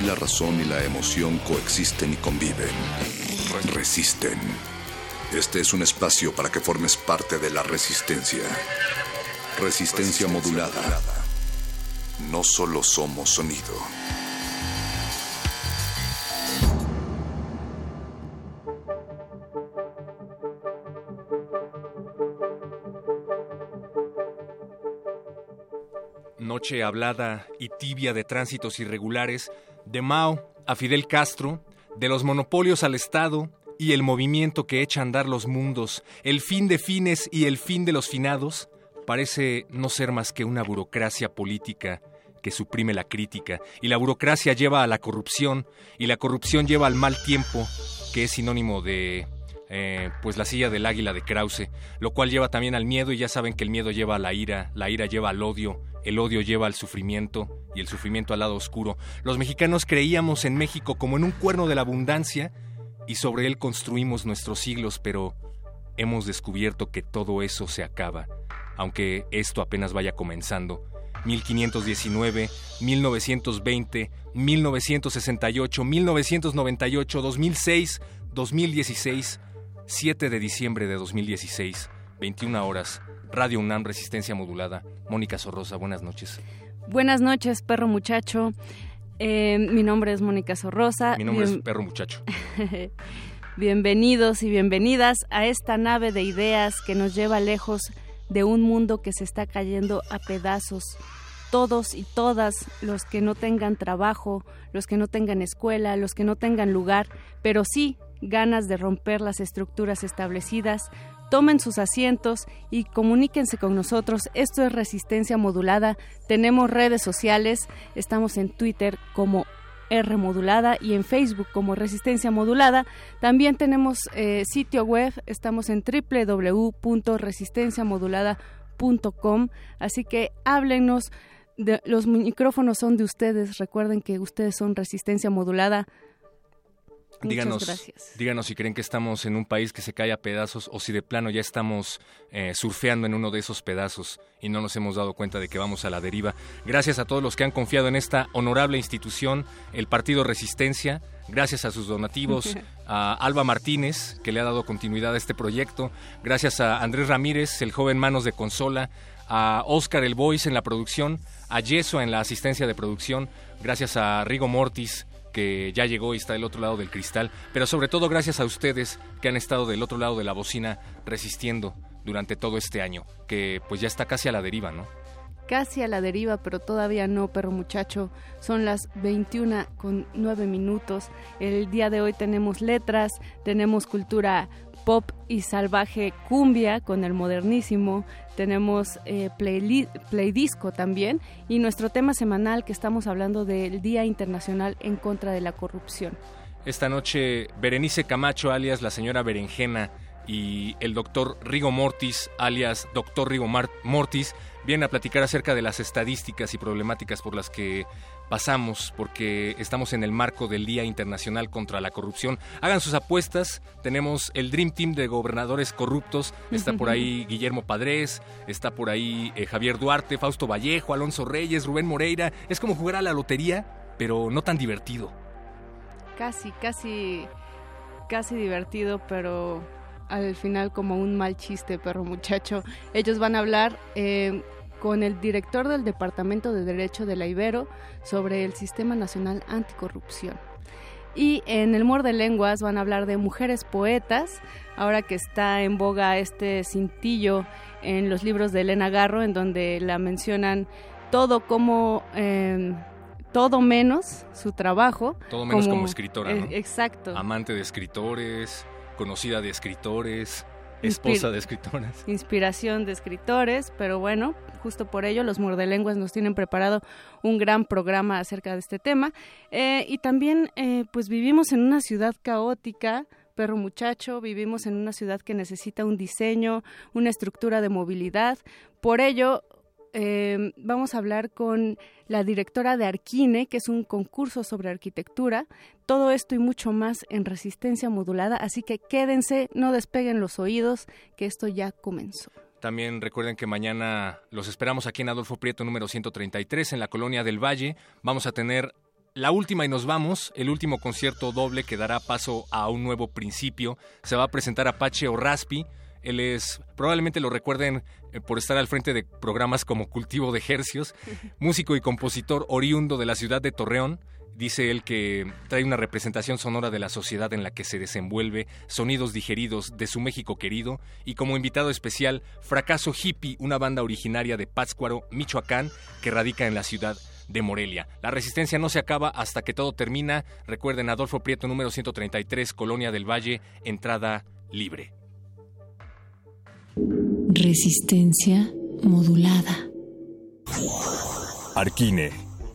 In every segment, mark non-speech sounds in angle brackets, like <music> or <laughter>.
Aquí la razón y la emoción coexisten y conviven. Resisten. Este es un espacio para que formes parte de la resistencia. Resistencia modulada. No solo somos sonido. Noche hablada y tibia de tránsitos irregulares, de Mao a Fidel Castro, de los monopolios al Estado y el movimiento que echa andar los mundos, el fin de fines y el fin de los finados, parece no ser más que una burocracia política que suprime la crítica, y la burocracia lleva a la corrupción, y la corrupción lleva al mal tiempo, que es sinónimo de eh, pues la silla del águila de Krause, lo cual lleva también al miedo y ya saben que el miedo lleva a la ira, la ira lleva al odio, el odio lleva al sufrimiento y el sufrimiento al lado oscuro. Los mexicanos creíamos en México como en un cuerno de la abundancia y sobre él construimos nuestros siglos, pero hemos descubierto que todo eso se acaba, aunque esto apenas vaya comenzando. 1519, 1920, 1968, 1998, 2006, 2016, 7 de diciembre de 2016, 21 horas, Radio UNAM Resistencia Modulada. Mónica Sorrosa, buenas noches. Buenas noches, perro muchacho. Eh, mi nombre es Mónica Sorrosa. Mi nombre es Perro Muchacho. <laughs> Bienvenidos y bienvenidas a esta nave de ideas que nos lleva lejos de un mundo que se está cayendo a pedazos. Todos y todas los que no tengan trabajo, los que no tengan escuela, los que no tengan lugar, pero sí ganas de romper las estructuras establecidas, tomen sus asientos y comuníquense con nosotros. Esto es Resistencia Modulada. Tenemos redes sociales, estamos en Twitter como R modulada y en Facebook como Resistencia Modulada. También tenemos eh, sitio web, estamos en www.resistenciamodulada.com, así que háblenos. los micrófonos son de ustedes. Recuerden que ustedes son Resistencia Modulada. Díganos, díganos si creen que estamos en un país que se cae a pedazos o si de plano ya estamos eh, surfeando en uno de esos pedazos y no nos hemos dado cuenta de que vamos a la deriva. Gracias a todos los que han confiado en esta honorable institución, el Partido Resistencia. Gracias a sus donativos, <laughs> a Alba Martínez, que le ha dado continuidad a este proyecto. Gracias a Andrés Ramírez, el joven Manos de Consola. A Oscar El Voice en la producción. A Yeso en la asistencia de producción. Gracias a Rigo Mortis que ya llegó y está del otro lado del cristal, pero sobre todo gracias a ustedes que han estado del otro lado de la bocina resistiendo durante todo este año, que pues ya está casi a la deriva, ¿no? Casi a la deriva, pero todavía no, perro muchacho. Son las 21 con 9 minutos. El día de hoy tenemos letras, tenemos cultura pop y salvaje cumbia con el modernísimo, tenemos eh, play, disco también y nuestro tema semanal que estamos hablando del Día Internacional en contra de la corrupción. Esta noche Berenice Camacho alias la señora Berenjena y el doctor Rigo Mortis alias doctor Rigo Mortis vienen a platicar acerca de las estadísticas y problemáticas por las que pasamos porque estamos en el marco del Día Internacional contra la Corrupción. Hagan sus apuestas, tenemos el Dream Team de gobernadores corruptos, está por ahí Guillermo Padrés, está por ahí eh, Javier Duarte, Fausto Vallejo, Alonso Reyes, Rubén Moreira. Es como jugar a la lotería, pero no tan divertido. Casi, casi, casi divertido, pero al final como un mal chiste, perro muchacho. Ellos van a hablar... Eh, con el director del Departamento de Derecho de la Ibero sobre el Sistema Nacional Anticorrupción. Y en el Mor de Lenguas van a hablar de mujeres poetas, ahora que está en boga este cintillo en los libros de Elena Garro, en donde la mencionan todo como... Em, todo menos su trabajo. Todo menos como, escritora, ¿no? exacto. Amante de escritores, conocida de escritores. Esposa de escritores. Inspiración de escritores, pero bueno, justo por ello los mordelenguas nos tienen preparado un gran programa acerca de este tema. Eh, y también, eh, pues vivimos en una ciudad caótica, perro muchacho, vivimos en una ciudad que necesita un diseño, una estructura de movilidad. Por ello, eh, vamos a hablar con la directora de Arquine, que es un concurso sobre arquitectura. Todo esto y mucho más en resistencia modulada, así que quédense, no despeguen los oídos, que esto ya comenzó. También recuerden que mañana los esperamos aquí en Adolfo Prieto número 133 en la Colonia del Valle. Vamos a tener la última y nos vamos, el último concierto doble que dará paso a un nuevo principio. Se va a presentar Apache o Raspi. Él es, probablemente lo recuerden eh, por estar al frente de programas como Cultivo de Hercios, <laughs> músico y compositor oriundo de la ciudad de Torreón. Dice él que trae una representación sonora de la sociedad en la que se desenvuelve, sonidos digeridos de su México querido, y como invitado especial, Fracaso Hippie, una banda originaria de Pátzcuaro, Michoacán, que radica en la ciudad de Morelia. La resistencia no se acaba hasta que todo termina. Recuerden Adolfo Prieto número 133, Colonia del Valle, entrada libre. Resistencia modulada. Arquine,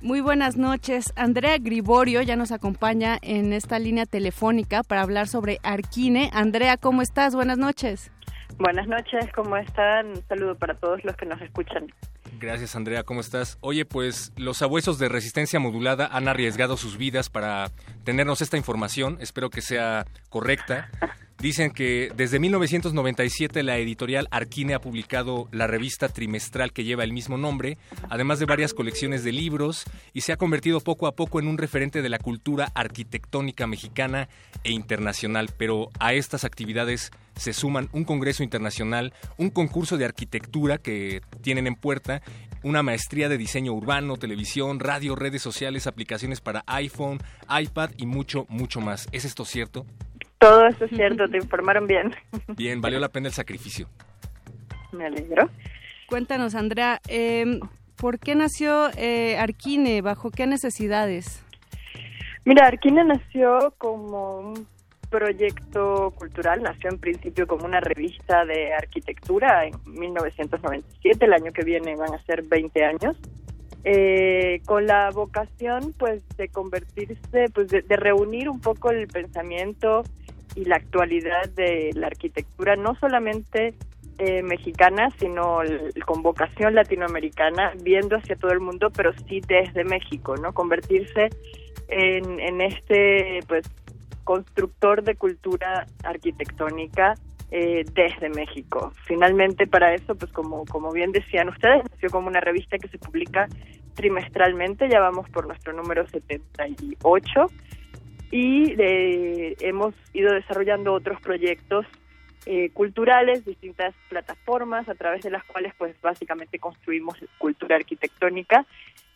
Muy buenas noches. Andrea Griborio ya nos acompaña en esta línea telefónica para hablar sobre Arquine. Andrea, ¿cómo estás? Buenas noches. Buenas noches, ¿cómo están? Un saludo para todos los que nos escuchan. Gracias, Andrea, ¿cómo estás? Oye, pues los abuesos de resistencia modulada han arriesgado sus vidas para tenernos esta información. Espero que sea correcta. Dicen que desde 1997 la editorial Arquine ha publicado la revista trimestral que lleva el mismo nombre, además de varias colecciones de libros, y se ha convertido poco a poco en un referente de la cultura arquitectónica mexicana e internacional. Pero a estas actividades se suman un congreso internacional, un concurso de arquitectura que tienen en puerta, una maestría de diseño urbano, televisión, radio, redes sociales, aplicaciones para iPhone, iPad y mucho, mucho más. ¿Es esto cierto? Todo eso es cierto, te informaron bien. Bien, valió la pena el sacrificio. Me alegro. Cuéntanos, Andrea, eh, ¿por qué nació eh, Arquine? ¿Bajo qué necesidades? Mira, Arquine nació como un proyecto cultural, nació en principio como una revista de arquitectura en 1997, el año que viene van a ser 20 años. Eh, con la vocación pues de convertirse, pues de, reunir un poco el pensamiento y la actualidad de la arquitectura, no solamente eh, mexicana, sino con vocación latinoamericana, viendo hacia todo el mundo, pero sí desde México, ¿no? Convertirse en, en este, pues, constructor de cultura arquitectónica eh, desde México. Finalmente, para eso, pues como, como bien decían ustedes, nació como una revista que se publica trimestralmente, ya vamos por nuestro número 78 y eh, hemos ido desarrollando otros proyectos eh, culturales, distintas plataformas a través de las cuales pues básicamente construimos cultura arquitectónica,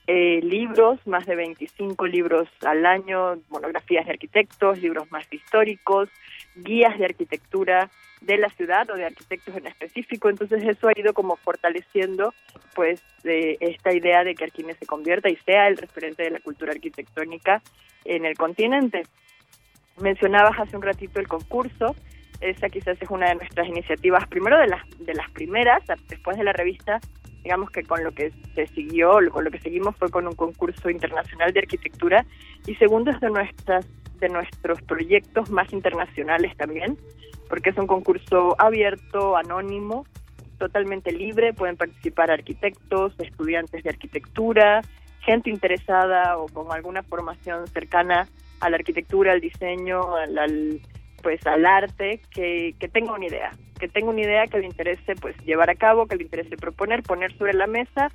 eh, libros, más de 25 libros al año, monografías de arquitectos, libros más históricos, guías de arquitectura de la ciudad o de arquitectos en específico, entonces eso ha ido como fortaleciendo pues de esta idea de que Arquines se convierta y sea el referente de la cultura arquitectónica en el continente. Mencionabas hace un ratito el concurso, esa quizás es una de nuestras iniciativas, primero de las de las primeras, después de la revista, digamos que con lo que se siguió, con lo que seguimos fue con un concurso internacional de arquitectura y segundo es de nuestras de nuestros proyectos más internacionales también, porque es un concurso abierto, anónimo, totalmente libre, pueden participar arquitectos, estudiantes de arquitectura, gente interesada o con alguna formación cercana a la arquitectura, al diseño, al, pues al arte, que, que tenga una idea, que tenga una idea que le interese pues llevar a cabo, que le interese proponer, poner sobre la mesa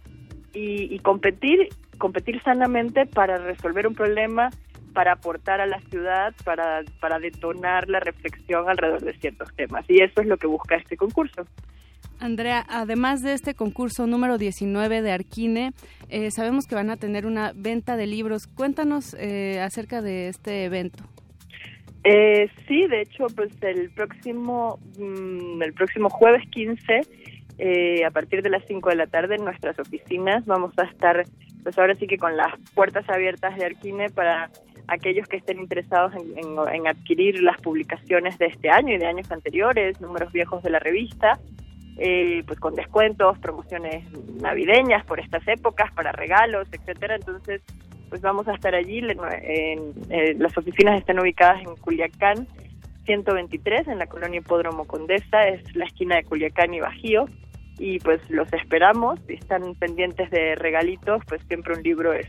y, competir, competir sanamente para resolver un problema, para aportar a la ciudad, para, para detonar la reflexión alrededor de ciertos temas. Y eso es lo que busca este concurso. Andrea, además de este concurso número 19 de Arquine, eh, sabemos que van a tener una venta de libros. Cuéntanos eh, acerca de este evento. Eh, sí, de hecho, pues el próximo, mm, el próximo jueves 15, eh, a partir de las 5 de la tarde en nuestras oficinas, vamos a estar, pues ahora sí que con las puertas abiertas de Arquine para aquellos que estén interesados en, adquirir las publicaciones de este año y de años anteriores, números viejos de la revista, eh, pues con descuentos, promociones navideñas por estas épocas, para regalos, etcétera. Entonces, pues vamos a estar allí. En, las oficinas están ubicadas en Culiacán 123, en la colonia Hipódromo Condesa, es la esquina de Culiacán y Bajío. Y pues los esperamos, y están pendientes de regalitos, pues siempre un libro es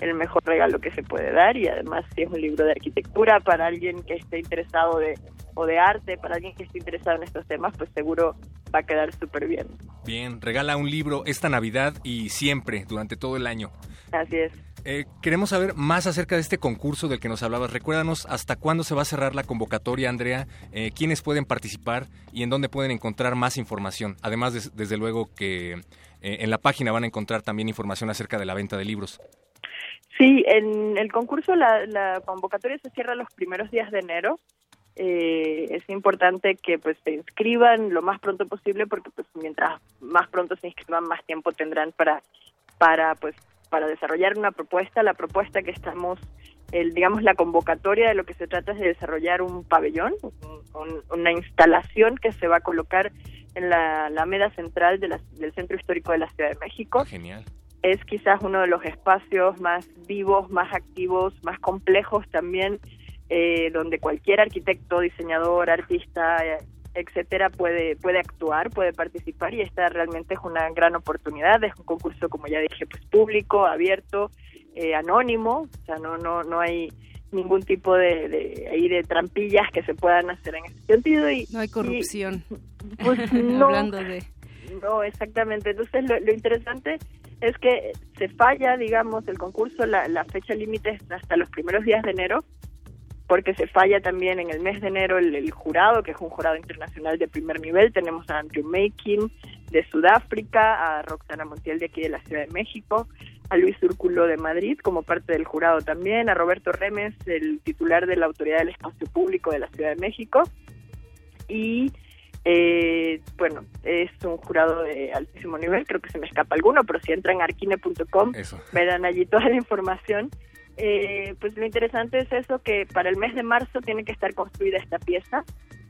el mejor regalo que se puede dar y además si es un libro de arquitectura para alguien que esté interesado de o de arte, para alguien que esté interesado en estos temas, pues seguro va a quedar súper bien. Bien, regala un libro esta Navidad y siempre, durante todo el año. Así es. Eh, queremos saber más acerca de este concurso del que nos hablabas. Recuérdanos hasta cuándo se va a cerrar la convocatoria, Andrea, eh, quiénes pueden participar y en dónde pueden encontrar más información. Además, desde luego que eh, en la página van a encontrar también información acerca de la venta de libros. Sí, en el concurso la, convocatoria se cierra los primeros días de enero. Eh, es importante que pues se inscriban lo más pronto posible porque pues mientras más pronto se inscriban más tiempo tendrán para para pues para desarrollar una propuesta. La propuesta que estamos el digamos la convocatoria de lo que se trata es de desarrollar un pabellón una instalación que se va a colocar en la Alameda Central de del Centro Histórico de la Ciudad de México. Genial. Es quizás uno de los espacios más vivos, más activos, más complejos también, eh, donde cualquier arquitecto, diseñador, artista, etcétera, puede, puede actuar, puede participar y esta realmente es una gran oportunidad. Es un concurso, como ya dije, pues público, abierto, eh, anónimo, o sea, no, no, no hay ningún tipo de, de, de trampillas que se puedan hacer en ese sentido. Y, no hay corrupción. pues, <laughs> no, Hablando de... No, exactamente. Entonces, lo, lo interesante es que se falla, digamos, el concurso, la, la fecha límite es hasta los primeros días de enero, porque se falla también en el mes de enero el, jurado, que es un jurado internacional de primer nivel. Tenemos a Andrew Makin de Sudáfrica, a Roxana Montiel de aquí de la Ciudad de México, a Luis Úrculo de Madrid como parte del jurado también, a Roberto Remes, el titular de la Autoridad del Espacio Público de la Ciudad de México, y eh, bueno, es un jurado de altísimo nivel, creo que se me escapa alguno, pero si entran a arquine.com me dan allí toda la información. Eh, pues lo interesante es eso, que para el mes de marzo tiene que estar construida esta pieza,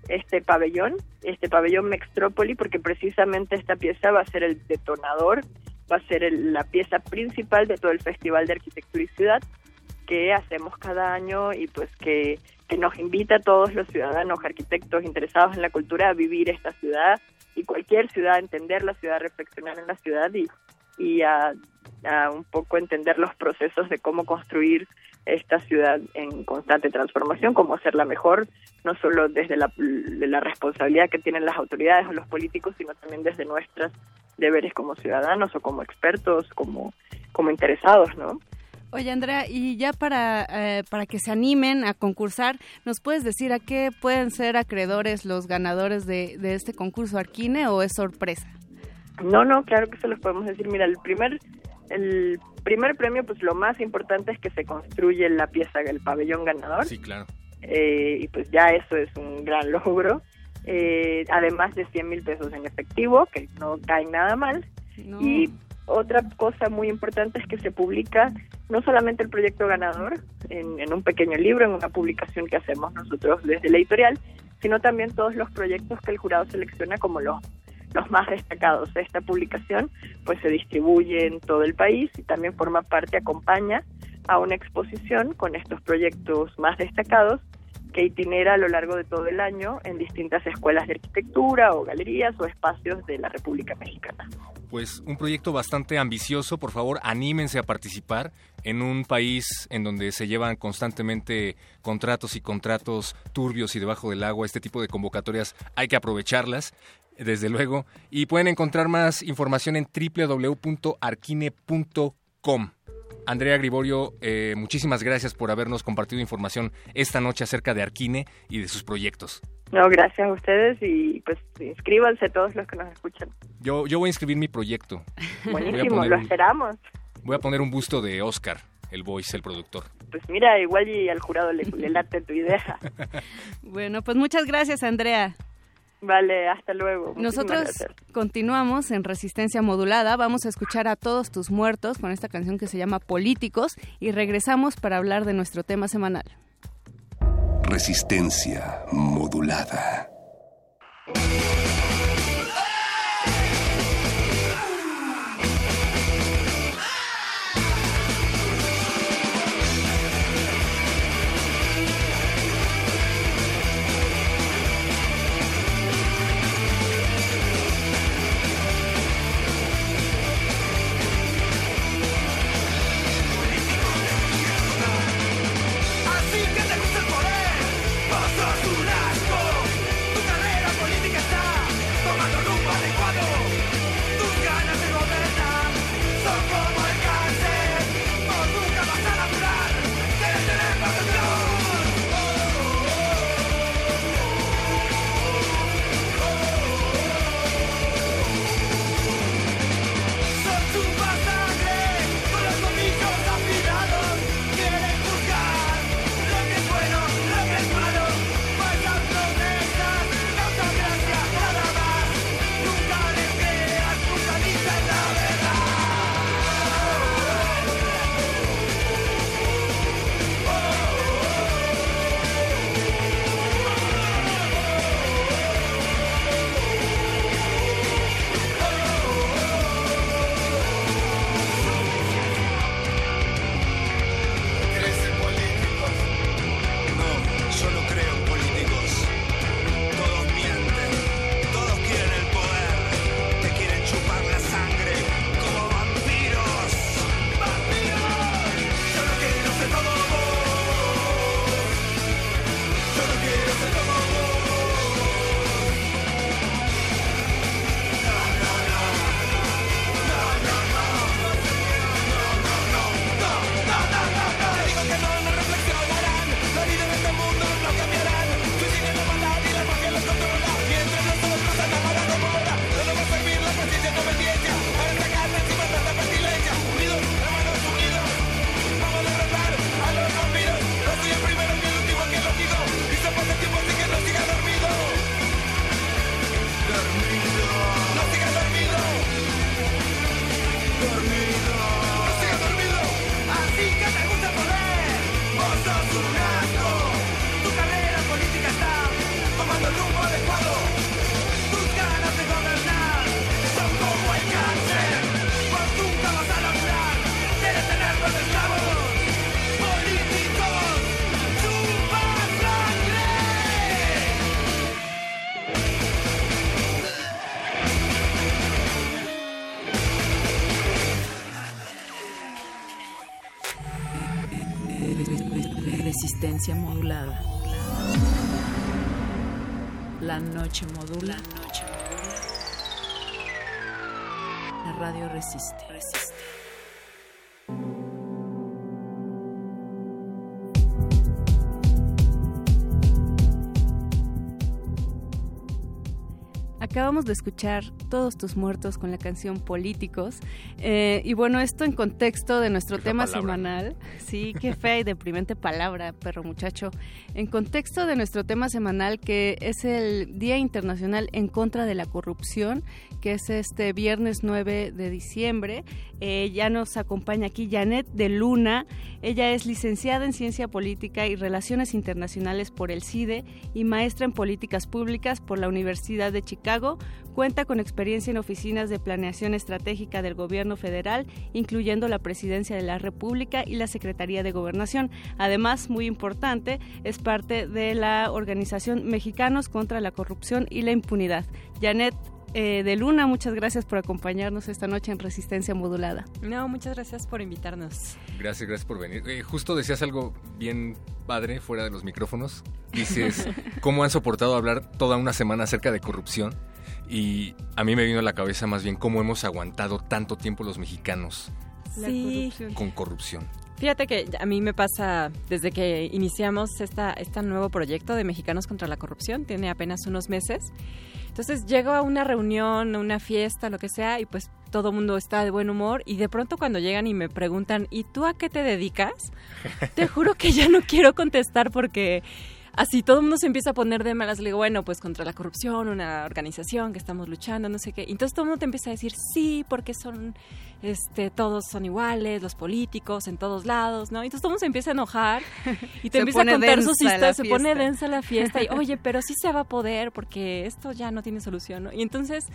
este pabellón, este pabellón Mextrópoli, porque precisamente esta pieza va a ser el detonador, va a ser la pieza principal de todo el Festival de Arquitectura y Ciudad que hacemos cada año y pues que que nos invita a todos los ciudadanos, arquitectos interesados en la cultura a vivir esta ciudad y cualquier ciudad, a entender la ciudad, reflexionar en la ciudad y, y a, un poco entender los procesos de cómo construir esta ciudad en constante transformación, cómo hacerla mejor, no solo desde la, la responsabilidad que tienen las autoridades o los políticos, sino también desde nuestros deberes como ciudadanos o como expertos, como, como interesados, ¿no? Oye, Andrea, y ya para, eh, para que se animen a concursar, ¿nos puedes decir a qué pueden ser acreedores los ganadores de, de este concurso Arquine o es sorpresa? No, no, claro que se los podemos decir. Mira, el primer, el primer premio, pues lo más importante es que se construye la pieza, el pabellón ganador. Sí, claro. Eh, y pues ya eso es un gran <laughs> logro. Eh, además de 100 mil pesos en efectivo, que no cae nada mal. Y otra cosa muy importante es que se publica no solamente el proyecto ganador en, un pequeño libro, en una publicación que hacemos nosotros desde la editorial, sino también todos los proyectos que el jurado selecciona como los, los más destacados. Esta publicación pues se distribuye en todo el país y también forma parte, acompaña a una exposición con estos proyectos más destacados que itinera a lo largo de todo el año en distintas escuelas de arquitectura o galerías o espacios de la República Mexicana pues un proyecto bastante ambicioso. Por favor, anímense a participar en un país en donde se llevan constantemente contratos y contratos turbios y debajo del agua. Este tipo de convocatorias hay que aprovecharlas, desde luego. Y pueden encontrar más información en www.arquine.com. Andrea Griborio, eh, muchísimas gracias por habernos compartido información esta noche acerca de Arquine y de sus proyectos. No, gracias a ustedes y pues inscríbanse todos los que nos escuchan. Yo, yo voy a inscribir mi proyecto. <laughs> Buenísimo, lo esperamos. Voy a poner un busto de Oscar, el voice, el productor. Pues mira, igual y al jurado le, le late tu idea. <laughs> bueno, pues muchas gracias, Andrea. Vale, hasta luego. Nosotros continuamos en Resistencia Modulada. Vamos a escuchar a todos tus muertos con esta canción que se llama Políticos y regresamos para hablar de nuestro tema semanal. Resistencia Modulada. modulada. Noche modula. La noche modula. La radio resiste. Resiste. Acabamos de escuchar Todos tus muertos con la canción Políticos. Eh, y bueno, esto en contexto de nuestro tema semanal. Sí, qué fea y deprimente palabra, perro muchacho. En contexto de nuestro tema semanal, que es el Día Internacional en contra de la Corrupción, que es este viernes 9 de diciembre. Eh, ya nos acompaña aquí Janet de Luna. Ella es licenciada en Ciencia Política y Relaciones Internacionales por el CIDE y maestra en Políticas Públicas por la Universidad de Chicago cuenta con experiencia en oficinas de planeación estratégica del gobierno federal, incluyendo la Presidencia de la República y la Secretaría de Gobernación. Además, muy importante, es parte de la organización Mexicanos contra la Corrupción y la Impunidad. Janet, eh, de Luna, muchas gracias por acompañarnos esta noche en Resistencia Modulada. No, muchas gracias por invitarnos. Gracias, gracias por venir. Eh, justo decías algo bien padre fuera de los micrófonos. Dices, <laughs> ¿cómo han soportado hablar toda una semana acerca de corrupción? Y a mí me vino a la cabeza más bien cómo hemos aguantado tanto tiempo los mexicanos con corrupción. Fíjate que a mí me pasa desde que iniciamos esta, este nuevo proyecto de Mexicanos contra la Corrupción, tiene apenas unos meses. Entonces llego a una reunión, una fiesta, lo que sea, y pues todo el mundo está de buen humor y de pronto cuando llegan y me preguntan, ¿y tú a qué te dedicas? <laughs> Te juro que ya no quiero contestar porque así todo el mundo se empieza a poner de malas. Le digo, bueno, pues contra la corrupción, una organización que estamos luchando, no sé qué. Entonces todo el mundo te empieza a decir, sí, porque son, este, todos son iguales, los políticos en todos lados, ¿no? Entonces todo el mundo se empieza a enojar y te empieza a contar sus historias, se pone densa la fiesta y, <laughs> oye, pero sí se va a poder porque esto ya no tiene solución, ¿no? Y entonces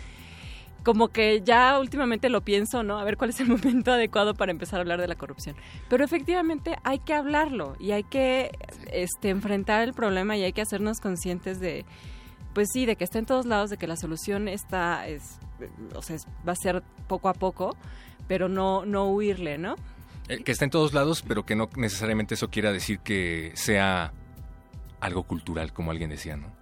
como que ya últimamente lo pienso, ¿no? A ver cuál es el <laughs> momento adecuado para empezar a hablar de la corrupción. Pero efectivamente hay que hablarlo y hay que este, enfrentar el problema y hay que hacernos conscientes de, pues sí, de que está en todos lados, de que la solución está, es, o sea, va a ser poco a poco, pero no, no huirle, ¿no? Eh, que está en todos lados, pero que no necesariamente eso quiera decir que sea algo cultural, como alguien decía, ¿no?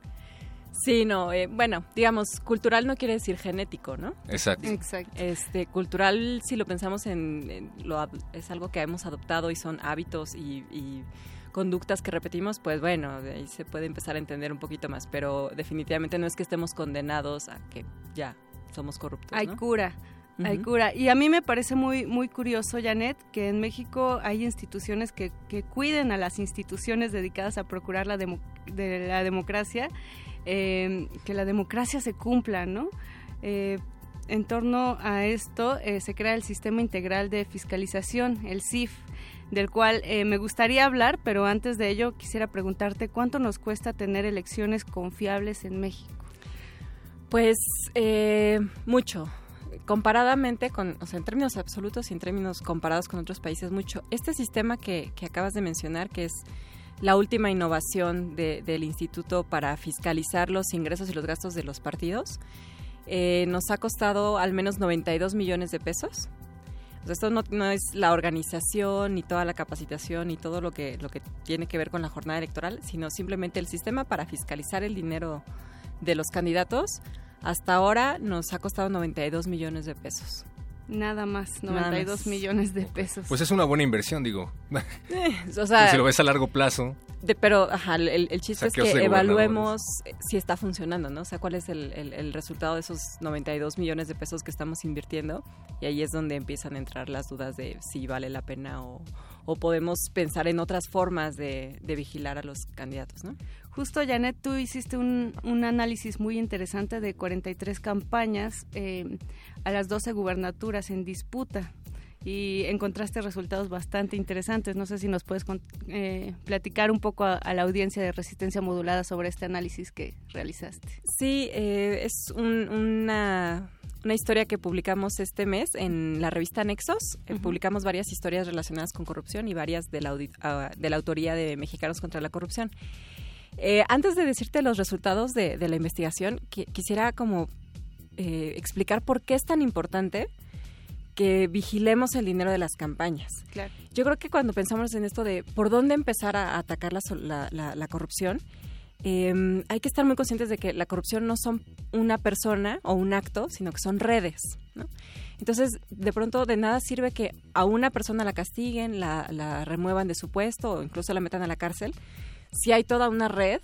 Sí, no, eh, bueno, digamos, cultural no quiere decir genético, ¿no? Exacto. Exacto. Este, cultural, si lo pensamos en, lo, es algo que hemos adoptado y son hábitos y, conductas que repetimos, pues bueno, de ahí se puede empezar a entender un poquito más, pero definitivamente no es que estemos condenados a que ya somos corruptos. Hay cura. Hay cura. Y a mí me parece muy, muy curioso, Janet, que en México hay instituciones que, que cuiden a las instituciones dedicadas a procurar la, de la democracia eh, que la democracia se cumpla, ¿no? Eh, en torno a esto eh, se crea el Sistema Integral de Fiscalización, el CIF, del cual me gustaría hablar, pero antes de ello quisiera preguntarte cuánto nos cuesta tener elecciones confiables en México. Pues mucho, comparadamente con, o sea, en términos absolutos y en términos comparados con otros países, mucho. Este sistema que acabas de mencionar, que es la última innovación del instituto para fiscalizar los ingresos y los gastos de los partidos. Eh, nos ha costado al menos 92 millones de pesos. esto no, es la organización ni toda la capacitación ni todo lo que, lo que tiene que ver con la jornada electoral, sino simplemente el sistema para fiscalizar el dinero de los candidatos. Hasta ahora nos ha costado 92 millones de pesos. Nada más, 92 millones de pesos. Pues es una buena inversión, digo. <laughs> Eh, o sea, si lo ves a largo plazo. pero, ajá, el, chiste es que evaluemos si está funcionando, ¿no? O sea, cuál es el, el, resultado de esos 92 millones de pesos que estamos invirtiendo. Y ahí es donde empiezan a entrar las dudas de si vale la pena o, o podemos pensar en otras formas de, de vigilar a los candidatos, ¿no? Justo, Janet, tú hiciste un, un análisis muy interesante de 43 campañas eh, a las 12 gubernaturas en disputa y encontraste resultados bastante interesantes. No sé si nos puedes eh, platicar un poco a, la audiencia de resistencia modulada sobre este análisis que realizaste. Sí, eh, es una, una, historia que publicamos este mes en la revista Nexos. Publicamos varias historias relacionadas con corrupción y varias de la, ah, de la autoría de Mexicanos contra la Corrupción. Eh, antes de decirte los resultados de, la investigación, quisiera como eh, explicar por qué es tan importante que vigilemos el dinero de las campañas. Yo creo que cuando pensamos en esto de por dónde empezar a atacar la, corrupción, em, hay que estar muy conscientes de que la corrupción no son una persona o un acto, sino que son redes. Entonces, de pronto, de nada sirve que a una persona la castiguen, la, la remuevan de su puesto o incluso la metan a la cárcel, si hay toda una red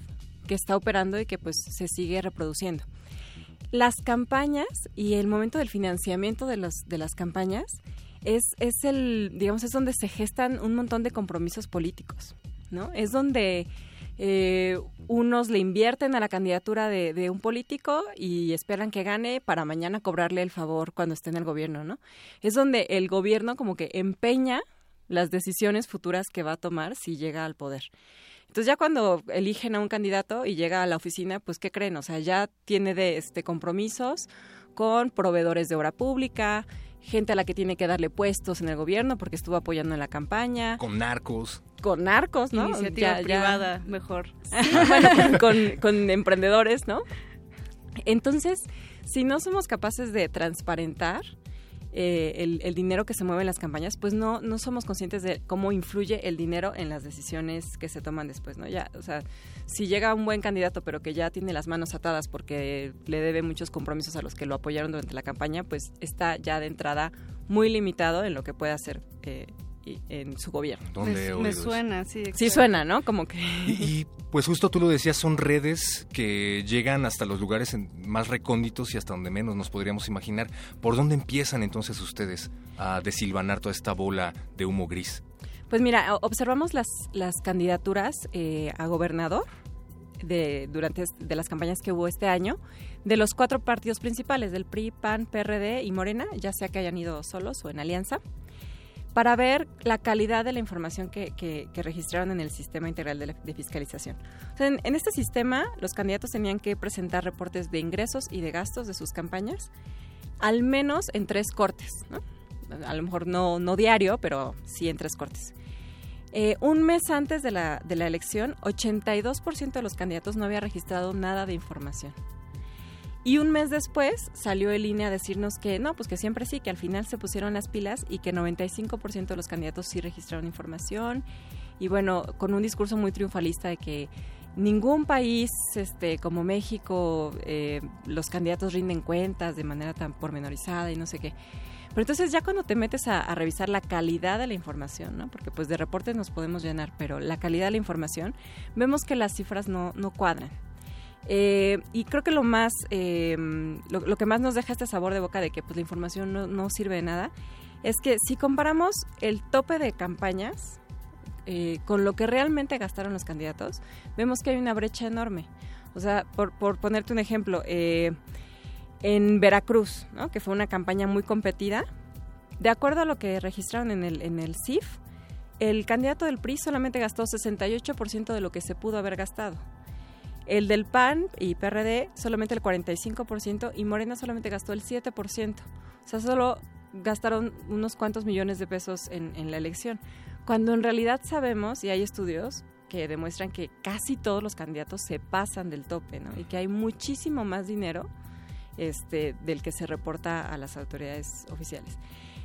que está operando y que pues se sigue reproduciendo. Las campañas y el momento del financiamiento de, los, de las campañas es, es el, digamos, es donde se gestan un montón de compromisos políticos, ¿no? Es donde eh, unos le invierten a la candidatura de, de, un político y esperan que gane para mañana cobrarle el favor cuando esté en el gobierno, ¿no? Es donde el gobierno como que empeña las decisiones futuras que va a tomar si llega al poder. Entonces ya cuando eligen a un candidato y llega a la oficina, pues ¿qué creen? O sea, ya tiene de este compromisos con proveedores de obra pública, gente a la que tiene que darle puestos en el gobierno porque estuvo apoyando en la campaña. Con narcos. Con narcos, ¿no? Iniciativa privada, mejor. <laughs> bueno, con, con emprendedores, ¿no? Entonces, si no somos capaces de transparentar eh, el, dinero que se mueve en las campañas, pues no, no somos conscientes de cómo influye el dinero en las decisiones que se toman después, ¿no? Ya, o sea, si llega un buen candidato pero que ya tiene las manos atadas porque le debe muchos compromisos a los que lo apoyaron durante la campaña, pues está ya de entrada muy limitado en lo que puede hacer eh, en su gobierno. ¿Dónde me, me suena, sí. Sí suena, ¿no? Como que... Y, y, pues justo tú lo decías, son redes que llegan hasta los lugares en- más recónditos y hasta donde menos nos podríamos imaginar. ¿Por dónde empiezan entonces ustedes a desilvanar toda esta bola de humo gris? Pues mira, observamos las, las candidaturas eh, a gobernador de, durante de las campañas que hubo este año de los cuatro partidos principales, del PRI, PAN, PRD y Morena, ya sea que hayan ido solos o en alianza, para ver la calidad de la información que, que- que registraron en el sistema integral de, la- de fiscalización. O sea, en, en este sistema, los candidatos tenían que presentar reportes de ingresos y de gastos de sus campañas, al menos en tres cortes, ¿no? A lo mejor no, no diario, pero sí en tres cortes. Eh, un mes antes de la, de la elección, 82% de los candidatos no había registrado nada de información. Y un mes después salió el INE a decirnos que no, pues que siempre sí, que al final se pusieron las pilas y que 95% de los candidatos sí registraron información. Y bueno, con un discurso muy triunfalista de que ningún país este, como México, eh, los candidatos rinden cuentas de manera tan pormenorizada y no sé qué. Pero entonces ya cuando te metes a, a revisar la calidad de la información, ¿no? porque pues de reportes nos podemos llenar, pero la calidad de la información, vemos que las cifras no, no cuadran. Eh, y creo que lo más, eh, lo, que más nos deja este sabor de boca de que pues, la información no, no sirve de nada, es que si comparamos el tope de campañas eh, con lo que realmente gastaron los candidatos, vemos que hay una brecha enorme. O sea, por, por ponerte un ejemplo, eh, en Veracruz, ¿no? que fue una campaña muy competida, de acuerdo a lo que registraron en el, en el CIF, el candidato del PRI solamente gastó 68% de lo que se pudo haber gastado. El del PAN y PRD solamente el 45% y Morena solamente gastó el 7%. O sea, solo gastaron unos cuantos millones de pesos en, en la elección. Cuando en realidad sabemos, y hay estudios que demuestran que casi todos los candidatos se pasan del tope, ¿no? Y que hay muchísimo más dinero este, del que se reporta a las autoridades oficiales.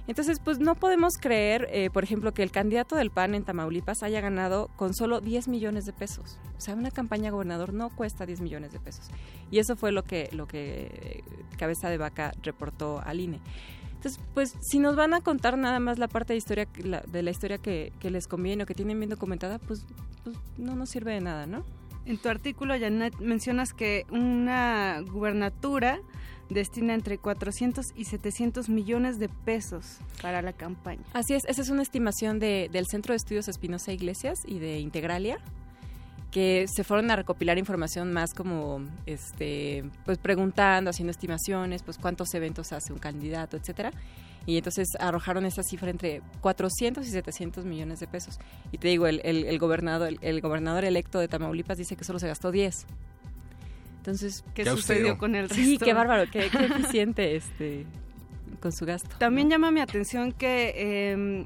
Entonces, pues no podemos creer, eh, por ejemplo, que el candidato del PAN en Tamaulipas haya ganado con solo 10 millones de pesos. O sea, una campaña gobernador no cuesta 10 millones de pesos. Y eso fue lo que, lo que eh, Cabeza de Vaca reportó al INE. Entonces, pues si nos van a contar nada más la parte de historia la, de la historia que, que, les conviene o que tienen bien documentada, pues, pues no nos sirve de nada, ¿no? En tu artículo, Janet, mencionas que una gubernatura destina entre 400 y 700 millones de pesos para la campaña. Así es, esa es una estimación de, del Centro de Estudios Espinosa Iglesias y de Integralia, que se fueron a recopilar información más como, este, pues preguntando, haciendo estimaciones, pues cuántos eventos hace un candidato, etcétera. Y entonces arrojaron esa cifra entre 400 y 700 millones de pesos. Y te digo, el, el, el gobernador, el, el, gobernador electo de Tamaulipas dice que solo se gastó 10. Entonces, ¿qué, ¿qué sucedió con el resto? Sí, qué bárbaro, qué, qué <laughs> eficiente este con su gasto. También ¿no? llama mi atención que eh,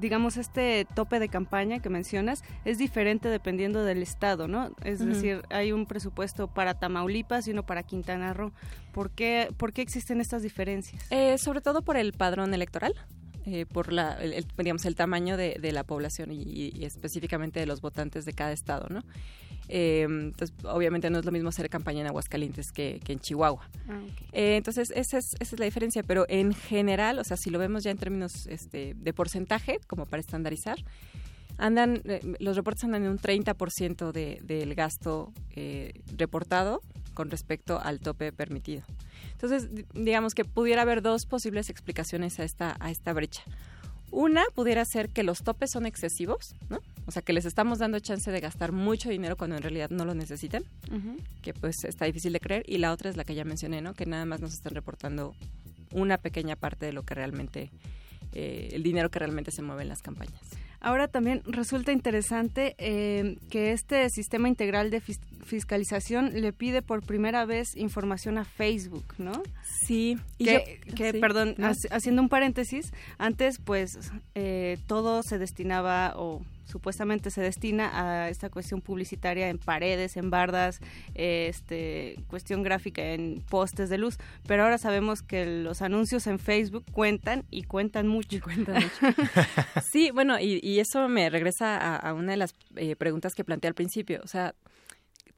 digamos este tope de campaña que mencionas es diferente dependiendo del estado, ¿no? Es uh -huh. decir, hay un presupuesto para Tamaulipas y uno para Quintana Roo. ¿Por qué, por qué existen estas diferencias? Eh, sobre todo por el padrón electoral. Eh, por la, el, el, digamos, el tamaño de, de la población y, y, específicamente de los votantes de cada estado, ¿no? Eh, entonces, obviamente no es lo mismo hacer campaña en Aguascalientes que, que en Chihuahua. Ah, okay. eh, entonces, esa es, esa es la diferencia, pero en general, o sea, si lo vemos ya en términos este, de porcentaje, como para estandarizar, andan, eh, los reportes andan en un 30% de, del gasto reportado con respecto al tope permitido. Entonces, digamos que pudiera haber dos posibles explicaciones a esta, a esta brecha. Una pudiera ser que los topes son excesivos, ¿no? O sea, que les estamos dando chance de gastar mucho dinero cuando en realidad no lo necesitan, uh -huh. que pues está difícil de creer. Y la otra es la que ya mencioné, ¿no? Que nada más nos están reportando una pequeña parte de lo que realmente, eh, el dinero que realmente se mueve en las campañas. Ahora también resulta interesante eh, que este sistema integral de fis fiscalización le pide por primera vez información a Facebook, ¿no? Sí. Y que, yo, que sí, perdón, ¿no? haciendo un paréntesis, antes pues eh, todo se destinaba o supuestamente se destina a esta cuestión publicitaria en paredes, en bardas, este cuestión gráfica en postes de luz, pero ahora sabemos que los anuncios en Facebook cuentan y cuentan mucho. Y cuentan mucho. <laughs> sí, bueno, y, y, eso me regresa a, a una de las eh, preguntas que planteé al principio, o sea,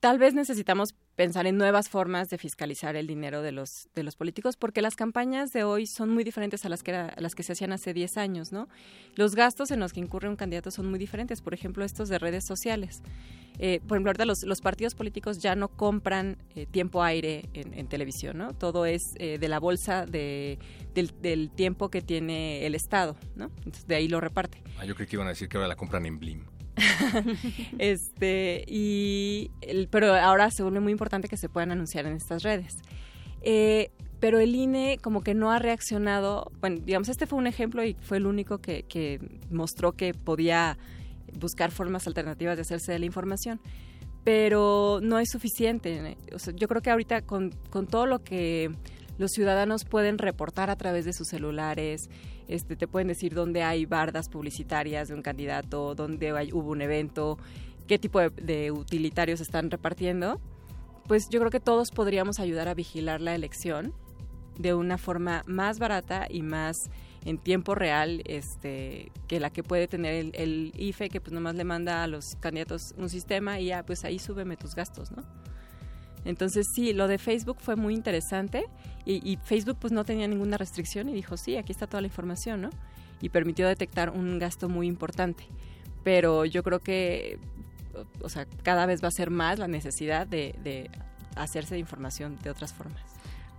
tal vez necesitamos pensar en nuevas formas de fiscalizar el dinero de los de los políticos porque las campañas de hoy son muy diferentes a las que a las que se hacían hace 10 años, ¿no? Los gastos en los que incurre un candidato son muy diferentes, por ejemplo, estos de redes sociales. Eh, por ejemplo, ahorita los, los, partidos políticos ya no compran eh, tiempo aire en, televisión, ¿no? Todo es eh, de la bolsa de, del, tiempo que tiene el Estado, ¿no? Entonces de ahí lo reparte. Ah, yo creo que iban a decir que ahora la compran en Blim. <laughs> este, y pero ahora se vuelve muy importante que se puedan anunciar en estas redes. Eh, pero el INE como que no ha reaccionado, bueno, digamos, este fue un ejemplo y fue el único que, mostró que podía buscar formas alternativas de hacerse de la información, pero no es suficiente. yo creo que ahorita con, con todo lo que los ciudadanos pueden reportar a través de sus celulares, este, te pueden decir dónde hay bardas publicitarias de un candidato, dónde hubo un evento, qué tipo de, utilitarios están repartiendo, pues yo creo que todos podríamos ayudar a vigilar la elección de una forma más barata y más en tiempo real este que la que puede tener el, el, IFE que pues nomás le manda a los candidatos un sistema y ya pues ahí súbeme tus gastos, ¿no? Entonces sí, lo de Facebook fue muy interesante y, Facebook pues no tenía ninguna restricción y dijo, sí, aquí está toda la información, ¿no? Y permitió detectar un gasto muy importante. Pero yo creo que, o sea, cada vez va a ser más la necesidad de, hacerse de información de otras formas.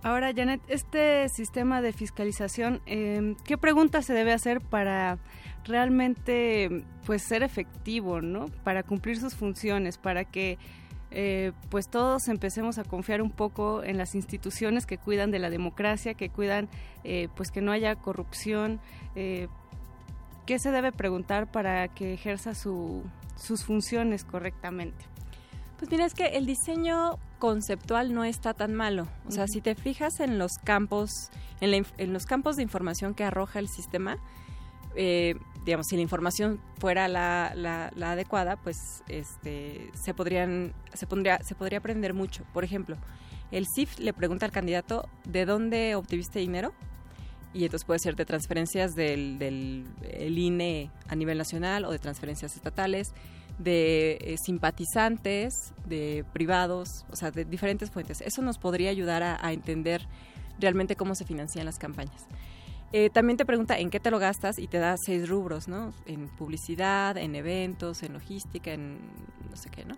Ahora, Janet, este sistema de fiscalización, em, ¿qué pregunta se debe hacer para realmente pues ser efectivo, ¿no? Para cumplir sus funciones, para que eh, pues todos empecemos a confiar un poco en las instituciones que cuidan de la democracia, que cuidan eh, pues que no haya corrupción. Eh, ¿Qué se debe preguntar para que ejerza sus funciones correctamente? Pues mira, es que el diseño conceptual no está tan malo. O sea, si te fijas en los campos, en, en, los campos de información que arroja el sistema, eh, digamos, si la información fuera la, la, adecuada, pues este, se, podrían, se, pondría, se podría aprender mucho. Por ejemplo, el CIF le pregunta al candidato de dónde obtuviste dinero y entonces puede ser de transferencias del, del INE a nivel nacional o de transferencias estatales, de eh, simpatizantes, de privados, o sea, de diferentes fuentes. Eso nos podría ayudar a, a entender realmente cómo se financian las campañas. Eh, también te pregunta en qué te lo gastas y te da seis rubros, ¿no? En publicidad, en eventos, en logística, en no sé qué, ¿no?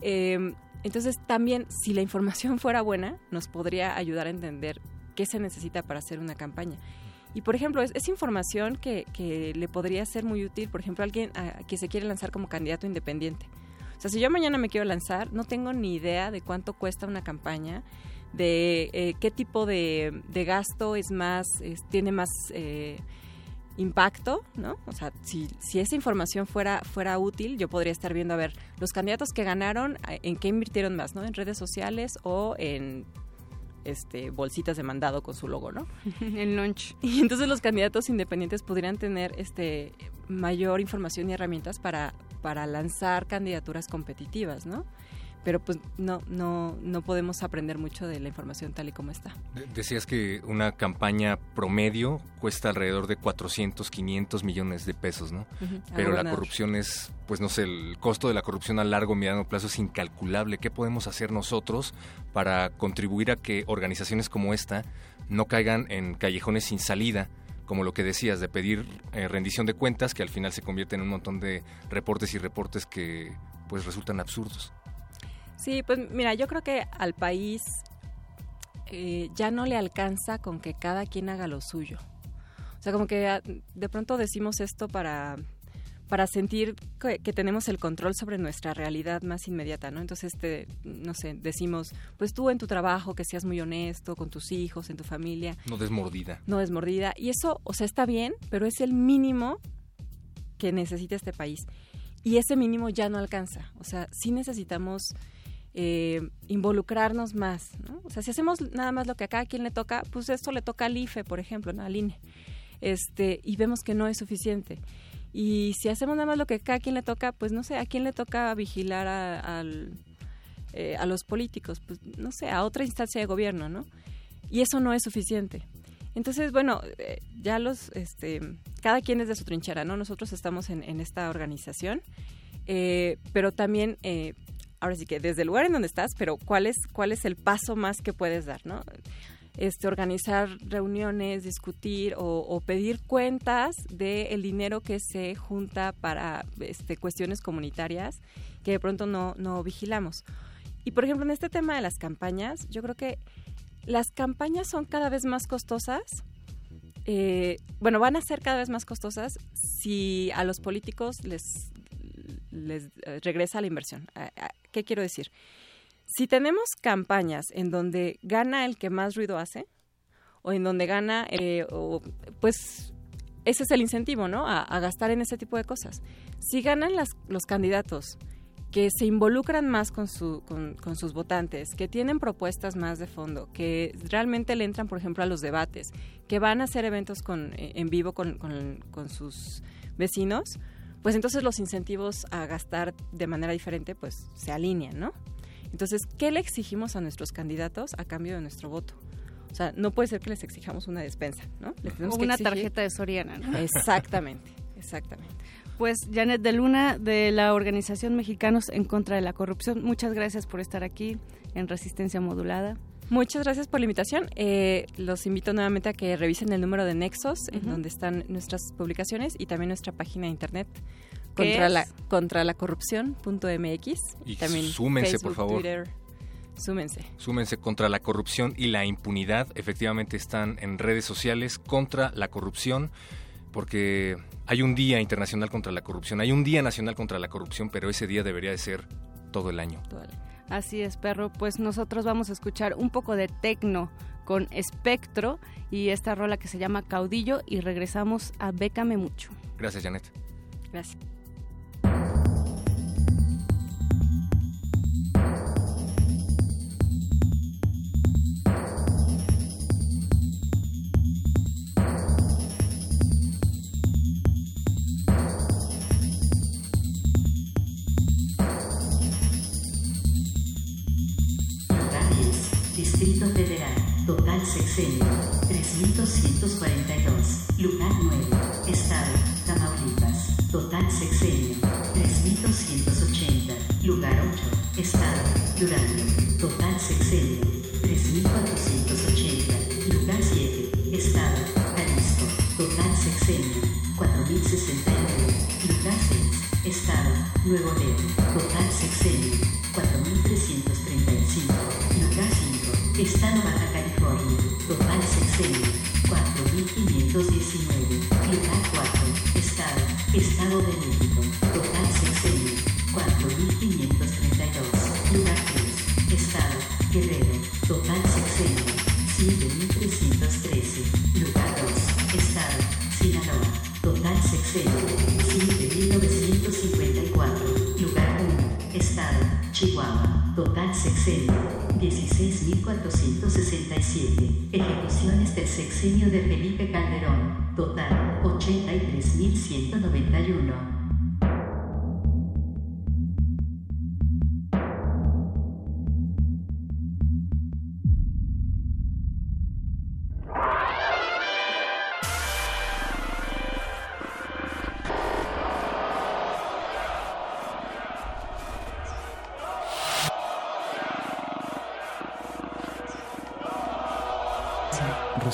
Em, entonces también, si la información <laughs> fuera buena, nos podría ayudar a entender qué se necesita para hacer una campaña. Y por ejemplo, es, información que, que, le podría ser muy útil, por ejemplo, a alguien que se quiere lanzar como candidato independiente. O sea, si yo mañana me quiero lanzar, no tengo ni idea de cuánto cuesta una campaña, de eh, qué tipo de, gasto es más, tiene más eh, impacto, ¿no? O sea, si, si esa información fuera, fuera útil, yo podría estar viendo, a ver, los candidatos que ganaron, ¿en qué invirtieron más, ¿no? En redes sociales o en este bolsitas de mandado con su logo, ¿no? <laughs> El lunch. <laughs> Y entonces los candidatos independientes podrían tener este mayor información y herramientas para, para lanzar candidaturas competitivas, ¿no? Pero pues no, no, no podemos aprender mucho de la información tal y como está. Decías que una campaña promedio cuesta alrededor de 400, 500 millones de pesos, ¿no? Pero la corrupción es, pues no sé, el costo de la corrupción a largo, mediano plazo es incalculable. ¿Qué podemos hacer nosotros para contribuir a que organizaciones como esta no caigan en callejones sin salida? como lo que decías, de pedir eh, rendición de cuentas, que al final se convierte en un montón de reportes y reportes que pues resultan absurdos. Sí, pues mira, yo creo que al país eh, ya no le alcanza con que cada quien haga lo suyo. O sea, como que ah, de pronto decimos esto para, para sentir que, tenemos el control sobre nuestra realidad más inmediata, ¿no? Entonces, este, no sé, decimos, pues tú en tu trabajo que seas muy honesto con tus hijos, en tu familia. No desmordida. No desmordida. Y eso, o sea, está bien, pero es el mínimo que necesita este país. Y ese mínimo ya no alcanza. O sea, sí necesitamos eh, involucrarnos más. O sea, si hacemos nada más lo que a cada quien le toca, pues esto le toca al IFE, por ejemplo, ¿no? al INE. Este, y vemos que no es suficiente. Y si hacemos nada más lo que a cada quien le toca, pues no sé, ¿a quién le toca vigilar a, eh, a los políticos? Pues no sé, a otra instancia de gobierno, ¿no? Y eso no es suficiente. Entonces, bueno, eh, ya los, este, cada quien es de su trinchera, ¿no? Nosotros estamos en, esta organización, pero también ahora sí que desde el lugar en donde estás, pero cuál es, cuál es el paso más que puedes dar, ¿no? Este, organizar reuniones, discutir o, pedir cuentas del dinero que se junta para este, cuestiones comunitarias que de pronto no, no vigilamos. Y por ejemplo, en este tema de las campañas, yo creo que las campañas son cada vez más costosas. Eh, bueno, van a ser cada vez más costosas si a los políticos les, les eh, regresa la inversión. ¿Qué quiero decir? Si tenemos campañas en donde gana el que más ruido hace, o en donde gana, eh, pues ese es el incentivo, ¿no? A, gastar en ese tipo de cosas. Si ganan los candidatos que se involucran más con, su, con, sus votantes, que tienen propuestas más de fondo, que realmente le entran, por ejemplo, a los debates, que van a hacer eventos eh, en vivo con, sus vecinos, pues entonces los incentivos a gastar de manera diferente pues se alinean, ¿no? Entonces, ¿qué le exigimos a nuestros candidatos a cambio de nuestro voto? O sea, no puede ser que les exijamos una despensa, ¿no? o una tarjeta de Soriana, ¿no? Exactamente, exactamente. Pues Janet de Luna de la Organización Mexicanos en contra de la Corrupción, muchas gracias por estar aquí en Resistencia Modulada. Muchas gracias por la invitación. Eh, los invito nuevamente a que revisen el número de Nexos, en donde están nuestras publicaciones y también nuestra página de internet contra la contra la corrupción.mx y también súmense por favor. súmense. Súmense contra la corrupción y la impunidad. Efectivamente están en redes sociales contra la corrupción porque hay un día internacional contra la corrupción, hay un día nacional contra la corrupción, pero ese día debería de ser todo el año. Así es, perro. Pues nosotros vamos a escuchar un poco de tecno con Espectro y esta rola que se llama Caudillo y regresamos a Bécame Mucho. Gracias, Janet. Gracias. Sexenio 3242, lugar 9, Estado, Tamaulipas. Total sexenio 3280, lugar 8, Estado, Durango. Total sexenio 3480, lugar 7, Estado, Jalisco. Total sexenio 4069, lugar 6, Estado, Nuevo León. Estado. De México. Total sexenio 4532. Lugar 3. Estado. Guerrero. Total sexenio 7313. Lugar 2. Estado. Sinaloa. Total sexenio 7954. Lugar 1. Estado. Chihuahua. Total sexenio 16.467. Ejecuciones del sexenio de Felipe Calderón. Total, 83.191.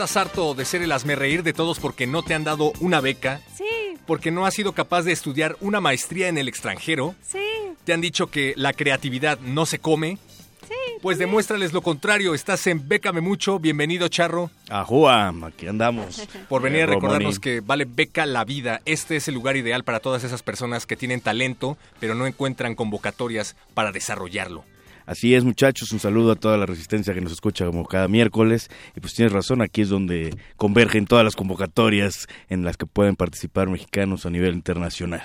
¿Estás harto de ser el reír de todos porque no te han dado una beca? Sí. ¿Porque no has sido capaz de estudiar una maestría en el extranjero? Sí. ¿Te han dicho que la creatividad no se come? Sí. Pues demuéstrales lo contrario. Estás en Bécame Mucho. Bienvenido, Charro. Ajúa, aquí andamos. <laughs> Por venir a recordarnos que vale beca la vida. Este es el lugar ideal para todas esas personas que tienen talento, pero no encuentran convocatorias para desarrollarlo. Así es, muchachos, un saludo a toda la resistencia que nos escucha como cada miércoles. Y pues tienes razón, aquí es donde convergen todas las convocatorias en las que pueden participar mexicanos a nivel internacional.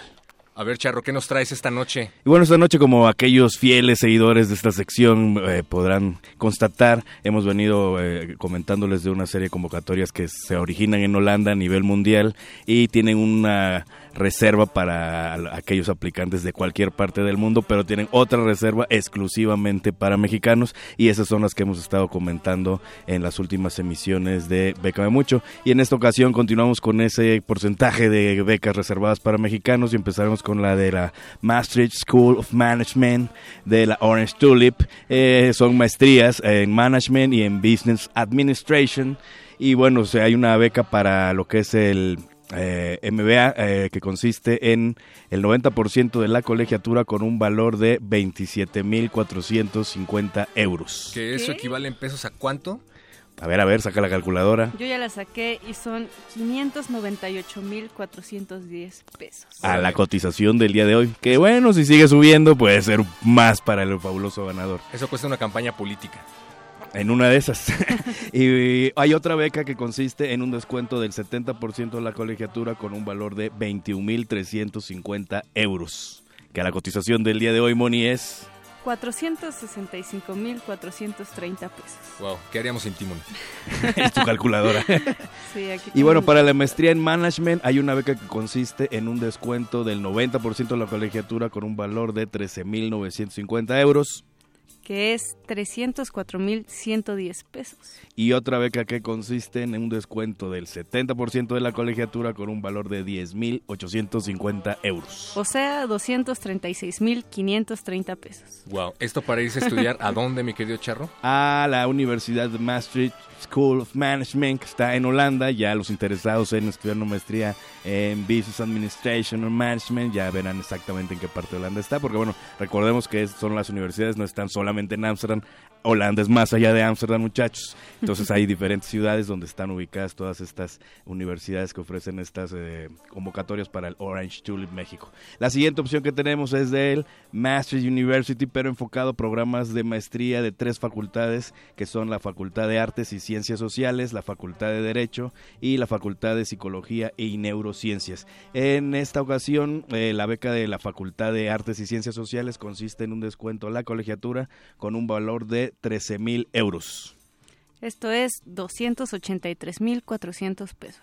A ver, Charro, ¿qué nos traes esta noche? Y bueno, esta noche, como aquellos fieles seguidores de esta sección eh, podrán constatar, hemos venido eh, comentándoles de una serie de convocatorias que se originan en Holanda a nivel mundial y tienen una reserva para aquellos aplicantes de cualquier parte del mundo, pero tienen otra reserva exclusivamente para mexicanos y esas son las que hemos estado comentando en las últimas emisiones de Bécame Mucho. Y en esta ocasión continuamos con ese porcentaje de becas reservadas para mexicanos y empezaremos con la de la Maastricht School of Management de la Orange Tulip. Eh, son maestrías en Management y en Business Administration. Y bueno, hay una beca para lo que es el eh, MBA eh, que consiste en el 90% de la colegiatura con un valor de 27.450 euros. ¿Que eso equivale en pesos a cuánto? A ver, a ver, saca la calculadora. Yo ya la saqué y son 598.410 pesos. A la cotización del día de hoy. Que bueno, si sigue subiendo, puede ser más para el fabuloso ganador. Eso cuesta una campaña política. En una de esas. <laughs> y hay otra beca que consiste en un descuento del 70% de la colegiatura con un valor de 21.350 euros. Que a la cotización del día de hoy, Moni, es... 465.430 pesos. Wow, ¿qué haríamos sin Timon? <laughs> es tu calculadora. <laughs> Sí, aquí Y bueno, para la maestría en management hay una beca que consiste en un descuento del 90% de la colegiatura con un valor de 13.950 euros. Que es 304.110 pesos. Y otra beca que consiste en un descuento del 70% de la colegiatura con un valor de 10.850 euros. O sea, 236.530 pesos. Wow, esto para irse a estudiar a dónde, mi querido Charro? a la Universidad de Maastricht School of Management, que está en Holanda. Ya los interesados en estudiar una maestría en Business Administration or Management ya verán exactamente en qué parte de Holanda está, porque bueno, recordemos que son las universidades, no están solamente en Ámsterdam. Holanda es más allá de Ámsterdam, muchachos. Entonces hay diferentes ciudades donde están ubicadas todas estas universidades que ofrecen estas eh, convocatorias para el Orange Tulip México. La siguiente opción que tenemos es del Maastricht University, pero enfocado a programas de maestría de tres facultades, que son la Facultad de Artes y Ciencias Sociales, la Facultad de Derecho y la Facultad de Psicología y Neurociencias. En esta ocasión, eh, la beca de la Facultad de Artes y Ciencias Sociales consiste en un descuento a la colegiatura con un valor de 13 mil euros. Esto es 283.400 pesos.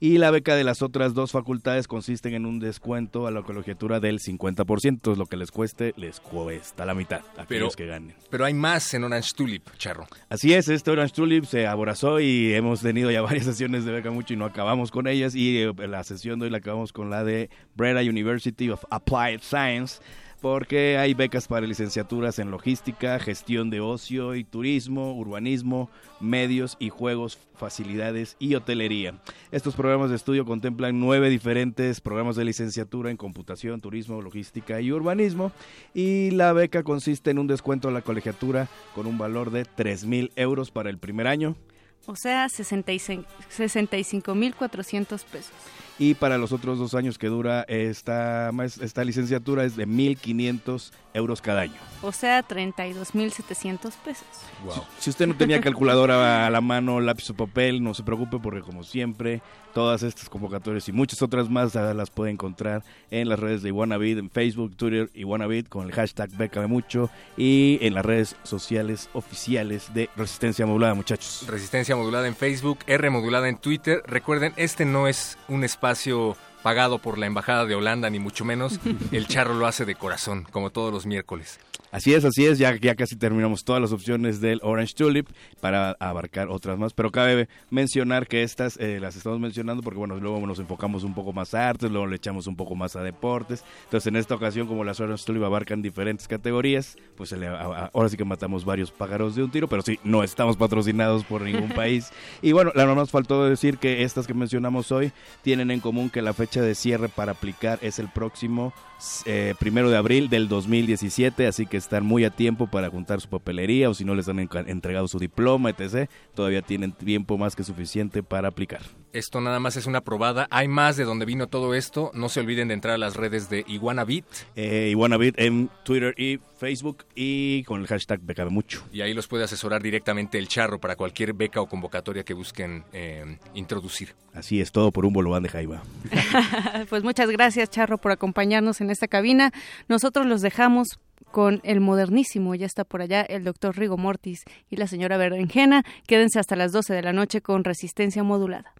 Y la beca de las otras dos facultades consisten en un descuento a la colegiatura del 50%, lo que les cueste, les cuesta la mitad a Pero, aquellos que ganen. pero hay más en Orange Tulip, Charro. Así es, este Orange Tulip se aborazó y hemos tenido ya <laughs> varias sesiones de beca mucho y no acabamos con ellas. Y eh, la sesión de hoy la acabamos con la de Breda University of Applied Science. Porque hay becas para licenciaturas en logística, gestión de ocio y turismo, urbanismo, medios y juegos, facilidades y hotelería. Estos programas de estudio contemplan nueve diferentes programas de licenciatura en computación, turismo, logística y urbanismo. Y la beca consiste en un descuento a la colegiatura con un valor de 3 mil euros para el primer año. O sea, 65 65.400 pesos. Y para los otros dos años que dura esta, esta licenciatura es de 1.500 euros cada año. O sea, 32.700 pesos. Wow. Si usted no tenía calculadora a la mano, lápiz o papel, no se preocupe porque como siempre, todas estas convocatorias y muchas otras más las puede encontrar en las redes de Iguanavid, en Facebook, Twitter, Iguanavid con el hashtag Beca de Mucho y en las redes sociales oficiales de Resistencia Modulada, muchachos. Resistencia Modulada en Facebook, R Modulada en Twitter. Recuerden, este no es un espacio pagado por la Embajada de Holanda, ni mucho menos. <laughs> El charro lo hace de corazón, como todos los miércoles. Así es, así es, ya, ya casi terminamos todas las opciones del Orange Tulip para abarcar otras más, pero cabe mencionar que estas eh, las estamos mencionando porque bueno, luego nos enfocamos un poco más a artes, luego le echamos un poco más a deportes, entonces en esta ocasión como las Orange Tulip abarcan diferentes categorías, pues ahora sí que matamos varios pájaros de un tiro, pero sí, no estamos patrocinados por ningún <laughs> país. Y bueno, la no nos faltó decir que estas que mencionamos hoy tienen en común que la fecha de cierre para aplicar es el próximo eh, primero de abril del 2017, así que están muy a tiempo para juntar su papelería o si no les han entregado su diploma, etc. Todavía tienen tiempo más que suficiente para aplicar. Esto nada más es una probada. Hay más de donde vino todo esto. No se olviden de entrar a las redes de Iguanabit. Eh, Iguanabit en Twitter y Facebook y con el hashtag Beca de Mucho. Y ahí los puede asesorar directamente el charro para cualquier beca o convocatoria que busquen eh, introducir. Así es, todo por un bolobán de Jaiba. <laughs> <laughs> pues muchas gracias, Charro, por acompañarnos en esta cabina. Nosotros los dejamos con el modernísimo. Ya está por allá el doctor Rigo Mortis y la señora Berenjena. Quédense hasta las 12 de la noche con resistencia modulada.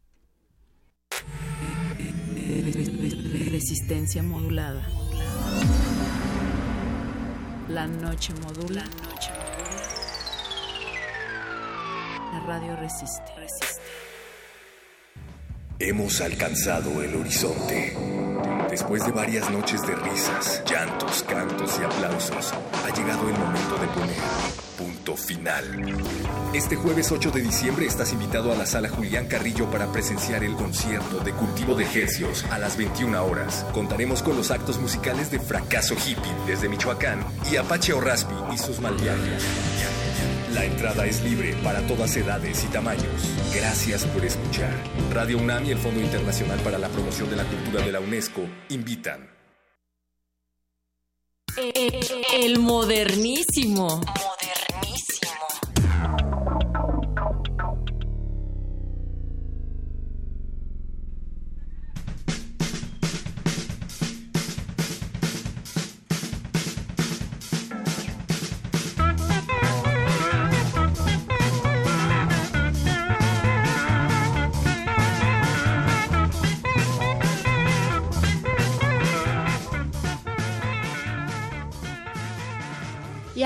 Resistencia modulada. La noche modula. La radio resiste. resiste. Hemos alcanzado el horizonte. Después de varias noches de risas, llantos, cantos y aplausos, ha llegado el momento de poner final. Este jueves 8 de diciembre estás invitado a la sala Julián Carrillo para presenciar el concierto de cultivo de ejercios a las 21 horas. Contaremos con los actos musicales de Fracaso Hippie desde Michoacán y Apache Orraspi y sus malviajes. La entrada es libre para todas edades y tamaños. Gracias por escuchar. Radio UNAM y el Fondo Internacional para la Promoción de la Cultura de la UNESCO invitan. El modernísimo.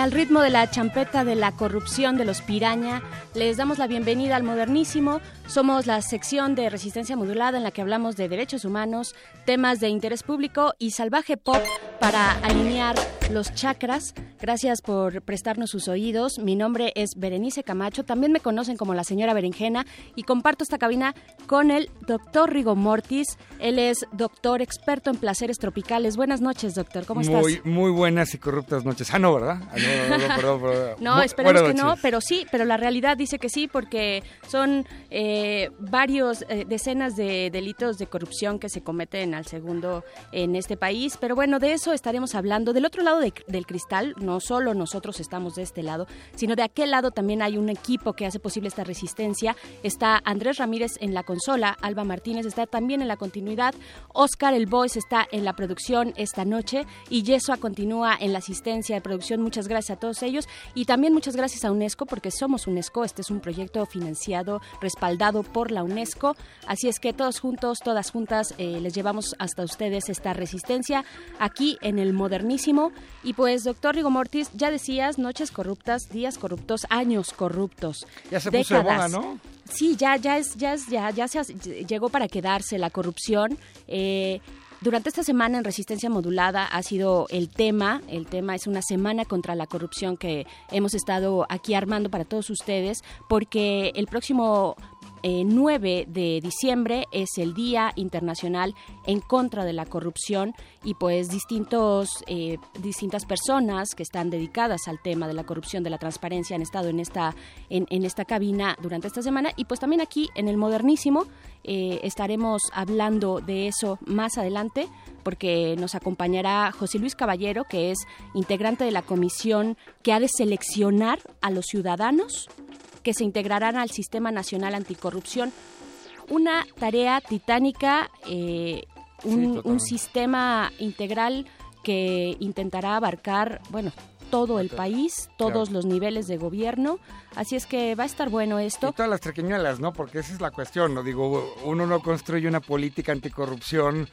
Al ritmo de la champeta de la corrupción de los piraña, les damos la bienvenida al Modernísimo. Somos la sección de resistencia modulada en la que hablamos de derechos humanos, temas de interés público y salvaje pop para alinear los chakras. Gracias por prestarnos sus oídos. Mi nombre es Berenice Camacho. También me conocen como la señora Berenjena y comparto esta cabina con el doctor Rigo Mortis. Él es doctor experto en placeres tropicales. Buenas noches, doctor. ¿Cómo estás? Muy, muy buenas y corruptas noches. Ah, no, ¿verdad? Ah, no, no, perdón, perdón. <laughs> no, esperemos que no, pero sí, pero la realidad dice que sí, porque son eh, varios eh, decenas de delitos de corrupción que se cometen al segundo en este país. Pero bueno, de eso estaremos hablando. Del otro lado del cristal, no solo nosotros estamos de este lado, sino de aquel lado también hay un equipo que hace posible esta resistencia. Está Andrés Ramírez en la consola, Alba Martínez está también en la continuidad, Oscar El Voice está en la producción esta noche y Yesua continúa en la asistencia de producción. Muchas gracias a todos ellos y también muchas gracias a UNESCO porque somos UNESCO. Este es un proyecto financiado, respaldado por la UNESCO. Así es que todos juntos, todas juntas, eh, les llevamos hasta ustedes esta resistencia aquí en el modernísimo. Y pues, doctor Rigo Mortis, ya decías, noches corruptas, días corruptos, años corruptos. Ya se décadas. puso de ¿no? Sí, ya, ya es, ya es, ya, ya se llegó para quedarse la corrupción. Eh, durante esta semana en Resistencia Modulada ha sido el tema, el tema es una semana contra la corrupción que hemos estado aquí armando para todos ustedes, porque el próximo 9 eh, de diciembre es el Día Internacional en contra de la corrupción y pues distintos, eh, distintas personas que están dedicadas al tema de la corrupción, de la transparencia han estado en esta, en, en esta cabina durante esta semana. Y pues también aquí en el Modernísimo eh, estaremos hablando de eso más adelante porque nos acompañará José Luis Caballero, que es integrante de la comisión que ha de seleccionar a los ciudadanos que se integrarán al Sistema Nacional Anticorrupción. Una tarea titánica, eh, un, sistema integral que intentará abarcar, bueno, todo el país, todos los niveles de gobierno. Así es que va a estar bueno esto. Y todas las trequeñuelas, ¿no? Porque esa es la cuestión, ¿no? Digo, uno no construye una política anticorrupción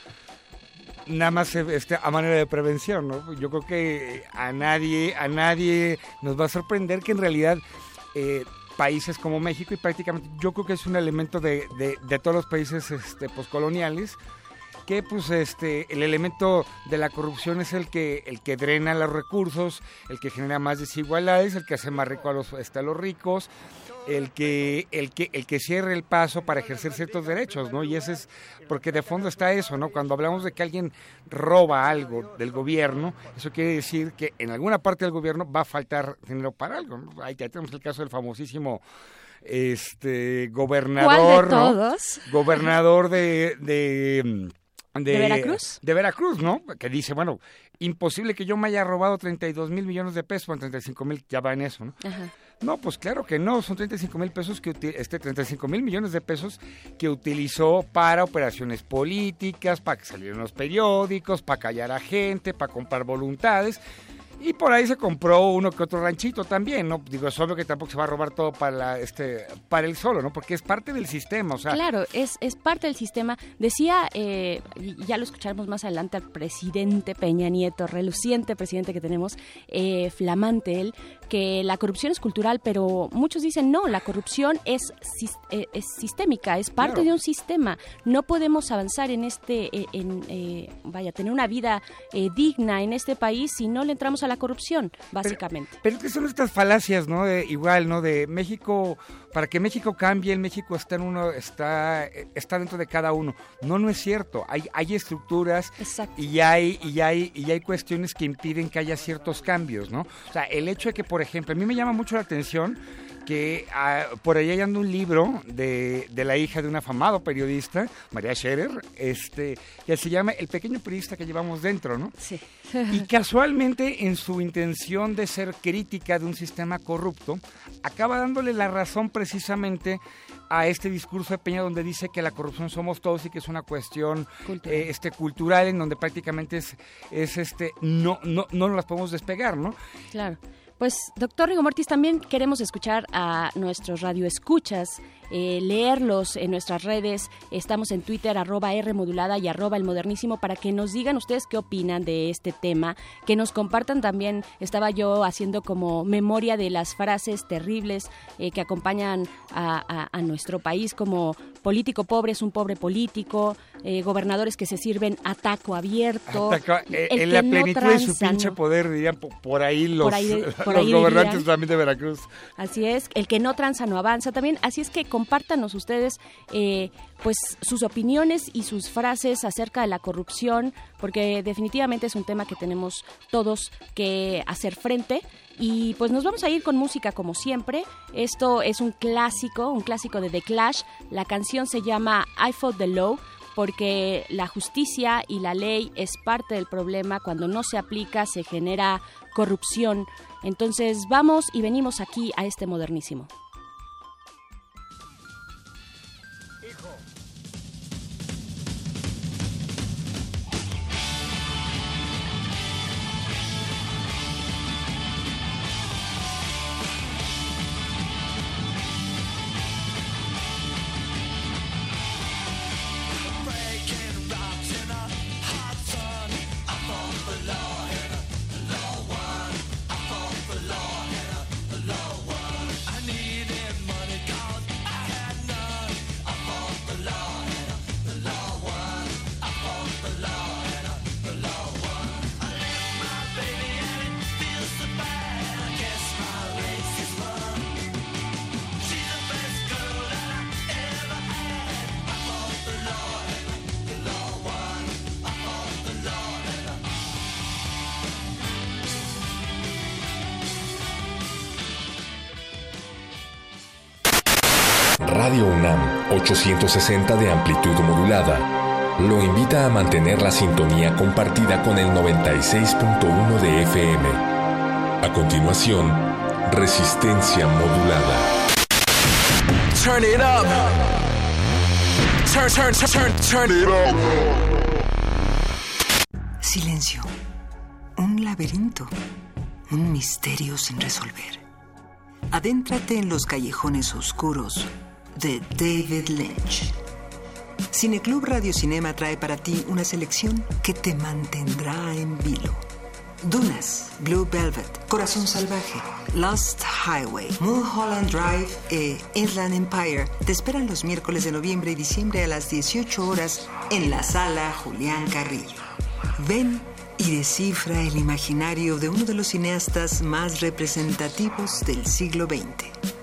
nada más este, a manera de prevención, ¿no? Yo creo que a nadie, a nadie nos va a sorprender que en realidad eh, países como México y prácticamente yo creo que es un elemento de, de, todos los países este, poscoloniales que pues este el elemento de la corrupción es el que el que drena los recursos, el que genera más desigualdades, el que hace más rico a los este, a los ricos, el que el que el que cierre el paso para ejercer ciertos derechos, ¿no? Y ese es porque de fondo está eso, ¿no? Cuando hablamos de que alguien roba algo del gobierno, eso quiere decir que en alguna parte del gobierno va a faltar dinero para algo. ¿no? Ahí tenemos el caso del famosísimo este gobernador, ¿Cuál de todos? Gobernador de, de de, Veracruz? De Veracruz, ¿no? Que dice, bueno, imposible que yo me haya robado 32 mil millones de pesos, bueno, 35 mil ya va en eso, ¿no? Ajá. No, pues claro que no, son 35 mil pesos que este 35 mil millones de pesos que utilizó para operaciones políticas, para que salieran los periódicos, para callar a gente, para comprar voluntades. Y por ahí se compró uno que otro ranchito también, ¿no? Digo, es obvio que tampoco se va a robar todo para este para él solo, ¿no? Porque es parte del sistema, o sea. Claro, es, es parte del sistema. Decía, eh, ya lo escucharemos más adelante al presidente Peña Nieto, reluciente presidente que tenemos, eh, flamante él, que la corrupción es cultural, pero muchos dicen, no, la corrupción es, eh, es sistémica, es parte de un sistema. No podemos avanzar en este, en, vaya, tener una vida digna en este país si no le entramos a la corrupción, básicamente. Pero, que son estas falacias, ¿no? De, igual, ¿no? De México, para que México cambie, el México está en uno, está, está dentro de cada uno. No, no es cierto. Hay, hay estructuras y hay, y hay, y hay cuestiones que impiden que haya ciertos cambios, ¿no? O sea, el hecho de que, por ejemplo, a mí me llama mucho la atención que ah, por ahí anda un libro de, de, la hija de un afamado periodista, María Scherer, este, que se llama El pequeño periodista que llevamos dentro, ¿no? Sí. Y casualmente, en su intención de ser crítica de un sistema corrupto, acaba dándole la razón precisamente a este discurso de Peña donde dice que la corrupción somos todos y que es una cuestión cultural, eh, este, cultural en donde prácticamente es, es este no, no, no nos las podemos despegar, ¿no? Claro. Pues, doctor Rigo Mortis, también queremos escuchar a nuestros radioescuchas eh, leerlos en nuestras redes. Estamos en Twitter, arroba R modulada y arroba el modernísimo, para que nos digan ustedes qué opinan de este tema, que nos compartan también, estaba yo haciendo como memoria de las frases terribles eh, que acompañan a, nuestro país, como político pobre es un pobre político, eh, gobernadores que se sirven ataco abierto. en la plenitud de su pinche poder, dirían por, ahí los, gobernantes también de Veracruz. Así es, el que no tranza no avanza también. Así es que compártanos ustedes eh, pues sus opiniones y sus frases acerca de la corrupción, porque definitivamente es un tema que tenemos todos que hacer frente. Y pues nos vamos a ir con música como siempre. Esto es un clásico, un clásico de The Clash. La canción se llama I Fought the Law porque la justicia y la ley es parte del problema. Cuando no se aplica se genera corrupción. Entonces vamos y venimos aquí a este modernísimo. 860 de amplitud modulada lo invita a mantener la sintonía compartida con el 96.1 de FM. A continuación, resistencia modulada. Turn it up. Turn, turn, turn, turn it up. Silencio. Un laberinto. Un misterio sin resolver. Adéntrate en los callejones oscuros de David Lynch. Cineclub Radio Cinema trae para ti una selección que te mantendrá en vilo. Dunas, Blue Velvet, Corazón Salvaje, Lost Highway, Mulholland Drive e Inland Empire te esperan los miércoles de noviembre y diciembre a las 18 horas en la sala Julián Carrillo. Ven y descifra el imaginario de uno de los cineastas más representativos del siglo XX.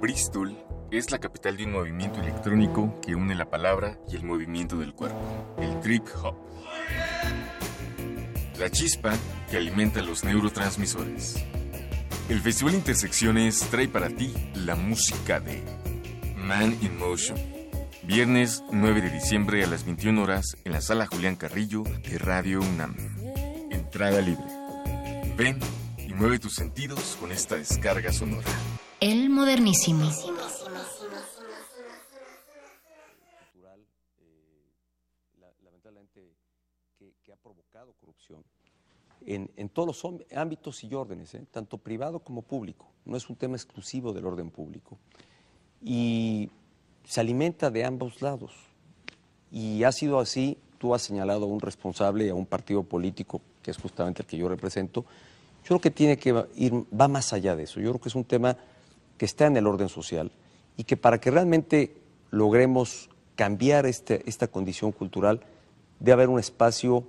Bristol es la capital de un movimiento electrónico que une la palabra y el movimiento del cuerpo, el trip hop. La chispa que alimenta los neurotransmisores. El Festival Intersecciones trae para ti la música de Man in Motion. Viernes 9 de diciembre a las 21 horas en la sala Julián Carrillo de Radio UNAM. Entrada libre. Ven y mueve tus sentidos con esta descarga sonora. El modernísimo. lamentablemente que, ha provocado corrupción en, todos los ámbitos y órdenes, ¿eh? tanto privado como público. No es un tema exclusivo del orden público. Y se alimenta de ambos lados. Y ha sido así, tú has señalado a un responsable, a un partido político, que es justamente el que yo represento. Yo creo que tiene que ir, va más allá de eso. Yo creo que es un tema que está en el orden social y que para que realmente logremos cambiar este, esta condición cultural, debe haber un espacio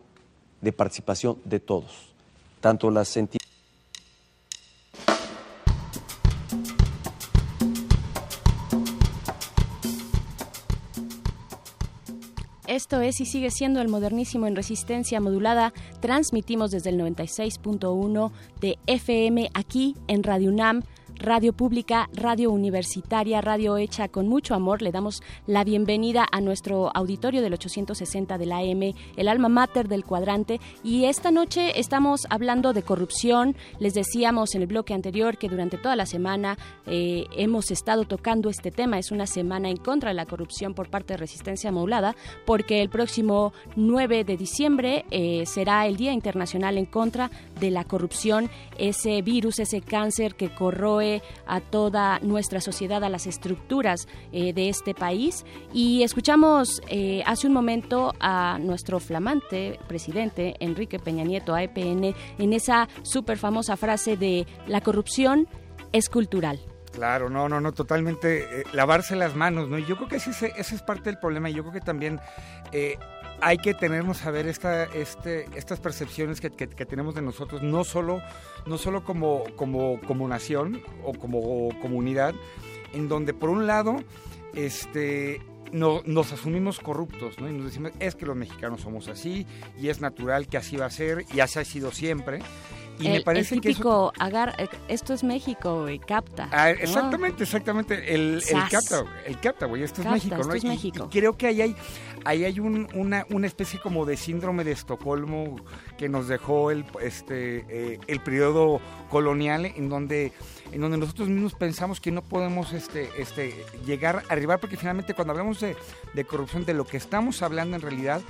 de participación de todos, tanto las entidades. Esto es y sigue siendo el modernísimo en resistencia modulada. Transmitimos desde el 96.1 de FM aquí en Radio UNAM radio pública, radio universitaria, radio hecha con mucho amor. Le damos la bienvenida a nuestro auditorio del 860 de la AM, el alma mater del cuadrante. Y esta noche estamos hablando de corrupción. Les decíamos en el bloque anterior que durante toda la semana eh, hemos estado tocando este tema. Es una semana en contra de la corrupción por parte de Resistencia Modulada, porque el próximo 9 de diciembre eh, será el Día Internacional en contra de la corrupción, ese virus, ese cáncer que corroe a toda nuestra sociedad, a las estructuras eh, de este país. Y escuchamos eh, hace un momento a nuestro flamante presidente Enrique Peña Nieto, AEPN, en esa súper famosa frase de la corrupción es cultural. Claro, no, no, no, totalmente. Eh, lavarse las manos, ¿no? Y yo creo que ese, ese, es parte del problema. Y yo creo que también hay que tenernos a ver esta, este, estas percepciones que, tenemos de nosotros, no solo, no solo como, como, nación o como comunidad, en donde por un lado este, no, nos asumimos corruptos, ¿no? Y nos decimos, es que los mexicanos somos así, y es natural que así va a ser, y así ha sido siempre. Y me parece que agar, eh, esto es México, y capta. Ah, exactamente, exactamente. El, el, capta, el capta, güey, esto es México, ¿no? Es México. creo que ahí hay, ahí hay una, una especie como de síndrome de Estocolmo que nos dejó el, este, eh, el periodo colonial en donde, en donde nosotros mismos pensamos que no podemos este, este, llegar, arribar, porque finalmente cuando hablamos de, de corrupción, de lo que estamos hablando en realidad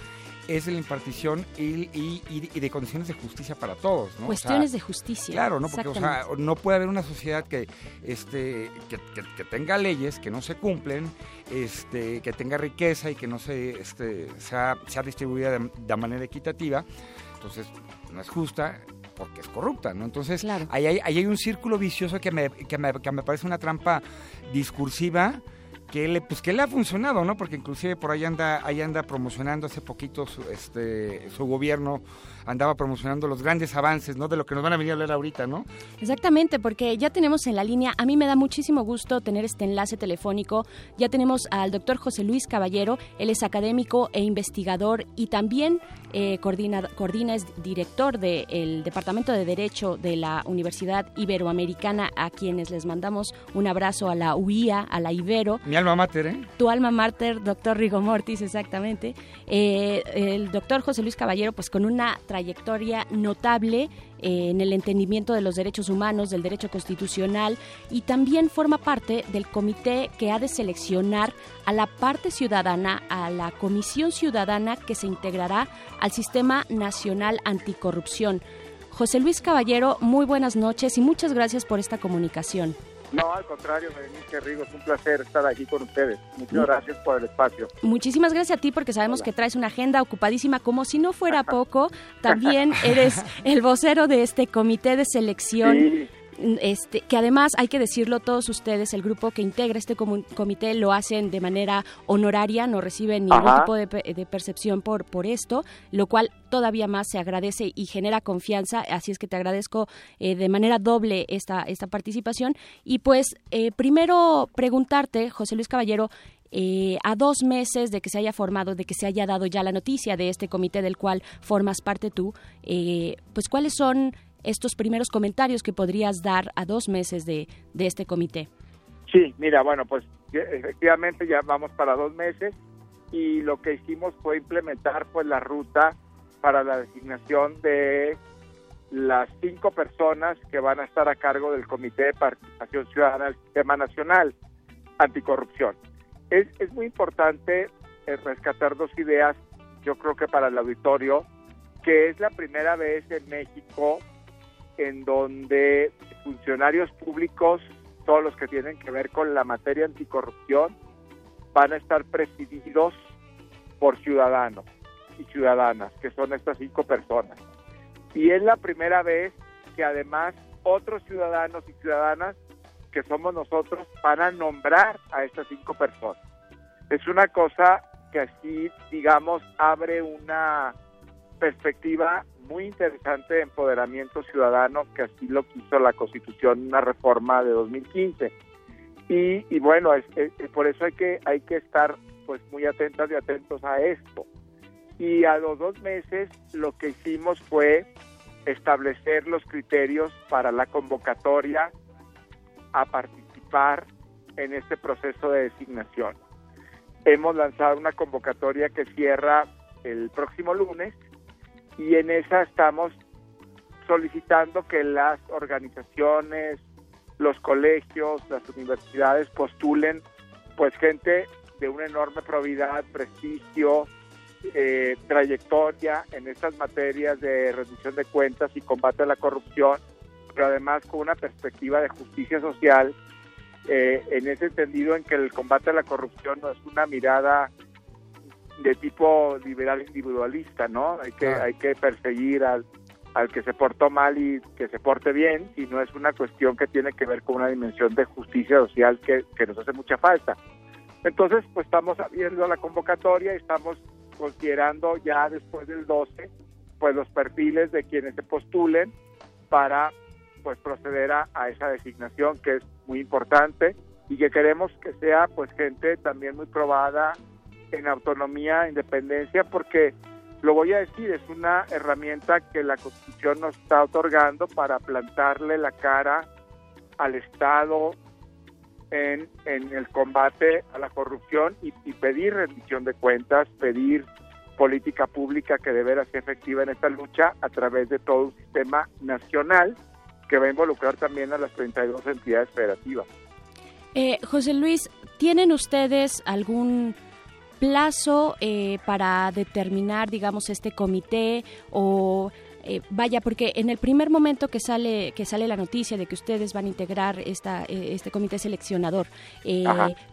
es de la impartición y, de condiciones de justicia para todos. ¿no? Cuestiones de justicia. Claro, ¿no? porque o sea, no puede haber una sociedad que, este, que, tenga leyes que no se cumplen, este, que tenga riqueza y que no se, este, sea, sea distribuida de, manera equitativa. Entonces, no es justa porque es corrupta, ¿no? Entonces, ahí, hay, ahí hay un círculo vicioso que me, que me, que me parece una trampa discursiva que le, pues que le ha funcionado, ¿no? Porque inclusive por ahí anda, ahí anda promocionando hace poquito su, este, su gobierno andaba promocionando los grandes avances, ¿no? De lo que nos van a venir a hablar ahorita, ¿no? Exactamente, porque ya tenemos en la línea, a mí me da muchísimo gusto tener este enlace telefónico, ya tenemos al doctor José Luis Caballero, él es académico e investigador y también eh, coordina, coordina, es director del Departamento de Derecho de la Universidad Iberoamericana, a quienes les mandamos un abrazo a la UIA, a la Ibero. Mi alma mater, ¿eh? Tu alma mater, doctor Rigo Mortis, exactamente. Eh, el doctor José Luis Caballero, pues con una trayectoria notable eh, en el entendimiento de los derechos humanos, del derecho constitucional y también forma parte del comité que ha de seleccionar a la parte ciudadana, a la comisión ciudadana que se integrará al Sistema Nacional Anticorrupción. José Luis Caballero, muy buenas noches y muchas gracias por esta comunicación. No, al contrario, Berenice Rigo, es un placer estar aquí con ustedes. Muchas gracias por el espacio. Muchísimas gracias a ti porque sabemos que traes una agenda ocupadísima, como si no fuera <laughs> poco. También eres el vocero de este comité de selección. Este, que además hay que decirlo todos ustedes, el grupo que integra este comité lo hacen de manera honoraria, no reciben ningún tipo de, percepción por, por esto, lo cual todavía más se agradece y genera confianza, así es que te agradezco eh, de manera doble esta, esta participación. Y pues eh, primero preguntarte, José Luis Caballero, eh, a dos meses de que se haya formado, de que se haya dado ya la noticia de este comité del cual formas parte tú, pues cuáles son estos primeros comentarios que podrías dar a dos meses de, de este comité. Sí, mira, bueno, pues efectivamente ya vamos para dos meses y lo que hicimos fue implementar pues la ruta para la designación de las cinco personas que van a estar a cargo del Comité de Participación Ciudadana del Sistema Nacional Anticorrupción. Es, es muy importante eh, rescatar dos ideas, yo creo que para el auditorio, que es la primera vez en México en donde funcionarios públicos, todos los que tienen que ver con la materia anticorrupción, van a estar presididos por ciudadanos y ciudadanas, que son estas cinco personas. Y es la primera vez que además otros ciudadanos y ciudadanas, que somos nosotros, van a nombrar a estas cinco personas. Es una cosa que así, digamos, abre una perspectiva muy interesante de empoderamiento ciudadano que así lo quiso la Constitución, una reforma de 2015. Y, y bueno, por eso hay que, hay que estar pues muy atentas y atentos a esto. Y a los dos meses lo que hicimos fue establecer los criterios para la convocatoria a participar en este proceso de designación. Hemos lanzado una convocatoria que cierra el próximo lunes y en esa estamos solicitando que las organizaciones, los colegios, las universidades postulen pues gente de una enorme probidad, prestigio, eh, trayectoria en estas materias de rendición de cuentas y combate a la corrupción, pero además con una perspectiva de justicia social, eh, en ese entendido en que el combate a la corrupción no es una mirada de tipo liberal individualista, ¿no? Hay que, hay que perseguir al, al que se portó mal y que se porte bien, y no es una cuestión que tiene que ver con una dimensión de justicia social que, que nos hace mucha falta. Entonces, pues estamos abriendo la convocatoria y estamos considerando ya después del 12, pues los perfiles de quienes se postulen para pues proceder a, a esa designación que es muy importante y que queremos que sea pues gente también muy probada en autonomía, independencia, porque lo voy a decir, es una herramienta que la Constitución nos está otorgando para plantarle la cara al Estado en, en el combate a la corrupción y, pedir rendición de cuentas, pedir política pública que deberá ser efectiva en esta lucha a través de todo un sistema nacional que va a involucrar también a las 32 entidades federativas. Eh, José Luis, ¿tienen ustedes algún plazo eh, para determinar, digamos, este comité o eh, vaya, porque en el primer momento que sale que sale la noticia de que ustedes van a integrar esta, eh, este comité seleccionador, eh,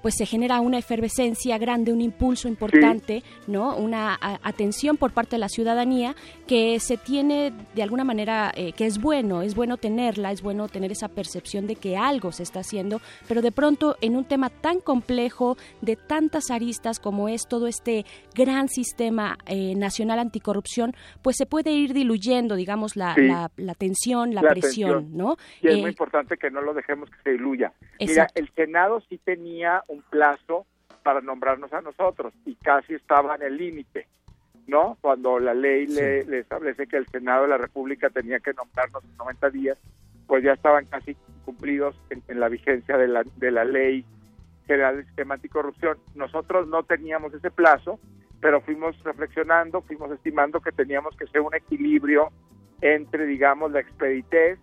pues se genera una efervescencia grande, un impulso importante, ¿no? Una atención por parte de la ciudadanía que se tiene de alguna manera, que es bueno, es bueno tenerla, es bueno tener esa percepción de que algo se está haciendo, pero de pronto en un tema tan complejo, de tantas aristas como es todo este gran sistema nacional anticorrupción, pues se puede ir diluyendo, digamos, la, la, tensión, la, presión, ¿no? Y es muy eh, importante que no lo dejemos que se diluya. Mira, el Senado sí tenía un plazo para nombrarnos a nosotros y casi estaba en el límite, ¿no? Cuando la ley le, le, establece que el Senado de la República tenía que nombrarnos en 90 días, pues ya estaban casi cumplidos en, en la vigencia de la, de la ley general del sistema anticorrupción. Nosotros no teníamos ese plazo, pero fuimos reflexionando, fuimos estimando que teníamos que ser un equilibrio entre, digamos, la expeditez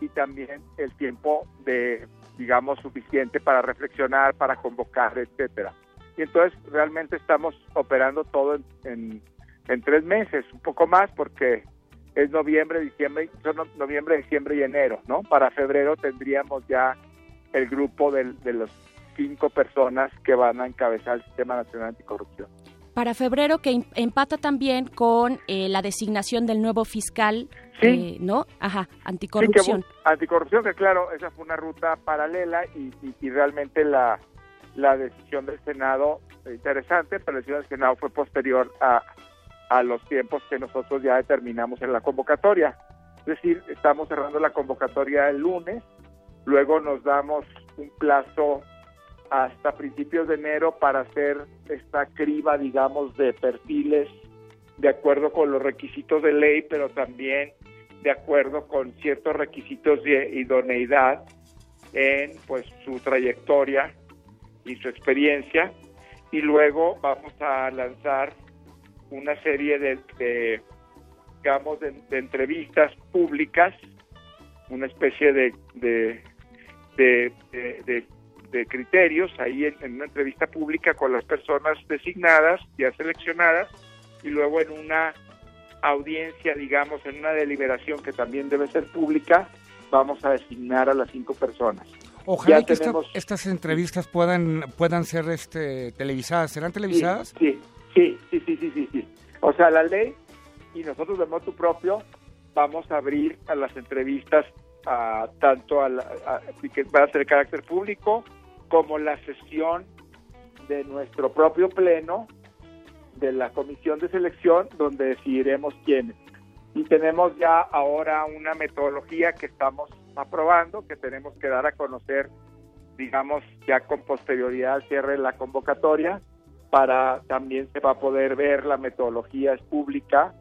y también el tiempo de, digamos, suficiente para reflexionar, para convocar, etcétera. Y entonces realmente estamos operando todo en, en, tres meses, un poco más, porque es noviembre, diciembre, son noviembre, diciembre y enero, ¿no? Para febrero tendríamos ya el grupo de, de los cinco personas que van a encabezar el Sistema Nacional Anticorrupción para febrero que empata también con eh, la designación del nuevo fiscal, eh, ¿no? Ajá, anticorrupción. anticorrupción, que claro, esa fue una ruta paralela y, y, realmente la, la decisión del Senado, interesante, pero la decisión del Senado fue posterior a, a los tiempos que nosotros ya determinamos en la convocatoria. Es decir, estamos cerrando la convocatoria el lunes, luego nos damos un plazo hasta principios de enero para hacer esta criba, digamos, de perfiles de acuerdo con los requisitos de ley, pero también de acuerdo con ciertos requisitos de idoneidad en pues su trayectoria y su experiencia. Y luego vamos a lanzar una serie de, digamos de, entrevistas públicas una especie de, de, de criterios ahí en, una entrevista pública con las personas designadas, ya seleccionadas, y luego en una audiencia, digamos, en una deliberación que también debe ser pública, vamos a designar a las cinco personas. Ojalá que estas entrevistas puedan puedan ser este televisadas. ¿Serán televisadas? Sí, sí, sí, sí, sí, sí, O sea, la ley y nosotros de modo propio vamos a abrir a las entrevistas a, tanto a, a, que van a ser de carácter público como la sesión de nuestro propio pleno de la comisión de selección donde decidiremos quiénes. Y tenemos ya ahora una metodología que estamos aprobando, que tenemos que dar a conocer, digamos, ya con posterioridad al cierre de la convocatoria, para también se va a poder ver la metodología es pública,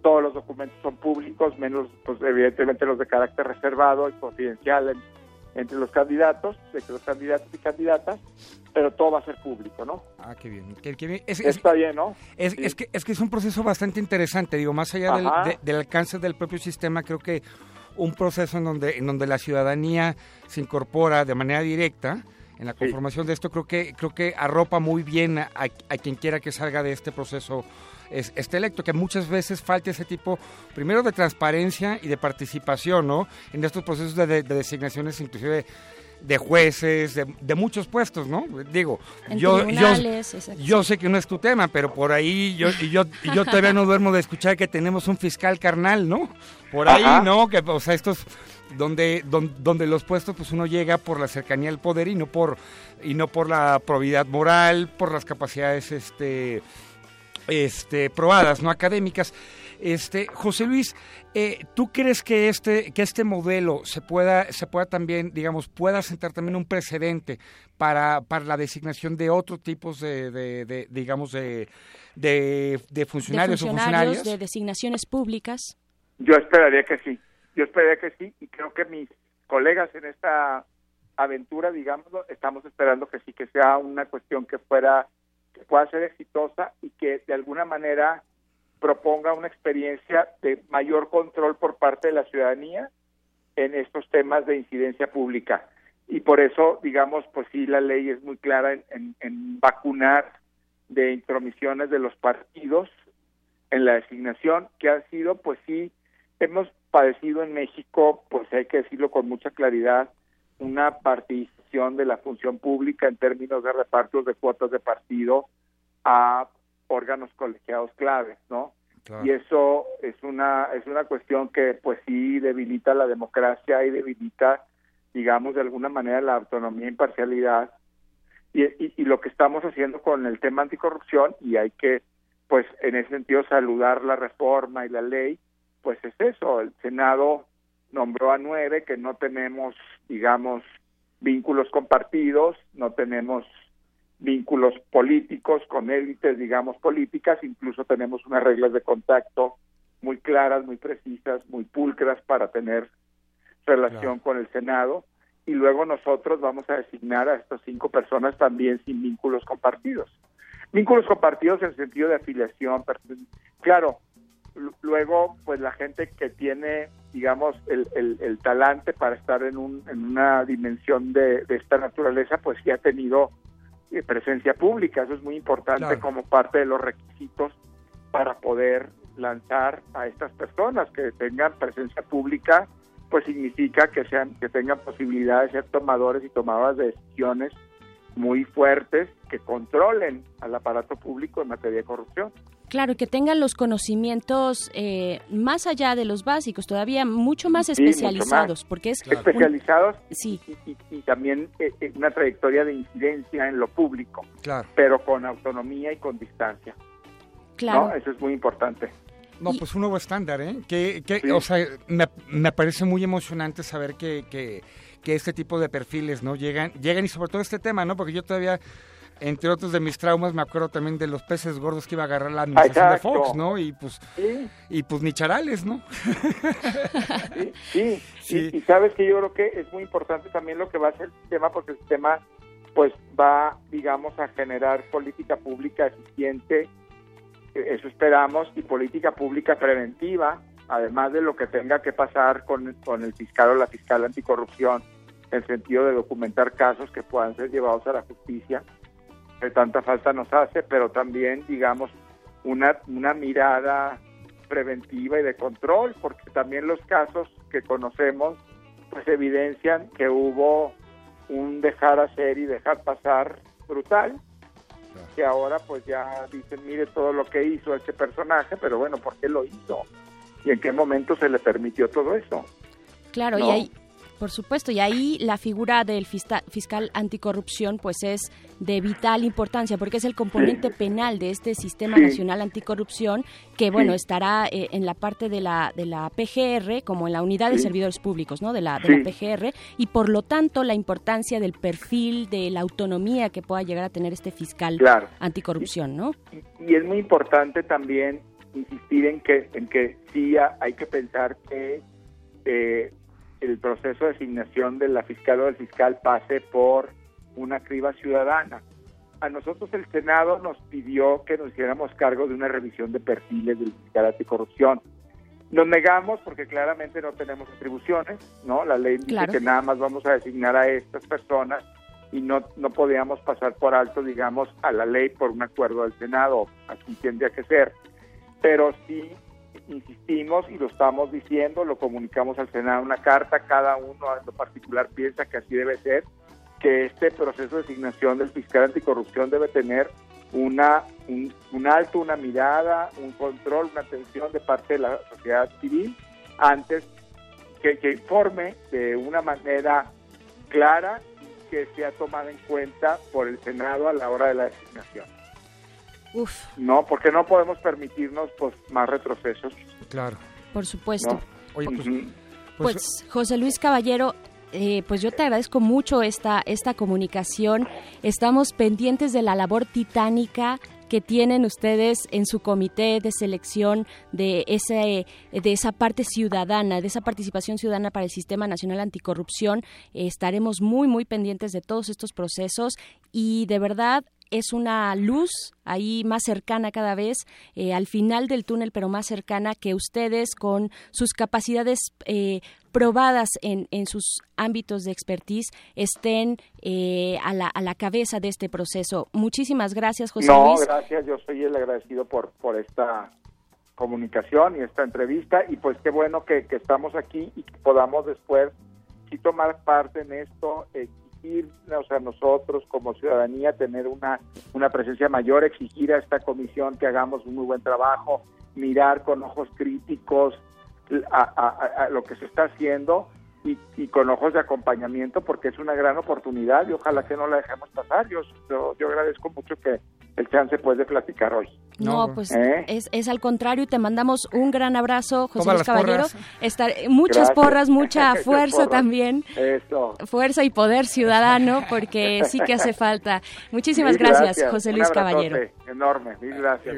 todos los documentos son públicos, menos pues evidentemente los de carácter reservado y confidencial en, entre los candidatos, entre los candidatos y candidatas, pero todo va a ser público, ¿no? Ah, qué bien. Está bien, ¿no? Es, que, es que es un proceso bastante interesante, digo, más allá del, del, alcance del propio sistema, creo que un proceso en donde, en donde la ciudadanía se incorpora de manera directa en la conformación de esto, creo que, creo que arropa muy bien a, a quien quiera que salga de este proceso es, este electo, que muchas veces falta ese tipo, primero de transparencia y de participación, ¿no? En estos procesos de, designaciones, inclusive de jueces, de, muchos puestos, ¿no? Digo, yo, yo, yo, sé que no es tu tema, pero por ahí yo, yo, yo todavía no duermo de escuchar que tenemos un fiscal carnal, ¿no? Por ahí, ¿no? Que, o sea, estos donde, donde, donde, los puestos pues uno llega por la cercanía al poder y no por y no por la probidad moral, por las capacidades este este, probadas, no académicas. Este, José Luis, eh, ¿tú crees que este, que este modelo se pueda, se pueda también, digamos, pueda sentar también un precedente para, para la designación de otros tipos de, de, digamos, de, de, funcionarios, o funcionarias? De designaciones públicas. Yo esperaría que sí, yo esperaría que sí, y creo que mis colegas en esta aventura, digamos, estamos esperando que sí, que sea una cuestión que fuera que pueda ser exitosa y que de alguna manera proponga una experiencia de mayor control por parte de la ciudadanía en estos temas de incidencia pública. Y por eso, digamos, pues sí, la ley es muy clara en, vacunar de intromisiones de los partidos en la designación, que han sido, pues sí, hemos padecido en México, pues hay que decirlo con mucha claridad, una participación de la función pública en términos de repartos de cuotas de partido a órganos colegiados claves, ¿no? Y eso es una es una cuestión que pues sí debilita la democracia y debilita, digamos, de alguna manera la autonomía e imparcialidad. Y, y, y lo que estamos haciendo con el tema anticorrupción, y hay que, pues, en ese sentido, saludar la reforma y la ley, pues es eso, el Senado nombró a nueve que no tenemos, digamos, vínculos compartidos, no tenemos vínculos políticos con élites, digamos, políticas, incluso tenemos unas reglas de contacto muy claras, muy precisas, muy pulcras para tener relación con el Senado y luego nosotros vamos a designar a estas cinco personas también sin vínculos compartidos. Vínculos compartidos en el sentido de afiliación, claro, luego pues la gente que tiene digamos el, el, talante para estar en, un, en una dimensión de, de esta naturaleza pues sí ha tenido eh, presencia pública. Eso es muy importante como parte de los requisitos para poder lanzar a estas personas que tengan presencia pública, pues significa que sean que tengan posibilidad de ser tomadores y tomadoras de decisiones muy fuertes que controlen al aparato público en materia de corrupción. Claro, que tengan los conocimientos eh, más allá de los básicos, todavía mucho más especializados, porque es especializados sí. y, también eh, eh, una trayectoria de incidencia en lo público, claro. pero con autonomía y con distancia. Claro, eso es muy importante. No, pues un nuevo estándar, ¿eh? Que, que o sea, me, me, parece muy emocionante saber que, que, que este tipo de perfiles, ¿no? Llegan, llegan y sobre todo este tema, ¿no? Porque yo todavía entre otros de mis traumas, me acuerdo también de los peces gordos que iba a agarrar la administración de Fox, ¿no? Y pues, y pues ni charales, ¿no? sí, <laughs> sí. Y, sabes que yo creo que es muy importante también lo que va a hacer el sistema, porque el sistema pues va, digamos, a generar política pública eficiente, e, eso esperamos, y política pública preventiva, además de lo que tenga que pasar con, con el fiscal o la fiscal anticorrupción, en el sentido de documentar casos que puedan ser llevados a la justicia que tanta falta nos hace, pero también, digamos, una, una mirada preventiva y de control, porque también los casos que conocemos pues evidencian que hubo un dejar hacer y dejar pasar brutal, que ahora pues ya dicen, mire todo lo que hizo este personaje, pero bueno, ¿por qué lo hizo? ¿Y en qué momento se le permitió todo eso? Claro, y hay, por supuesto, y ahí la figura del fiscal anticorrupción pues es de vital importancia porque es el componente penal de este sistema nacional anticorrupción que bueno estará eh, en la parte de la de la PGR como en la unidad de servidores públicos, ¿no? De la de la PGR y por lo tanto la importancia del perfil de la autonomía que pueda llegar a tener este fiscal anticorrupción, ¿no? Y, es muy importante también insistir en que en que sí hay que pensar que eh, el proceso de asignación de la fiscal o del fiscal pase por una criba ciudadana. A nosotros el Senado nos pidió que nos hiciéramos cargo de una revisión de perfiles del fiscal anticorrupción. Nos negamos porque claramente no tenemos atribuciones, ¿no? La ley dice que nada más vamos a designar a estas personas y no, no podíamos pasar por alto, digamos, a la ley por un acuerdo del Senado. Aquí tendría que ser. Pero sí insistimos y lo estamos diciendo, lo comunicamos al Senado una carta, cada uno en lo particular piensa que así debe ser, que este proceso de designación del fiscal anticorrupción debe tener una un, alto, una mirada, un control, una atención de parte de la sociedad civil antes que, que informe de una manera clara y que sea tomada en cuenta por el Senado a la hora de la designación. No, porque no podemos permitirnos pues más retrocesos. Claro. Por supuesto. Pues, pues, pues, José Luis Caballero, eh, pues yo te agradezco mucho esta, esta comunicación. Estamos pendientes de la labor titánica que tienen ustedes en su comité de selección de ese de esa parte ciudadana, de esa participación ciudadana para el Sistema Nacional Anticorrupción. estaremos muy muy pendientes de todos estos procesos y de verdad es una luz ahí más cercana cada vez, eh, al final del túnel, pero más cercana que ustedes con sus capacidades eh, probadas en, en, sus ámbitos de expertise estén eh, a, la, a la cabeza de este proceso. Muchísimas gracias, José no, Luis. No, gracias, yo soy el agradecido por, por esta comunicación y esta entrevista y pues qué bueno que, que estamos aquí y que podamos después sí tomar parte en esto, a nosotros como ciudadanía tener una, una presencia mayor, exigir a esta comisión que hagamos un muy buen trabajo, mirar con ojos críticos a, lo que se está haciendo y, con ojos de acompañamiento porque es una gran oportunidad y ojalá que no la dejemos pasar. Yo, yo agradezco mucho que el chance pues de platicar hoy. No, pues ¿Eh? es, es al contrario y te mandamos un gran abrazo, José Luis Caballero. porras. Estar, muchas Gracias. porras, mucha <laughs> fuerza porras. también. Eso. Fuerza y poder ciudadano, porque sí que hace falta. Muchísimas Mil gracias, José Luis Caballero. Enorme, mil gracias.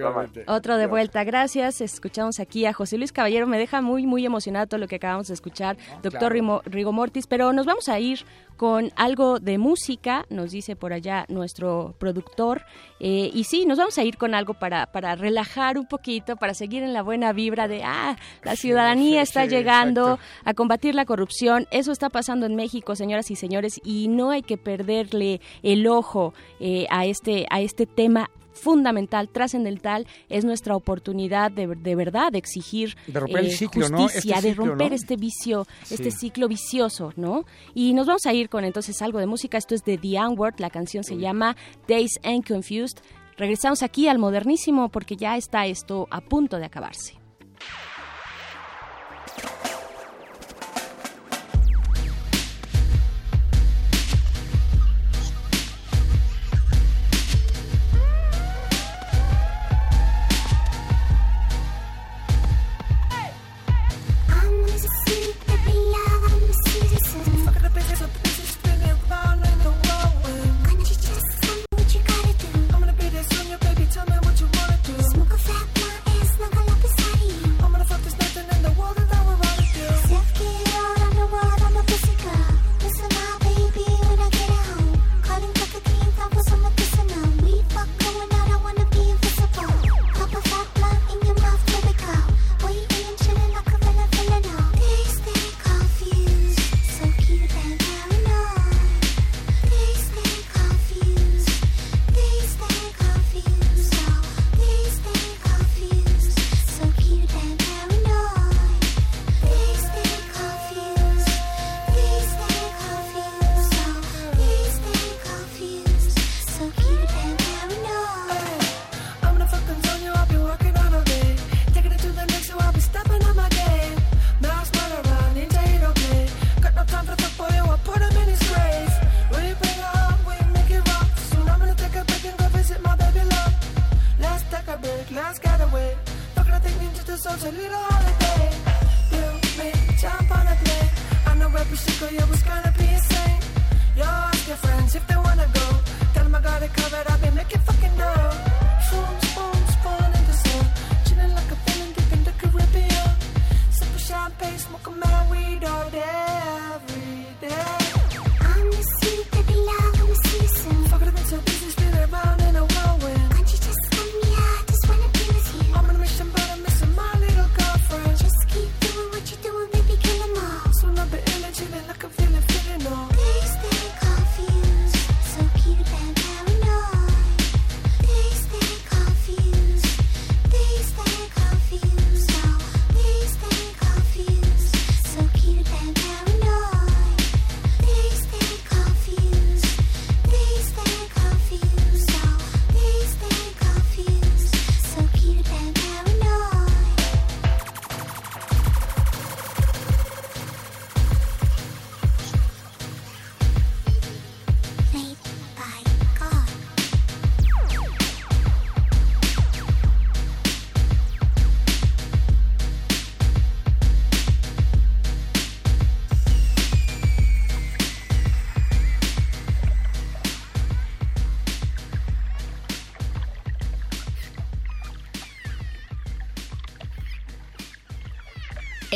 Otro de vuelta, gracias. Escuchamos aquí a José Luis Caballero. Me deja muy, muy emocionado todo lo que acabamos de escuchar, doctor claro. Rimo- Rigo Mortis. Pero nos vamos a ir con algo de música, nos dice por allá nuestro productor. Eh, y sí, nos vamos a ir con algo para, para relajar un poquito, para seguir en la buena vibra de, ah, la ciudadanía sí, está sí, llegando exacto. a combatir la corrupción. Eso está pasando en México, señoras y señores, y no hay que perderle el ojo eh, a, este, a este tema fundamental, trascendental, es nuestra oportunidad de, de verdad de exigir De romper el eh, justicia, Este de romper ¿no? este vicio, Sí. este ciclo vicioso, ¿no? Y nos vamos a ir con entonces algo de música. Esto es de The N-Word, la canción se llama Days and Confused. Regresamos aquí al modernísimo porque ya está esto a punto de acabarse.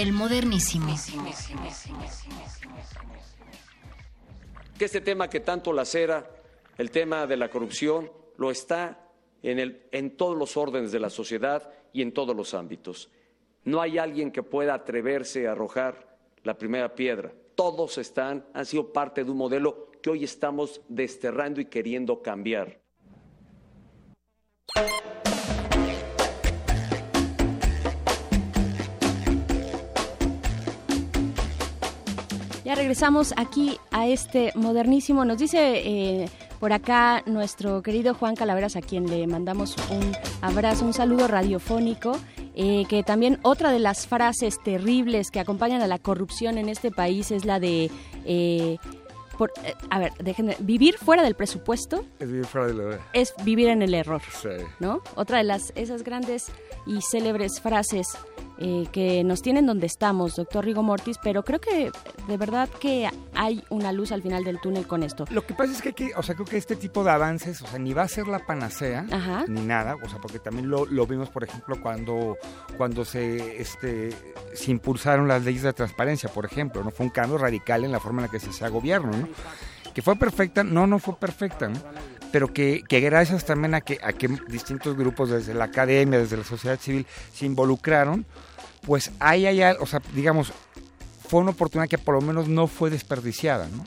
El modernísimo. que este tema que tanto lacera, el tema de la corrupción, lo está en, el, en todos los órdenes de la sociedad y en todos los ámbitos. No hay alguien que pueda atreverse a arrojar la primera piedra. Todos están, han sido parte de un modelo que hoy estamos desterrando y queriendo cambiar. Ya regresamos aquí a este modernísimo. Nos dice eh, por acá nuestro querido Juan Calaveras, a quien le mandamos un abrazo, un saludo radiofónico. eh, que también otra de las frases terribles que acompañan a la corrupción en este país es la de eh, por- eh, a ver, déjenme, vivir fuera del presupuesto Es vivir fuera de lo- es vivir en el error. Sí. ¿no? Otra de las esas grandes y célebres frases eh, que nos tienen donde estamos, doctor Rigo Mortis, pero creo que de verdad que hay una luz al final del túnel con esto. Lo que pasa es que, hay que- o sea, creo que este tipo de avances, o sea, ni va a ser la panacea, Ajá. ni nada, o sea, porque también lo, lo vimos, por ejemplo, cuando, cuando se, este, se impulsaron las leyes de transparencia, por ejemplo, ¿no? Fue un cambio radical en la forma en la que se hacía gobierno, ¿no? Que fue perfecta, no, no fue perfecta, ¿no? Pero que, que gracias también a que, a que distintos grupos, desde la academia, desde la sociedad civil, se involucraron, pues ahí hay, o sea, digamos, fue una oportunidad que por lo menos no fue desperdiciada, ¿no?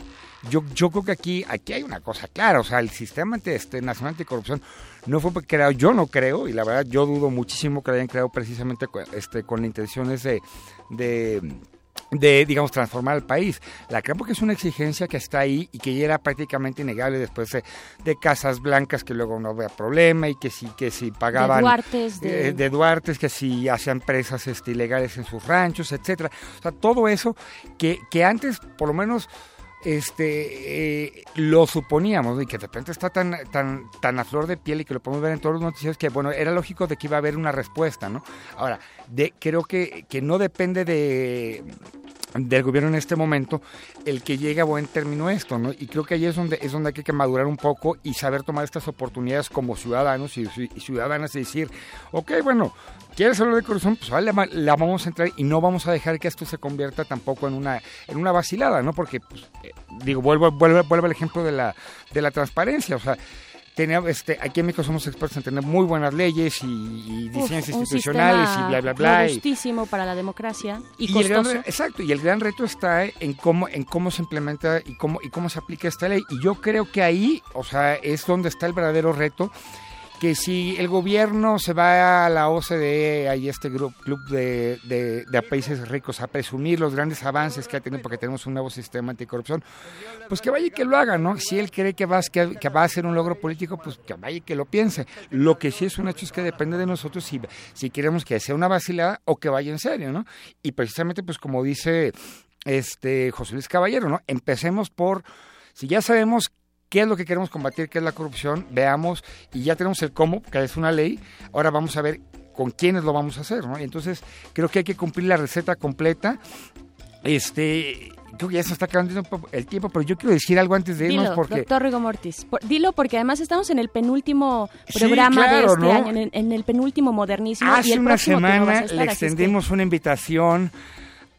Yo, yo creo que aquí, aquí hay una cosa clara, o sea, el sistema este, nacional anticorrupción no fue creado, yo no creo, y la verdad yo dudo muchísimo que lo hayan creado precisamente este, con intenciones de, de, digamos, transformar el país. La creo porque es una exigencia que está ahí y que ya era prácticamente innegable después de, de Casas Blancas, que luego no había problema y que sí, que si pagaban... Duartes, de- eh, de Duartes, que si hacían presas este, ilegales en sus ranchos, etcétera. O sea, todo eso que, que antes, por lo menos, este eh, lo suponíamos ¿no? y que de repente está tan tan tan a flor de piel y que lo podemos ver en todos los noticieros que bueno era lógico de que iba a haber una respuesta no ahora de creo que, que no depende de del gobierno en este momento el que llegue a buen término esto, ¿no? Y creo que ahí es donde es donde hay que madurar un poco y saber tomar estas oportunidades como ciudadanos y, y ciudadanas y decir, ok, bueno, ¿quieres hablar de corrupción? Pues vale, la, vamos a entrar y no vamos a dejar que esto se convierta tampoco en una en una vacilada, ¿no? Porque pues, eh, digo, vuelvo vuelvo vuelvo al ejemplo de la de la transparencia, o sea, tenía, este, aquí en México somos expertos en tener muy buenas leyes y, y diseños institucionales y bla bla bla. robustísimo para la democracia y, y gran exacto, y el gran reto está en cómo, en cómo se implementa y cómo, y cómo se aplica esta ley. Y yo creo que ahí, o sea, es donde está el verdadero reto, que si el gobierno se va a la OCDE, ahí este grupo, club de, de- países ricos, a presumir los grandes avances que ha tenido porque tenemos un nuevo sistema anticorrupción, pues que vaya y que lo haga, ¿no? Si él cree que va, que, que va a ser un logro político, pues que vaya y que lo piense. Lo que sí es un hecho es que depende de nosotros si, si queremos que sea una vacilada o que vaya en serio, ¿no? Y precisamente, pues como dice este José Luis Caballero, ¿no? Empecemos por, si ya sabemos qué es lo que queremos combatir, qué es la corrupción, veamos, y ya tenemos el cómo, que es una ley, ahora vamos a ver con quiénes lo vamos a hacer, ¿no? Y entonces creo que hay que cumplir la receta completa. Este, creo que ya se está acabando el tiempo, pero yo quiero decir algo antes de irnos Dilo, porque doctor Rigo Mortis. Por- dilo porque además estamos en el penúltimo Sí, programa de claro, este ¿no? año, en, en el penúltimo modernismo. y Hace el una semana le que- extendimos una invitación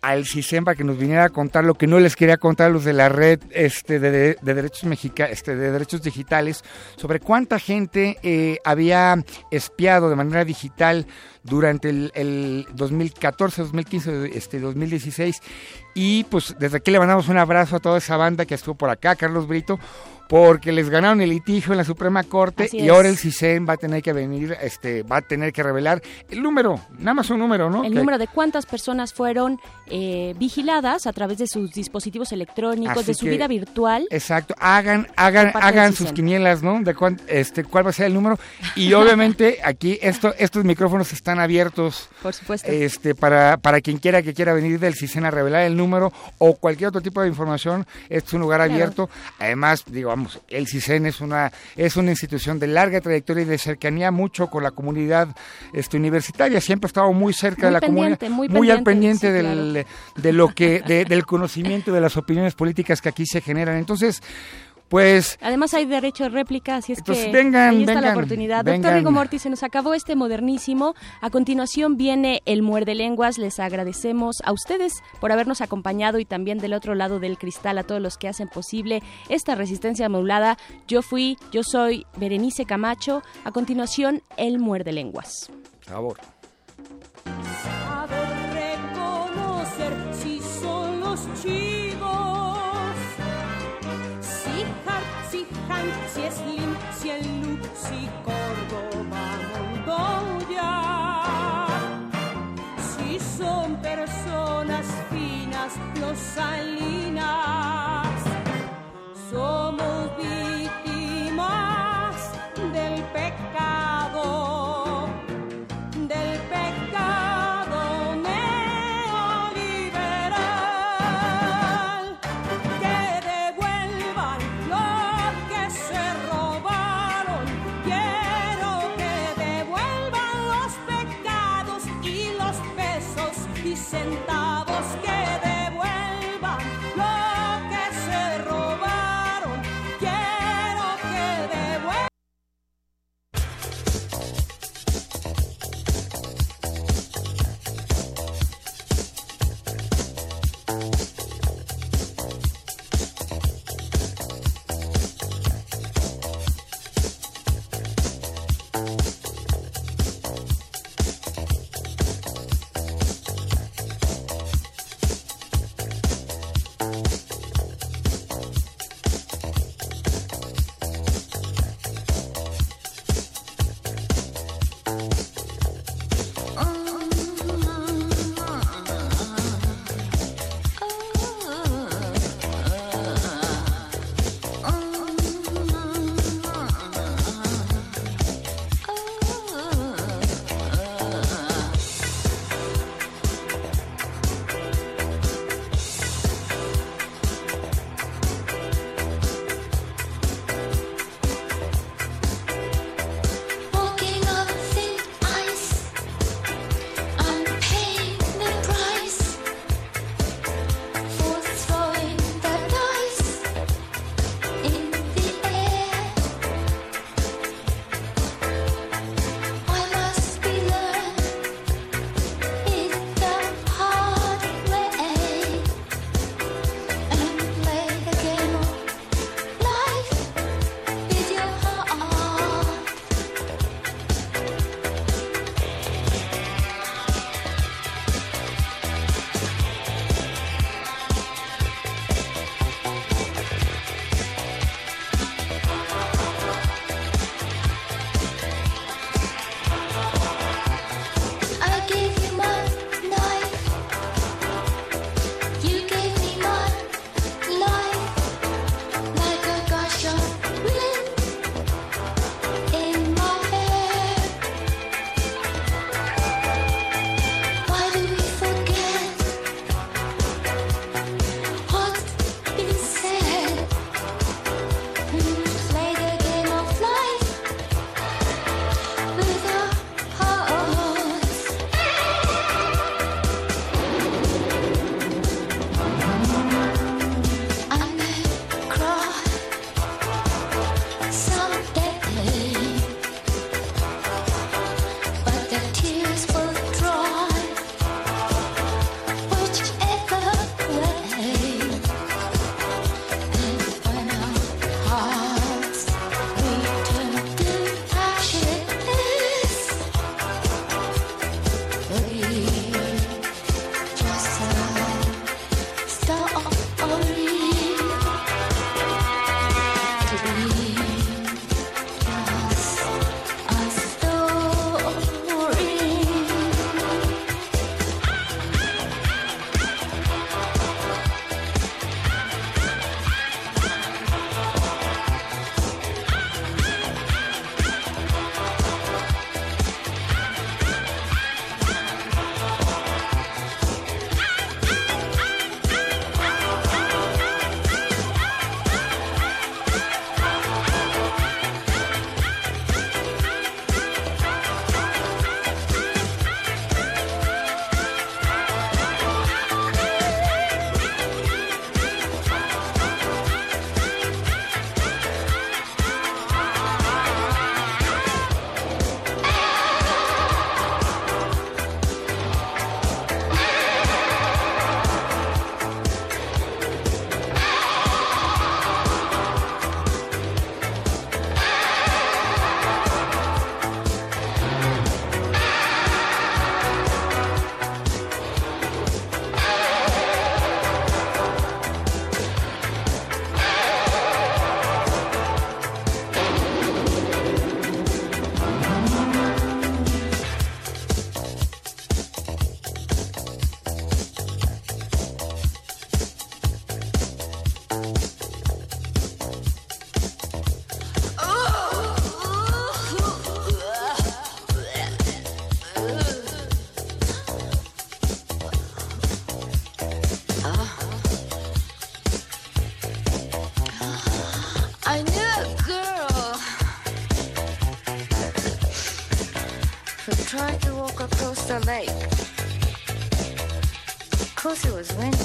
al CISEM para que nos viniera a contar lo que no les quería contar a los de la red este, de- de derechos mexica, este, de derechos digitales sobre cuánta gente eh, había espiado de manera digital durante el, el 2014, 2015, este, 2016 y pues desde aquí le mandamos un abrazo a toda esa banda que estuvo por acá, Carlos Brito, porque les ganaron el litigio en la Suprema Corte Así y es. ahora el CISEM va a tener que venir, este, va a tener que revelar el número, nada más un número, ¿no? El Que- número de cuántas personas fueron eh, vigiladas a través de sus dispositivos electrónicos, Así de su que- vida virtual. Exacto, hagan, hagan, hagan sus CISEN. quinielas, ¿no? De cuán- este, cuál va a ser el número. Y obviamente <laughs> aquí esto, estos micrófonos están abiertos. Por supuesto. Este, para, para quien quiera que quiera venir del CISEN a revelar el número o cualquier otro tipo de información, este es un lugar Claro. abierto. Además, digo, vamos, el CISEN es una, es una institución de larga trayectoria y de cercanía mucho con la comunidad este, universitaria. Siempre ha estado muy cerca Muy de la comunidad, muy al pendiente, sí, del, de lo que, de- del conocimiento de las opiniones políticas que aquí se generan. Entonces, pues Además hay derecho de réplica, así es que vengan, ahí está la oportunidad. vengan. Doctor Rigo Mortis, se nos acabó este modernísimo. A continuación viene el muerde lenguas. Les agradecemos a ustedes por habernos acompañado y también del otro lado del cristal a todos los que hacen posible esta resistencia modulada. Yo fui, yo soy Berenice Camacho. A continuación, el muerde lenguas. Sabor. Saber Rosalina.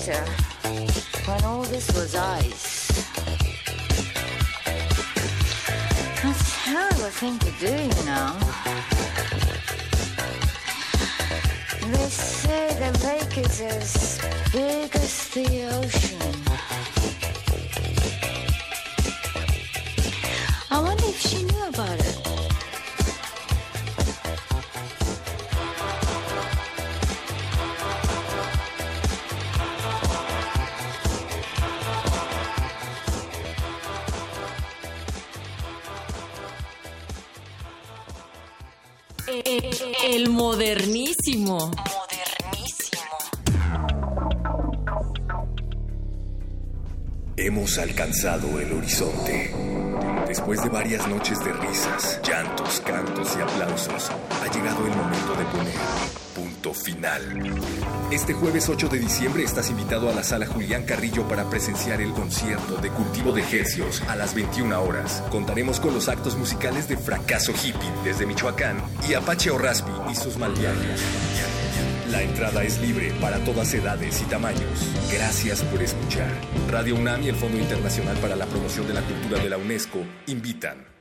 Winter when all this was ice. Este jueves 8 de diciembre estás invitado a la sala Julián Carrillo para presenciar el concierto de cultivo de Hercios a las 21 horas. Contaremos con los actos musicales de Fracaso Hippie desde Michoacán y Apache Orraspi y sus malviajes. La entrada es libre para todas edades y tamaños. Gracias por escuchar. Radio UNAM y el Fondo Internacional para la Promoción de la Cultura de la UNESCO invitan.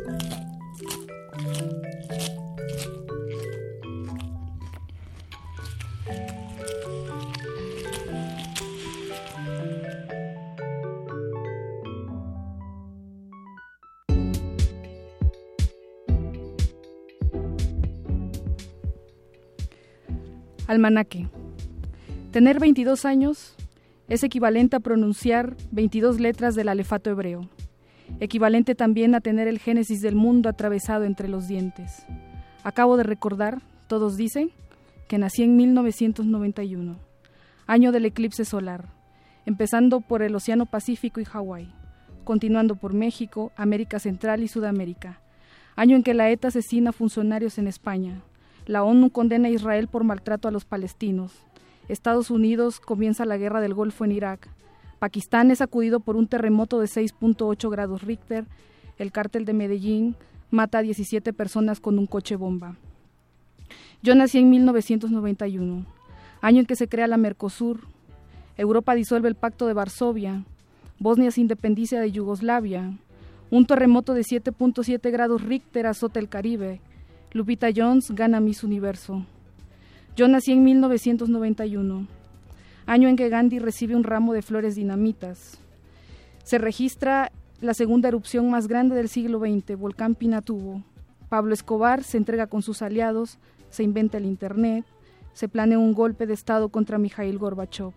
Almanaque. Tener 22 años es equivalente a pronunciar 22 letras del alefato hebreo, equivalente también a tener el génesis del mundo atravesado entre los dientes. Acabo de recordar, todos dicen, que nací en 1991, año del eclipse solar, empezando por el Océano Pacífico y Hawái, continuando por México, América Central y Sudamérica, año en que la ETA asesina funcionarios en España, la ONU condena a Israel por maltrato a los palestinos. Estados Unidos comienza la guerra del Golfo en Irak. Pakistán es sacudido por un terremoto de 6.8 grados Richter. El cártel de Medellín mata a 17 personas con un coche bomba. Yo nací en 1991, año en que se crea la Mercosur. Europa disuelve el Pacto de Varsovia. Bosnia se independiza de Yugoslavia. Un terremoto de 7.7 grados Richter azota el Caribe. Lupita Jones gana Miss Universo. Yo nací en 1991, año en que Gandhi recibe un ramo de flores dinamitas. Se registra la segunda erupción más grande del siglo XX, volcán Pinatubo. Pablo Escobar se entrega con sus aliados, se inventa el Internet, se planea un golpe de Estado contra Mikhail Gorbachev.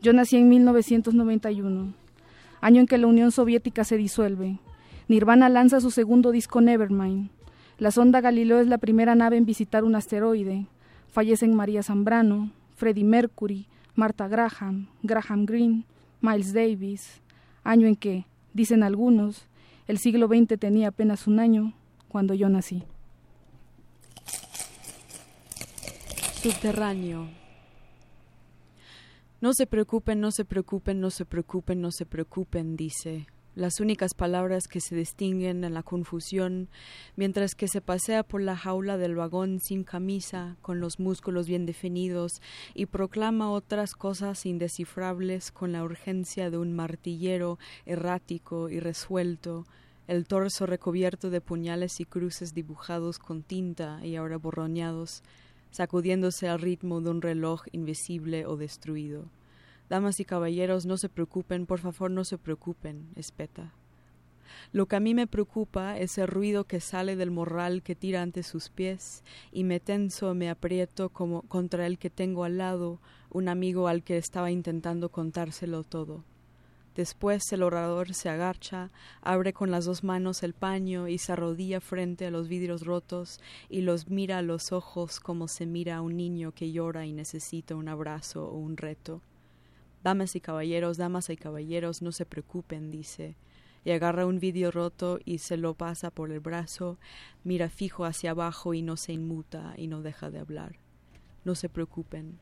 Yo nací en 1991, año en que la Unión Soviética se disuelve. Nirvana lanza su segundo disco Nevermind. La sonda Galileo es la primera nave en visitar un asteroide. Fallecen María Zambrano, Freddie Mercury, Martha Graham, Graham Greene, Miles Davis. Año en que, dicen algunos, el siglo XX tenía apenas un año cuando yo nací. Subterráneo. No se preocupen, no se preocupen, no se preocupen, no se preocupen, dice. Las únicas palabras que se distinguen en la confusión, mientras que se pasea por la jaula del vagón sin camisa, con los músculos bien definidos, y proclama otras cosas indescifrables con la urgencia de un martillero errático y resuelto, el torso recubierto de puñales y cruces dibujados con tinta y ahora borroñados, sacudiéndose al ritmo de un reloj invisible o destruido. Damas y caballeros, no se preocupen, por favor, no se preocupen, espeta. Lo que a mí me preocupa es el ruido que sale del morral que tira ante sus pies, y me tenso, me aprieto como contra el que tengo al lado, un amigo al que estaba intentando contárselo todo. Después el orador se agacha, abre con las dos manos el paño y se arrodilla frente a los vidrios rotos y los mira a los ojos como se mira a un niño que llora y necesita un abrazo o un reto. Damas y caballeros, damas y caballeros, no se preocupen, dice, y agarra un vidrio roto y se lo pasa por el brazo, mira fijo hacia abajo y no se inmuta y no deja de hablar. No se preocupen,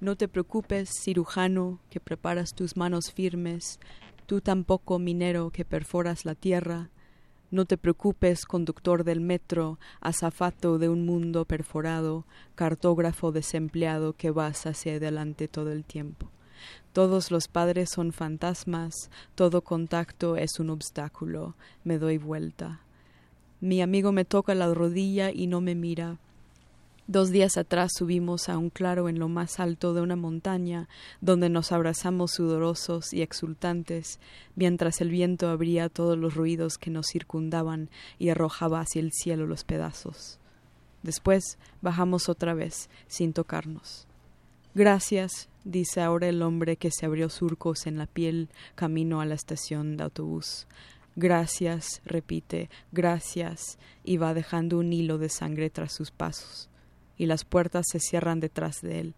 no te preocupes, cirujano, que preparas tus manos firmes, tú tampoco, minero, que perforas la tierra. No te preocupes, conductor del metro, azafato de un mundo perforado, cartógrafo desempleado que vas hacia adelante todo el tiempo. Todos los padres son fantasmas, todo contacto es un obstáculo, me doy vuelta. Mi amigo me toca la rodilla y no me mira, Dos días atrás subimos a un claro en lo más alto de una montaña, donde nos abrazamos sudorosos y exultantes, mientras el viento abría todos los ruidos que nos circundaban y arrojaba hacia el cielo los pedazos. Después bajamos otra vez, sin tocarnos. Gracias, dice ahora el hombre que se abrió surcos en la piel camino a la estación de autobús. Gracias, repite, gracias, y va dejando un hilo de sangre tras sus pasos y las puertas se cierran detrás de él.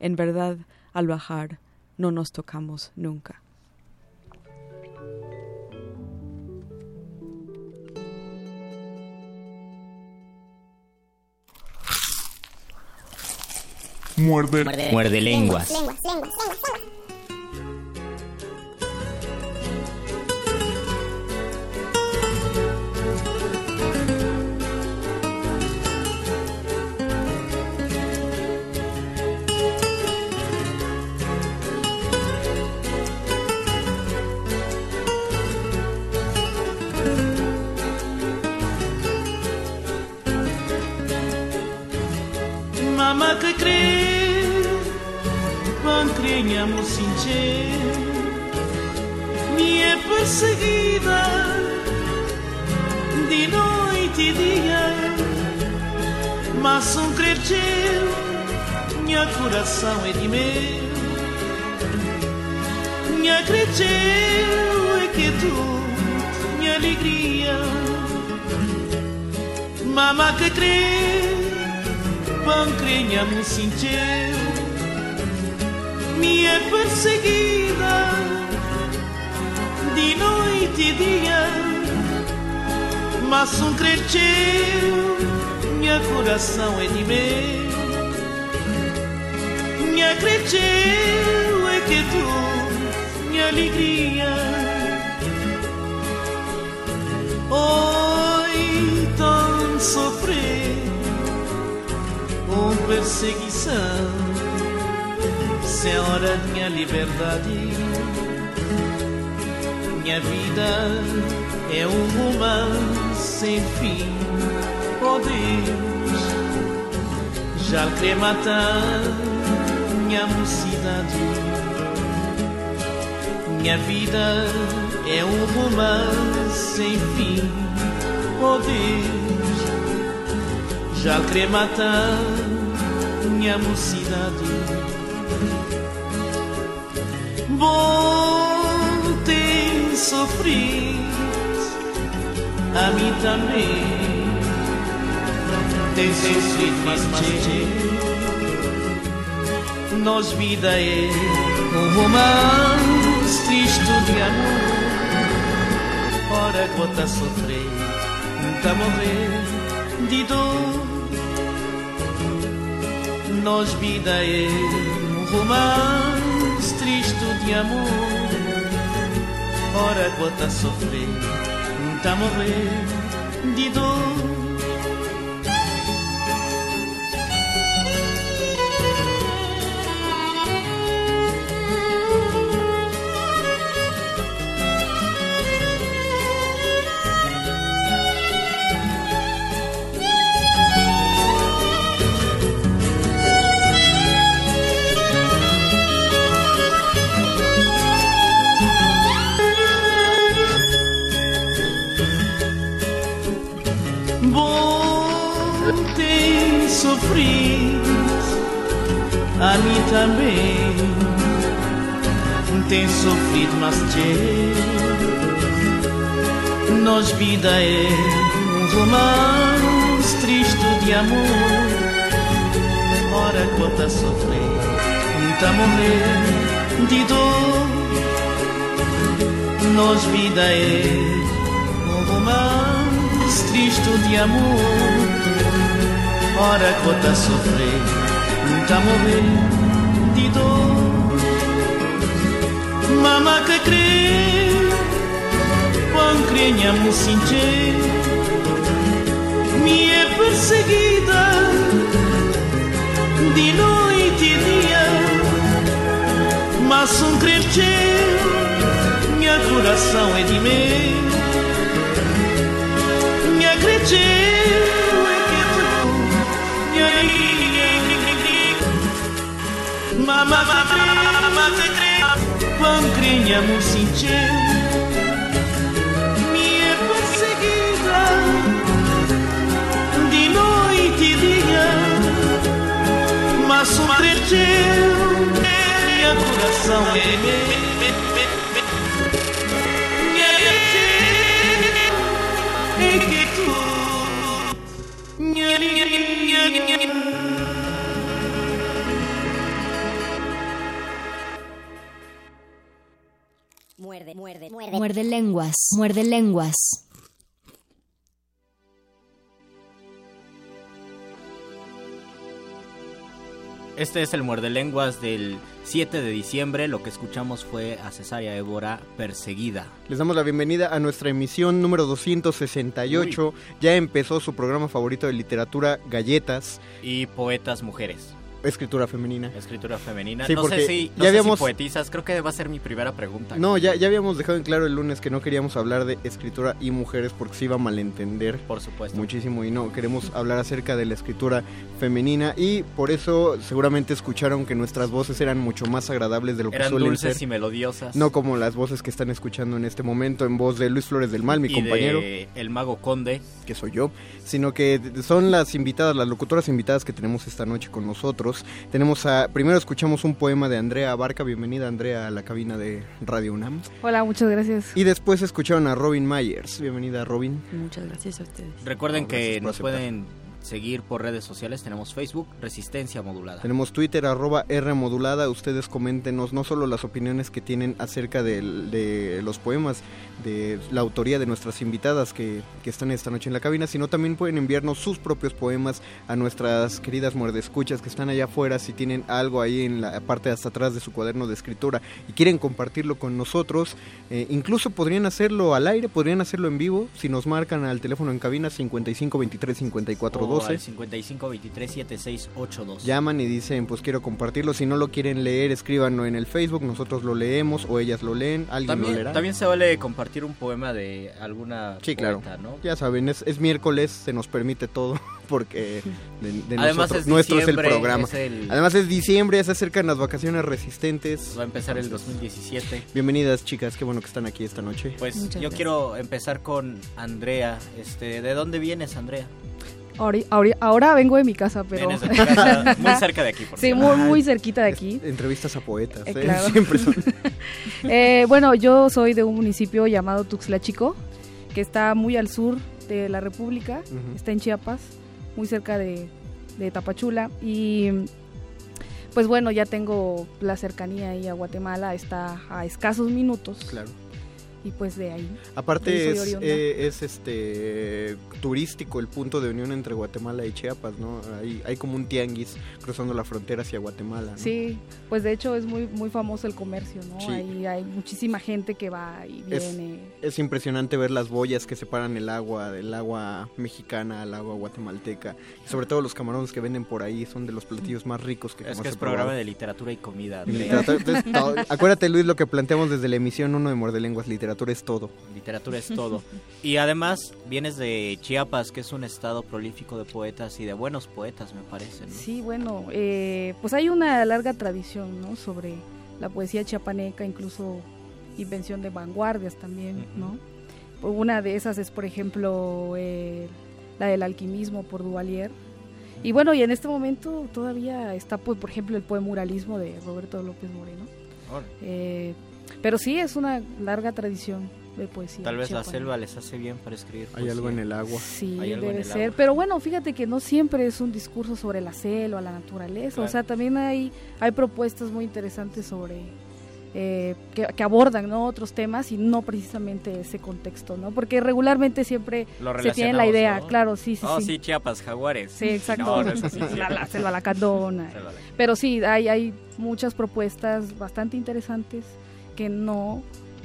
En verdad, al bajar, no nos tocamos nunca. Muerde, muerde, lenguas. creiamo sincer mi é perseguida De noite e dia Mas são crer teu minha coração é de meu minha crer teu é que tu minha alegria. Mama que crê pão creiamo sincer me é perseguida de noite e dia. Mas um cresceu minha coração é de meu. Minha cresceu é que tu minha alegria. Oi tão sofrer com perseguição. Senhora, minha liberdade, minha vida é um romance sem fim. Oh Deus, já quer matar minha mocidade. Minha vida é um romance sem fim. Oh Deus, já quer matar minha mocidade. Voltei sofrer, a mim também. Tem sofrido, mas Nós vida é um romance triste de amor. Ora, gota sofrer, nunca morrer de dor nós vida é romance triste de amor. Ora, gota sofrer, tá morrer de dor. A mim também. tem sofrido, mas tchê. Nós vida é um romance triste de amor. Ora quanta sofrer, muita morrer de dor. Nós vida é um romance triste de amor. Ora quanta sofrer, muita morrer de dor. Mama que crê, pancrenha sentir, me é perseguida de noite e dia, mas um cresceu, minha coração é de mim, minha cresceu Pancrinha sentiu minha perseguida de noite e dia, mas surpreendeu meu coração em que tu minha, minha, minha, minha muerde lenguas. Este es el muerde lenguas del 7 de diciembre. Lo que escuchamos fue a Cesárea Évora perseguida. Les damos la bienvenida a nuestra emisión número 268. Ya empezó su programa favorito de literatura, Galletas. Y poetas mujeres. Escritura femenina. Escritura femenina. Sí, no porque sé si, no ya sé si habíamos- poetizas, creo que va a ser mi primera pregunta. No, ya, ya habíamos dejado en claro el lunes que no queríamos hablar de escritura y mujeres porque se iba a malentender. Por supuesto. Muchísimo y no, queremos hablar acerca de la escritura femenina y por eso seguramente escucharon que nuestras voces eran mucho más agradables de lo que Eran suelen dulces ser. y melodiosas. No como las voces que están escuchando en este momento en voz de Luis Flores del Mal, mi y compañero. de El Mago Conde. que soy yo, sino que son las invitadas, las locutoras invitadas que tenemos esta noche con nosotros. Tenemos a, primero escuchamos un poema de Andrea Abarca, bienvenida Andrea a la cabina de Radio UNAM. Hola, muchas gracias. Y después escucharon a Robin Myers, bienvenida Robin. Muchas gracias a ustedes. Recuerden No, que gracias nos aceptar. pueden seguir por redes sociales. Tenemos Facebook, Resistencia Modulada. Tenemos Twitter, arroba R modulada. Ustedes coméntenos no solo las opiniones que tienen acerca de los poemas, de la autoría de nuestras invitadas que, están esta noche en la cabina, sino también pueden enviarnos sus propios poemas a nuestras queridas muerdescuchas que están allá afuera. Si tienen algo ahí en la parte de hasta atrás de su cuaderno de escritura y quieren compartirlo con nosotros, eh, incluso podrían hacerlo al aire, podrían hacerlo en vivo. Si nos marcan al teléfono en cabina 55 23 54 O 12. al 55 23 76 82. Llaman y dicen, pues quiero compartirlo. Si no lo quieren leer, escríbanlo en el Facebook. Nosotros lo leemos o ellas lo leen. Alguien lo También, leerá. también se vale compartir un poema de alguna Sí, claro. ¿no? Ya saben, es, es miércoles, se nos permite todo <laughs> porque de, de Además nosotros- es nuestro es el diciembre, programa. es el- Además es diciembre, se acercan las vacaciones resistentes. Va a empezar el 2017. Bienvenidas chicas, qué bueno que están aquí esta noche. Pues Muchas yo gracias. quiero empezar con Andrea. Este, ¿De dónde vienes, Andrea? Ahora, ahora- ahora vengo de mi casa, pero... Casa, muy cerca de aquí, por <laughs> Sí, cierto. muy, muy cerquita de aquí. Entrevistas a poetas, Eh, ¿eh? claro. <laughs> siempre son. <laughs> Eh, bueno, yo soy de un municipio llamado Tuxtla Chico, que está muy al sur de la República, está en Chiapas, muy cerca de, de Tapachula. Y pues bueno, ya tengo la cercanía ahí a Guatemala, está a escasos minutos. Claro. Y pues de ahí. Aparte de ahí soy es, oriunda. eh, es este turístico el punto de unión entre Guatemala y Chiapas, ¿no? Hay, hay como un tianguis cruzando la frontera hacia Guatemala. ¿no? Sí, pues de hecho es muy muy famoso el comercio, ¿no? Sí. Ahí hay muchísima gente que va y viene. es impresionante ver las boyas que separan el agua del agua mexicana al agua guatemalteca. Y sobre todo los camarones que venden por ahí son de los platillos más ricos que Es que es programa probado. de literatura y comida. Literatura- entonces, todo- acuérdate Luis lo que planteamos desde la emisión 1 de Muerde Lenguas, literatura es todo. Literatura es todo. <laughs> Y además vienes de Chiapas, que es un estado prolífico de poetas y de buenos poetas, me parece. ¿no? Sí, bueno, eh, pues hay una larga tradición, ¿no? Sobre la poesía chiapaneca, incluso invención de vanguardias también, ¿no? Una de esas es, por ejemplo, eh, la del alquimismo por Duvalier. Y bueno, y en este momento todavía está, pues, por ejemplo, el poemuralismo de Roberto López Moreno. Eh, pero sí, es una larga tradición de poesía. Tal vez la selva les hace bien para escribir. Hay algo en el agua. Sí, Hay algo en debe el ser. agua. Pero bueno, fíjate que no siempre es un discurso sobre la selva, la naturaleza. Claro. O sea, también hay, hay propuestas muy interesantes sobre eh, que, que abordan ¿no? otros temas y no precisamente ese contexto, ¿no? Porque regularmente siempre Lo se tiene la idea, ¿no? claro, sí, sí, Oh, sí. sí, Chiapas, jaguares. Sí, exacto. No, no es así, sí. <laughs> la, la. Selva lacandona. Pero sí, hay, hay muchas propuestas bastante interesantes que no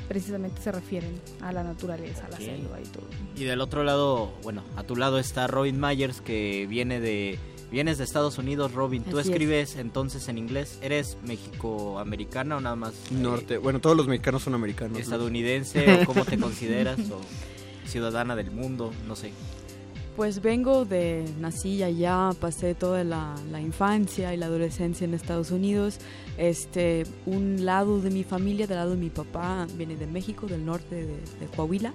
precisamente se refieren a la naturaleza, a la selva y todo. Y del otro lado, bueno, a tu lado está Robin Myers, que viene de... Vienes de Estados Unidos, Robin. ¿Tú Así es. escribes entonces en inglés? ¿Eres mexicoamericana o nada más? eh, Norte. Bueno, todos los mexicanos son americanos. ¿no? ¿Estadounidense o <laughs> cómo te consideras? ¿O ciudadana del mundo? No sé. Pues vengo de, nací allá, pasé toda la, la infancia y la adolescencia en Estados Unidos. Este, un lado de mi familia, del lado de mi papá, viene de México, del norte de, de Coahuila.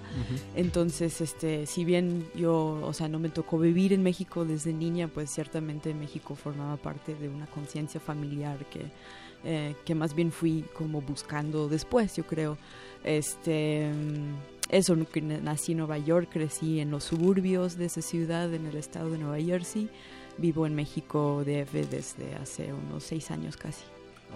Entonces, este, si bien yo, o sea, no me tocó vivir en México desde niña, pues ciertamente México formaba parte de una conciencia familiar que, eh, que más bien fui como buscando después, yo creo. Este, eso, nací en Nueva York, crecí en los suburbios de esa ciudad, en el estado de Nueva Jersey. Vivo en México DF desde hace unos seis años casi.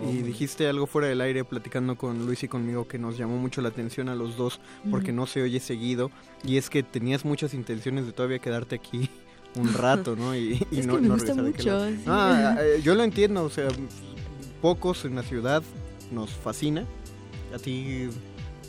Y dijiste algo fuera del aire platicando con Luis y conmigo que nos llamó mucho la atención a los dos porque no se oye seguido y es que tenías muchas intenciones de todavía quedarte aquí <laughs> un rato, ¿no? Y, <laughs> y Es no, que me no gusta mucho, sí. Ah, <laughs> yo lo entiendo, o sea, pocos en la ciudad nos fascina. A ti,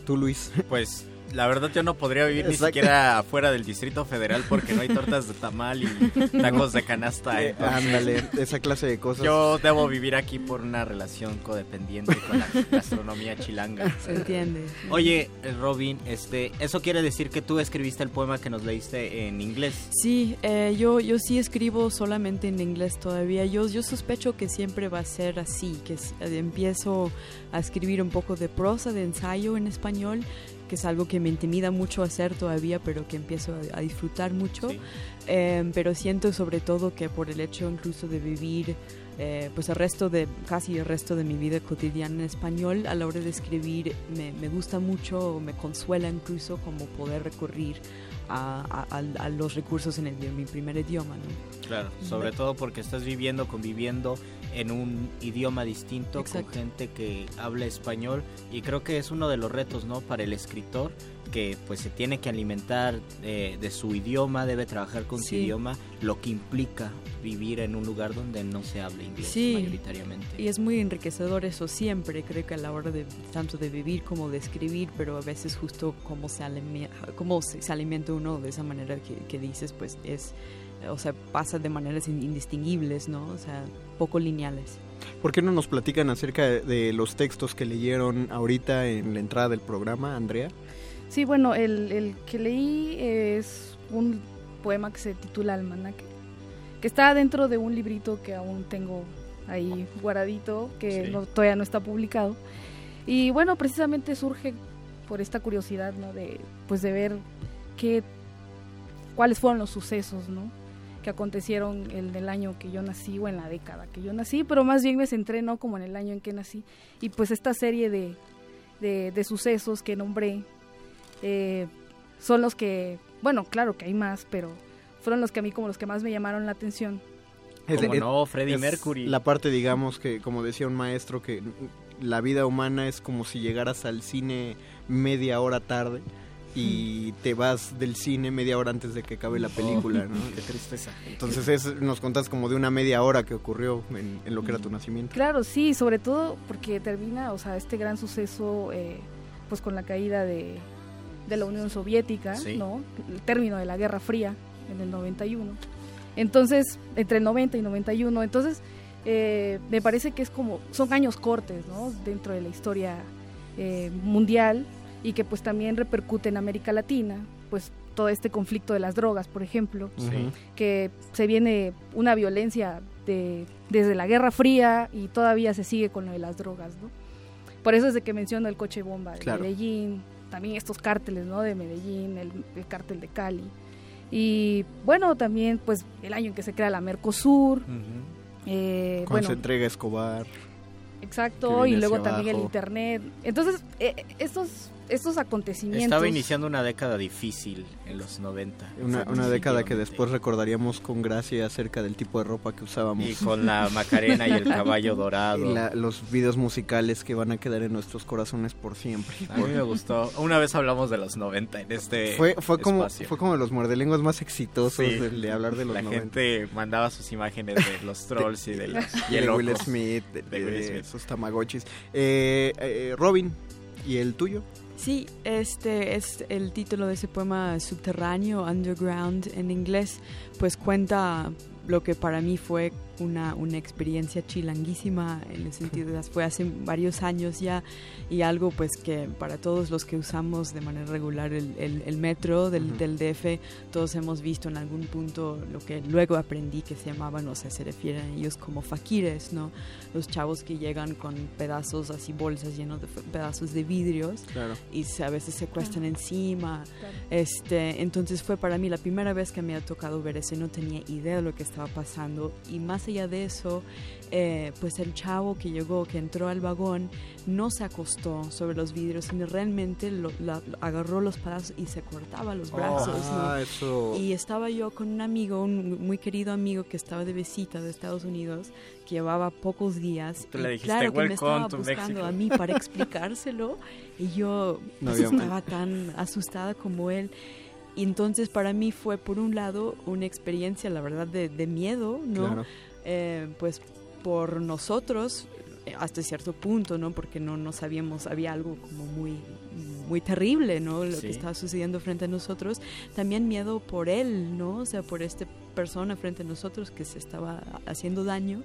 tú Luis. Pues la verdad yo no podría vivir Exacto. ni siquiera afuera del Distrito Federal porque no hay tortas de tamal y tacos de canasta. Eh, ándale, esa clase de cosas. Yo debo vivir aquí por una relación codependiente con la gastronomía chilanga. Se entiende. Oye, eh, Robin, este, eso quiere decir que tú escribiste el poema que nos leíste en inglés. Sí, eh, yo, yo sí escribo solamente en inglés todavía. Yo, yo sospecho que siempre va a ser así, que eh, empiezo a escribir un poco de prosa, de ensayo en español, que es algo que me intimida mucho hacer todavía, pero que empiezo a, a disfrutar mucho. Eh, pero siento sobre todo que por el hecho incluso de vivir eh, pues el resto de casi el resto de mi vida cotidiana en español a la hora de escribir me, me gusta mucho me consuela incluso como poder recurrir a, a- a- a los recursos en, el, en mi primer idioma ¿no? Claro, sobre todo porque estás viviendo, conviviendo en un idioma distinto Exacto. con gente que habla español y creo que es uno de los retos, ¿no? Para el escritor que pues se tiene que alimentar eh, de su idioma, debe trabajar con su idioma, lo que implica vivir en un lugar donde no se habla inglés Sí, mayoritariamente. y es muy enriquecedor eso siempre, creo que a la hora de tanto de vivir como de escribir, pero a veces justo cómo se, alime- cómo se, se alimenta uno de esa manera que, que dices, pues es, o sea, pasa de maneras in- indistinguibles, ¿no? O sea, poco lineales. ¿Por qué no nos platican acerca de, de los textos que leyeron ahorita en la entrada del programa, Andrea? Sí, bueno, el, el que leí es un poema que se titula Almanaque, que está dentro de un librito que aún tengo ahí guardadito, que Sí. no- todavía no está publicado. Y bueno, precisamente surge por esta curiosidad, ¿no? De, pues de ver qué, cuáles fueron los sucesos, ¿no? que acontecieron en el año que yo nací o en la década que yo nací, pero más bien me centré no como en el año en que nací. Y pues esta serie de, de, de sucesos que nombré eh, son los que, bueno, claro que hay más, pero fueron los que a mí como los que más me llamaron la atención. ¿Cómo no? Freddie es Mercury. La parte, digamos, que como decía un maestro, que la vida humana es como si llegaras al cine media hora tarde y <laughs> te vas del cine media hora antes de que acabe la película, <laughs> ¿no? Qué tristeza. Entonces es, nos contas como de una media hora que ocurrió en, en lo que era tu nacimiento. Claro, sí, sobre todo porque termina, o sea, este gran suceso, eh, pues con la caída de, de la Unión Soviética, Sí. ¿no? El término de la Guerra Fría en el 91. Entonces, entre el 90 y 91, entonces eh, me parece que es como, son años cortes, ¿no? Dentro de la historia eh, mundial y que pues también repercute en América Latina, pues todo este conflicto de las drogas, por ejemplo, Sí. que se viene una violencia de, desde la Guerra Fría y todavía se sigue con lo de las drogas, ¿no? Por eso es de que menciono el coche bomba de Claro. Medellín, también estos cárteles, ¿no? De Medellín, el, el cártel de Cali. Y bueno, también pues el año en que se crea la Mercosur. eh, Cuando bueno, se entrega Escobar. Exacto, y luego también el internet. Entonces, eh, estos, estos acontecimientos... Estaba iniciando una década difícil en los 90. Una, una década que después recordaríamos con gracia acerca del tipo de ropa que usábamos. Y con la Macarena y el <laughs> caballo dorado. Y la- los videos musicales que van a quedar en nuestros corazones por siempre. A mí me gustó. Una vez hablamos de los 90 en este Fue, fue, como, espacio. fue como de los muerdelenguas más exitosos Sí. del- de, hablar de los La 90. gente mandaba sus imágenes de los <laughs> trolls y de los Y de hielocos. Will Smith, de, De de- Will de Smith. esos tamagotchis. Eh, eh, Robin, ¿y el tuyo? Sí, este es el título de ese poema subterráneo, underground en inglés, pues cuenta lo que para mí fue una, una experiencia chilanguísima en el sentido de fue hace varios años ya y algo pues que para todos los que usamos de manera regular el, el- el metro del, Ujú. del DF todos hemos visto en algún punto lo que luego aprendí que se llamaban o sea se refieren a ellos como faquires no los chavos que llegan con pedazos así bolsas llenos de pedazos de vidrios Claro. y se- a veces se cuestan encima Claro. este entonces fue para mí la primera vez que me ha tocado ver eso y no tenía idea de lo que estaba pasando y más allá de eso eh, pues el chavo que llegó que entró al vagón no se acostó sobre los vidrios sino realmente lo, la- lo agarró los pedazos y se cortaba los Oh, brazos ¿no? ah, eso- y estaba yo con un amigo un muy querido amigo que estaba de visita de Estados Unidos que llevaba pocos días Tú y le dijiste, claro que me "Welcome estaba buscando Mexico". a mí para explicárselo y yo No pues, estaba tan asustada como él. Y entonces para mí fue por un lado una experiencia, la verdad, de, de miedo, ¿no? Claro. Eh, pues por nosotros eh, hasta cierto punto, ¿no? Porque no, no sabíamos, había algo como muy muy terrible, ¿no? Lo Sí. que estaba sucediendo frente a nosotros. También miedo por él, ¿no? O sea, por esta persona frente a nosotros que se estaba haciendo daño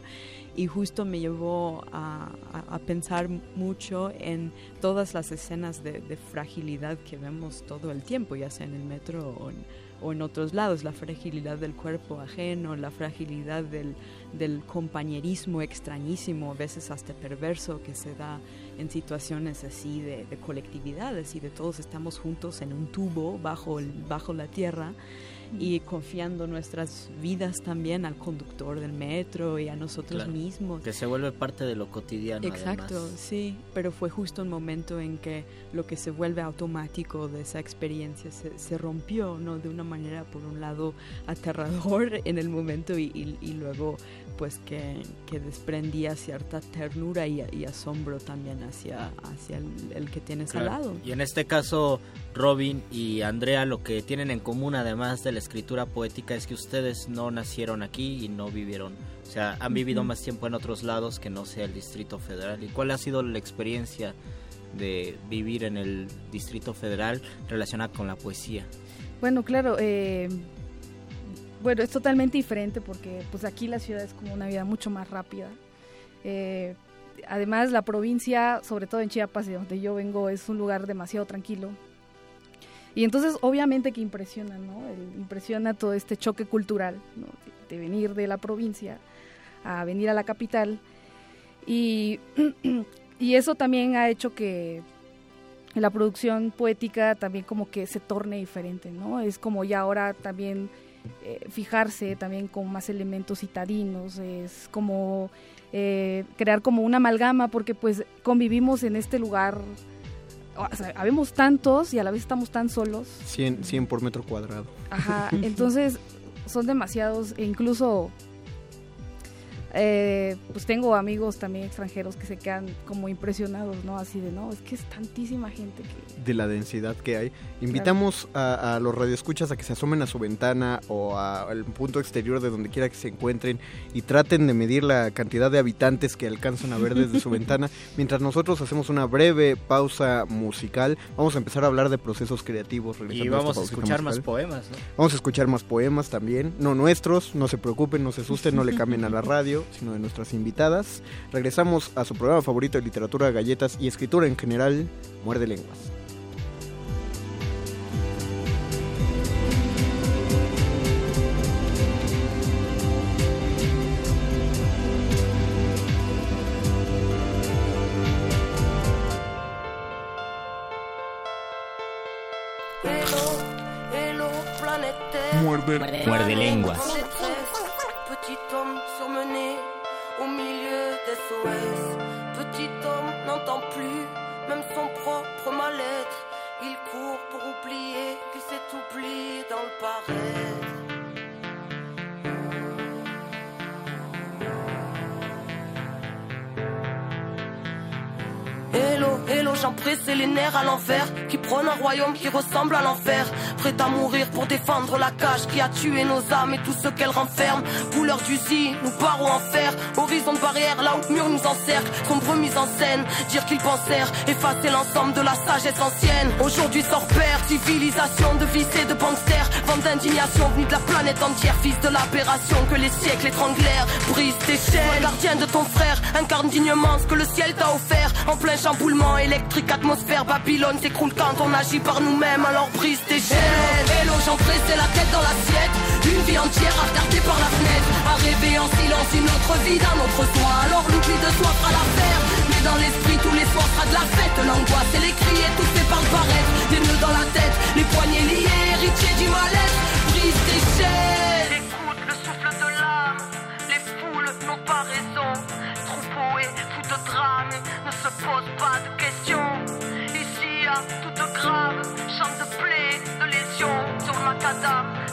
y justo me llevó a, a- a pensar mucho en todas las escenas de, de fragilidad que vemos todo el tiempo, ya sea en el metro o en, o en otros lados, la fragilidad del cuerpo ajeno, la fragilidad del, del compañerismo extrañísimo, a veces hasta perverso, que se da en situaciones así de, de colectividad, así de todos estamos juntos en un tubo bajo, el, bajo la tierra y confiando nuestras vidas también al conductor del metro y a nosotros Claro. mismos. Que se vuelve parte de lo cotidiano. Exacto, además. sí, pero fue justo un momento en que lo que se vuelve automático de esa experiencia se, se rompió, ¿no? De una manera, por un lado, aterrador <laughs> en el momento y, y- y luego, pues, que, que desprendía cierta ternura y, y asombro también hacia, hacia el, el que tienes Claro. al lado. Y en este caso, Robin y Andrea lo que tienen en común, además de la escritura poética, es que ustedes no nacieron aquí y no vivieron, o sea, han vivido más tiempo en otros lados que no sea el Distrito Federal. ¿Y cuál ha sido la experiencia de vivir en el Distrito Federal relacionada con la poesía? Bueno, claro, eh, bueno, es totalmente diferente porque pues aquí la ciudad es como una vida mucho más rápida. Eh, además, la provincia, sobre todo en Chiapas, de donde yo vengo, es un lugar demasiado tranquilo. Y entonces, obviamente que impresiona, ¿no? Impresiona todo este choque cultural, ¿no? De, de venir de la provincia a venir a la capital. Y, <clears throat> y eso también ha hecho que la producción poética también como que se torne diferente, ¿no? Es como ya ahora también eh, fijarse también con más elementos citadinos, es como eh, crear como una amalgama porque pues convivimos en este lugar, o sea, habemos tantos y a la vez estamos tan solos 100, 100 por metro cuadrado. Ajá, <laughs> entonces son demasiados e incluso eh, pues tengo amigos también extranjeros que se quedan como impresionados, ¿no? Así de, no, es que es tantísima gente que... de la densidad que hay. Invitamos a, a los radioescuchas a que se asomen a su ventana o a- al punto exterior de donde quiera que se encuentren y traten de medir la cantidad de habitantes que alcanzan a ver desde su <laughs> ventana. Mientras nosotros hacemos una breve pausa musical, vamos a empezar a hablar de procesos creativos. Y vamos a escuchar más poemas, ¿no? Vamos a escuchar más poemas también, no nuestros, no se preocupen, no se asusten, no le cambien a la <laughs> radio, sino de nuestras invitadas. Regresamos a su programa favorito de literatura, galletas y escritura en general, Muerde Lenguas. Muerde- Muerde lenguas. Petit homme j'en pressé les nerfs à l'envers Qui prône un royaume qui ressemble à l'enfer Prêt à mourir pour défendre la cage Qui a tué nos âmes et tout ce qu'elle renferme. Couleur d'usine, nous barreaux en fer. Horizon de barrière, là où mur nous encercle. Sombre mise en scène, dire qu'ils pensèrent Effacer l'ensemble de la sagesse ancienne. Aujourd'hui sort père, civilisation de et de banksters Vente d'indignation venue de la planète entière. Fils de l'aberration que les siècles étranglèrent. Brise tes chaînes, gardien de ton frère. Incarne dignement ce que le ciel t'a offert. En plein chamboulement électrique, atmosphère Babylone s'écroule quand on agit par nous-mêmes. Alors brise tes chaînes Hello, j'en pressé la tête dans l'assiette. Une vie entière à regarder par la fenêtre. À en silence une autre vie d'un autre soi. Alors l'oubli de soi fera l'affaire. Mais dans l'esprit tous les soirs sera de la fête. L'angoisse et les cris et tout fait par Des nœuds dans la tête, les poignets liés Héritier du mal-être, brise tes chaînes. Le souffle de l'âme. Les foules n'ont pas raison. Troupeau et fou de drame Ne se pose pas de questions. Ici à toute grave Chante plaie,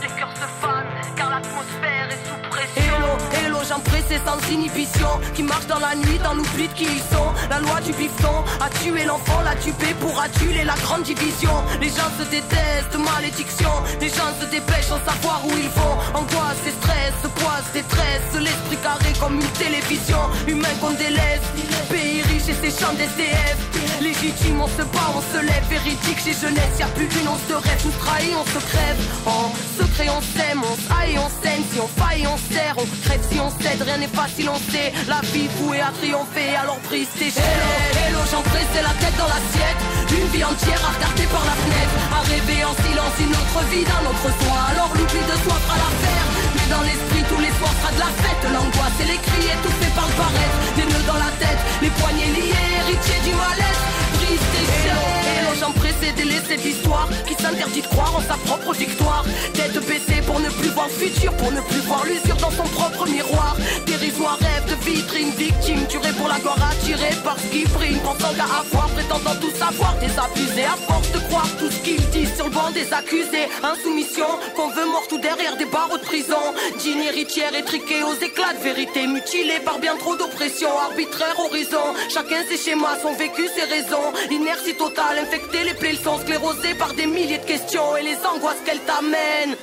les cœurs se fanent Car l'atmosphère est sous pression. Hello, hello, j'en pressé sans inhibition. Qui marche dans la nuit, dans l'oubli de qui ils sont. La loi du bifton a tué l'enfant, l'a tué pour adulter la grande division. Les gens se détestent, malédiction. Les gens se dépêchent sans savoir où ils vont. Angoisse et stress, poisse, détresse. L'esprit carré comme une télévision. Humain qu'on délaisse. Pays riche et ses champs d'SDF Légitime, on se bat, on se lève Véridique chez jeunesse, y a plus une once de rêve. On se trahit, on se crève. En secret on s'aime, on se on saigne Si on faille, on serre, on crève. Si on cède Rien n'est facile, on sait. La vie vouée à triompher, alors brise tes Hello, hello, j'en pressé la tête dans l'assiette. Une vie entière à regarder par la fenêtre. À rêver en silence une autre vie d'un autre soi. Alors l'oubli de soi fera l'affaire Dans l'esprit tous les soirs sera de la fête. L'angoisse et les cris fait par le paraître Des nœuds dans la tête, les poignets liés Héritier du mal-être, brise tes chaînes Hello, j'en pressé délaisser l'histoire Qui s'interdit de croire en sa propre victoire. Tête baissée pour ne plus voir futur Pour ne plus voir l'usure dans son propre miroir. Dérisoire rêve de vitrine Victime tuée pour la gloire attirée par ce qui brille. Pensant qu'à avoir, prétendant tout savoir Désabusé à force de croire tout ce qu'ils disent Sur le banc des accusés. Insoumission, qu'on veut mort tout derrière des barreaux de prison. Digne héritière étriquée aux éclats de vérité Mutilée par bien trop d'oppression. Arbitraire horizon Chacun ses schémas, son vécu, ses raisons. Inertie totale, les plaies, le sang sclérosé par des milliers de questions Et les angoisses qu'elles t'amènent.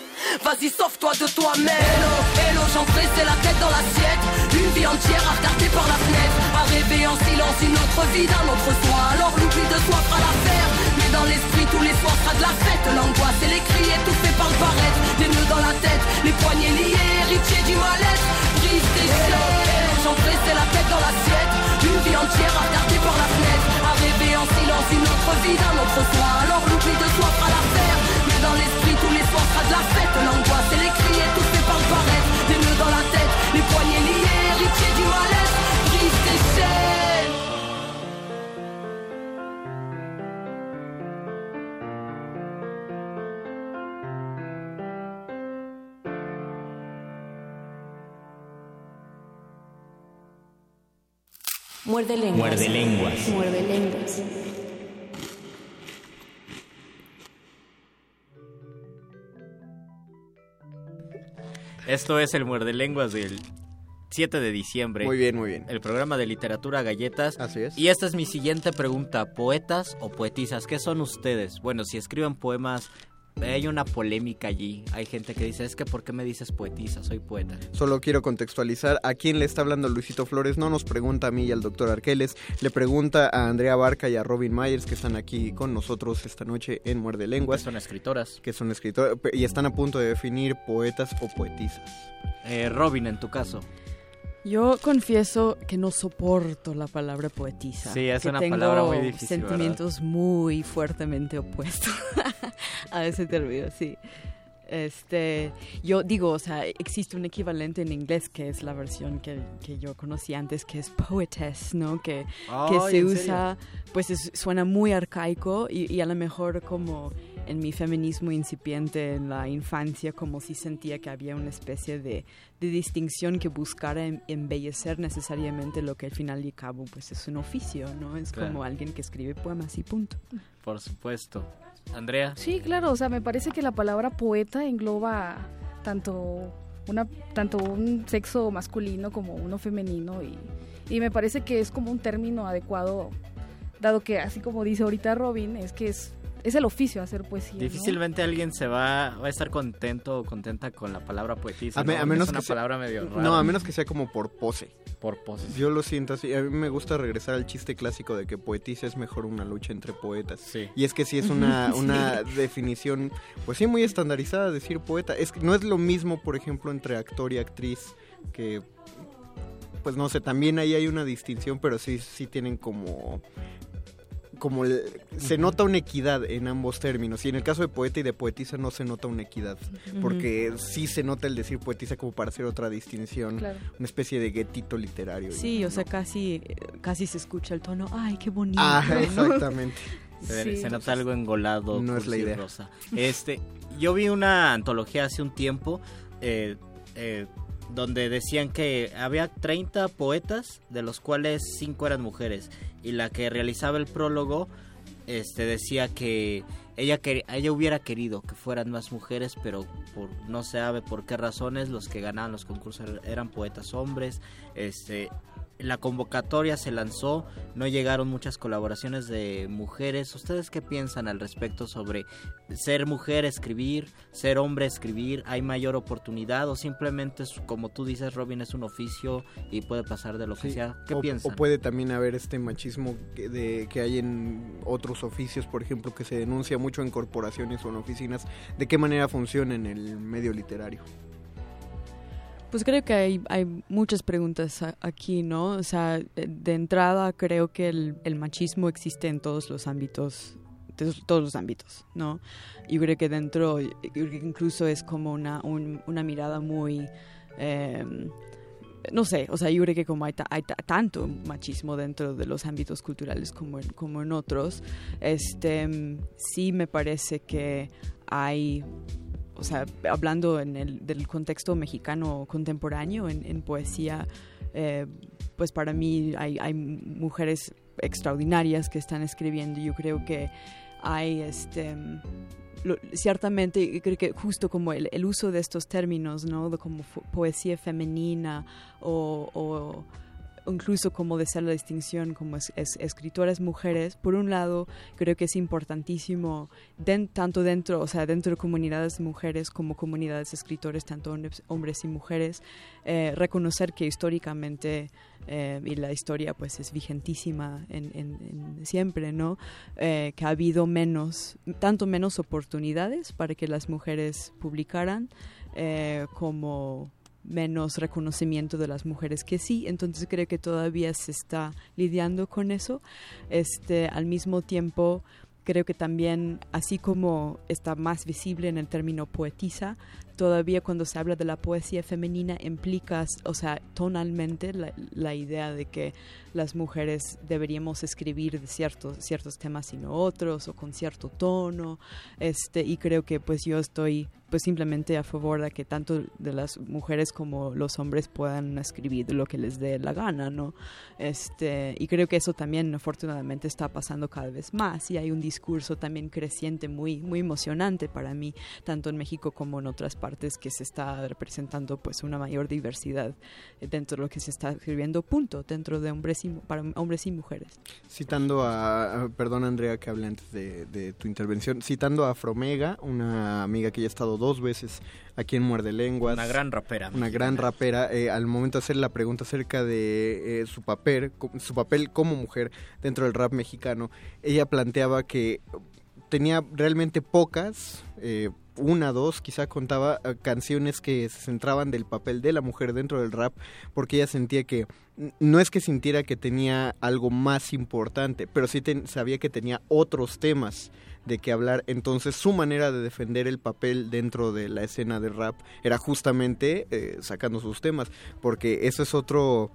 Vas-y, sauve-toi de toi-même. Hello, hello, pressé la tête dans l'assiette. Une vie entière à regarder par la fenêtre. À rêver en silence une autre vie d'un autre soi. Alors l'oubli de soi fera l'affaire. Mais dans l'esprit tous les soirs sera de la fête. L'angoisse et les cris fait par le paraître Des nœuds dans la tête, les poignets liés Héritier du mal-être, brise tes chaînes J'en pressé la tête dans l'assiette. Une vie entière à regarder silence une autre vie d'un autre soi Alors l'oubli de soi fera l'affaire Mais dans l'esprit tous les soirs sera de la fête L'angoisse et les cris et tout fait par le paraître Des nœuds dans la tête, les poignets liés Héritier du mal-être, brise tes chaînes Muerde lenguas. Muerde lenguas. Muerde lenguas. Esto es el Muerde Lenguas del 7 de diciembre. Muy bien, muy bien. El programa de literatura galletas. Así es. Y esta es mi siguiente pregunta. ¿Poetas o poetisas? ¿Qué son ustedes? Bueno, si escriben poemas, hay una polémica allí. Hay gente que dice, es que ¿por qué me dices poetisa? Soy poeta. Solo quiero contextualizar a quién le está hablando Luisito Flores. No nos pregunta a mí y al doctor Arqueles. Le pregunta a Andrea Barca y a Robin Myers, que están aquí con nosotros esta noche en Muerde Lenguas. Que son escritoras. Que son escritoras y están a punto de definir poetas o poetisas. Eh, Robin, en tu caso. Yo confieso que no soporto la palabra poetisa. Sí, es que una tengo palabra muy difícil, sentimientos muy fuertemente opuestos <laughs> a ese término, sí. Este, yo digo, o sea, existe un equivalente en inglés que es la versión que, que yo conocí antes, que es poetess, ¿no? Que, que se ¿en usa, pues es- suena muy arcaico y, y a lo mejor como en mi feminismo incipiente en la infancia, como si sentía que había una especie de, de distinción que buscara em- embellecer necesariamente lo que al final y al cabo pues es un oficio, ¿no? Es Claro. como alguien que escribe poemas y punto. Por supuesto. Andrea. Sí, claro, o sea, me parece que la palabra poeta engloba tanto una tanto un sexo masculino como uno femenino y, y me parece que es como un término adecuado dado que así como dice ahorita Robin, es que es es el oficio hacer poesía. ¿no? Difícilmente alguien se va, va a estar contento o contenta con la palabra poetisa. A, me- ¿no? a menos es una que sea- palabra medio rara. No, a menos que sea como por pose. Por pose. Yo lo siento así. A mí me gusta regresar al chiste clásico de que poetisa es mejor una lucha entre poetas. Y es que sí es una, <laughs> Sí. una definición, pues sí, muy estandarizada decir poeta. Es que no es lo mismo, por ejemplo, entre actor y actriz, que pues no sé, también ahí hay una distinción, pero sí, sí tienen como como el- se nota una equidad en ambos términos y en el caso de poeta y de poetisa no se nota una equidad porque sí se nota el decir poetisa como para hacer otra distinción Claro. una especie de guetito literario y- Sí, o sea, casi, casi se escucha el tono, ay, qué bonito. Ah, ¿no? <laughs> exactamente. Se, Sí. se nota algo engolado. No es la idea. rosa. Este, yo vi una antología hace un tiempo eh, eh, donde decían que había 30 poetas, de los cuales 5 eran mujeres. Y la que realizaba el prólogo este, decía que ella, ella hubiera querido que fueran más mujeres, pero por, no se sabe por qué razones los que ganaban los concursos eran poetas hombres. Este, la convocatoria se lanzó, no llegaron muchas colaboraciones de mujeres. ¿Ustedes qué piensan al respecto sobre ser mujer, escribir, ser hombre, escribir? ¿Hay mayor oportunidad o simplemente, es, como tú dices, Robin, es un oficio y puede pasar de lo que Sí, sea? ¿Qué o, piensan? o puede también haber este machismo que, de, que hay en otros oficios, por ejemplo, que se denuncia mucho en corporaciones o en oficinas, de qué manera funciona en el medio literario. Pues creo que hay, hay muchas preguntas aquí, ¿no? O sea, de, de entrada creo que el, machismo existe en todos los ámbitos, todos los ámbitos, ¿no? Yo creo que dentro, incluso es como una, un- una mirada muy... eh, no sé, o sea, yo creo que como hay, hay ta- tanto machismo dentro de los ámbitos culturales como en, como en otros, este, sí me parece que hay o sea, hablando en el, del contexto mexicano contemporáneo en, poesía, eh, pues para mí hay, mujeres extraordinarias que están escribiendo. Yo creo que hay este lo- ciertamente creo que justo como el, uso de estos términos, ¿no? Como poesía femenina o incluso como de ser la distinción como es, es- escritoras mujeres, por un lado creo que es importantísimo tanto dentro, o sea, dentro de comunidades de mujeres como comunidades de escritores, tanto hombres, y mujeres, eh, reconocer que históricamente eh, y la historia pues es vigentísima en, siempre, ¿no? Eh, que ha habido menos, tanto menos oportunidades para que las mujeres publicaran como menos reconocimiento de las mujeres que sí, entonces creo que todavía se está lidiando con eso. Este, al mismo tiempo, creo que también, así como está más visible en el término poetisa, todavía cuando se habla de la poesía femenina implica, o sea, tonalmente la, la idea de que las mujeres deberíamos escribir de ciertos, ciertos temas y no otros, o con cierto tono, este, y creo que pues yo estoy pues simplemente a favor de que tanto de las mujeres como los hombres puedan escribir lo que les dé la gana, ¿no? Este, y creo que eso también afortunadamente está pasando cada vez más y hay un discurso también creciente muy muy emocionante para mí, tanto en México como en otras partes que se está representando pues una mayor diversidad dentro de lo que se está escribiendo, punto, dentro de hombres y para hombres y mujeres. Citando a- perdón Andrea que hablé antes de, de tu intervención, citando a Fromega, una amiga que ya ha estado dos veces aquí en Muerde Lenguas. Una gran rapera. Una gran rapera, eh, al momento de hacer la pregunta acerca de eh, su papel, su papel como mujer dentro del rap mexicano, ella planteaba que tenía realmente pocas, eh, una, dos, quizá contaba eh, canciones que se centraban del papel de la mujer dentro del rap, porque ella sentía que no es que sintiera que tenía algo más importante, pero sí ten- sabía que tenía otros temas de que hablar. Entonces su manera de defender el papel dentro de la escena de rap era justamente eh, sacando sus temas, porque eso es otro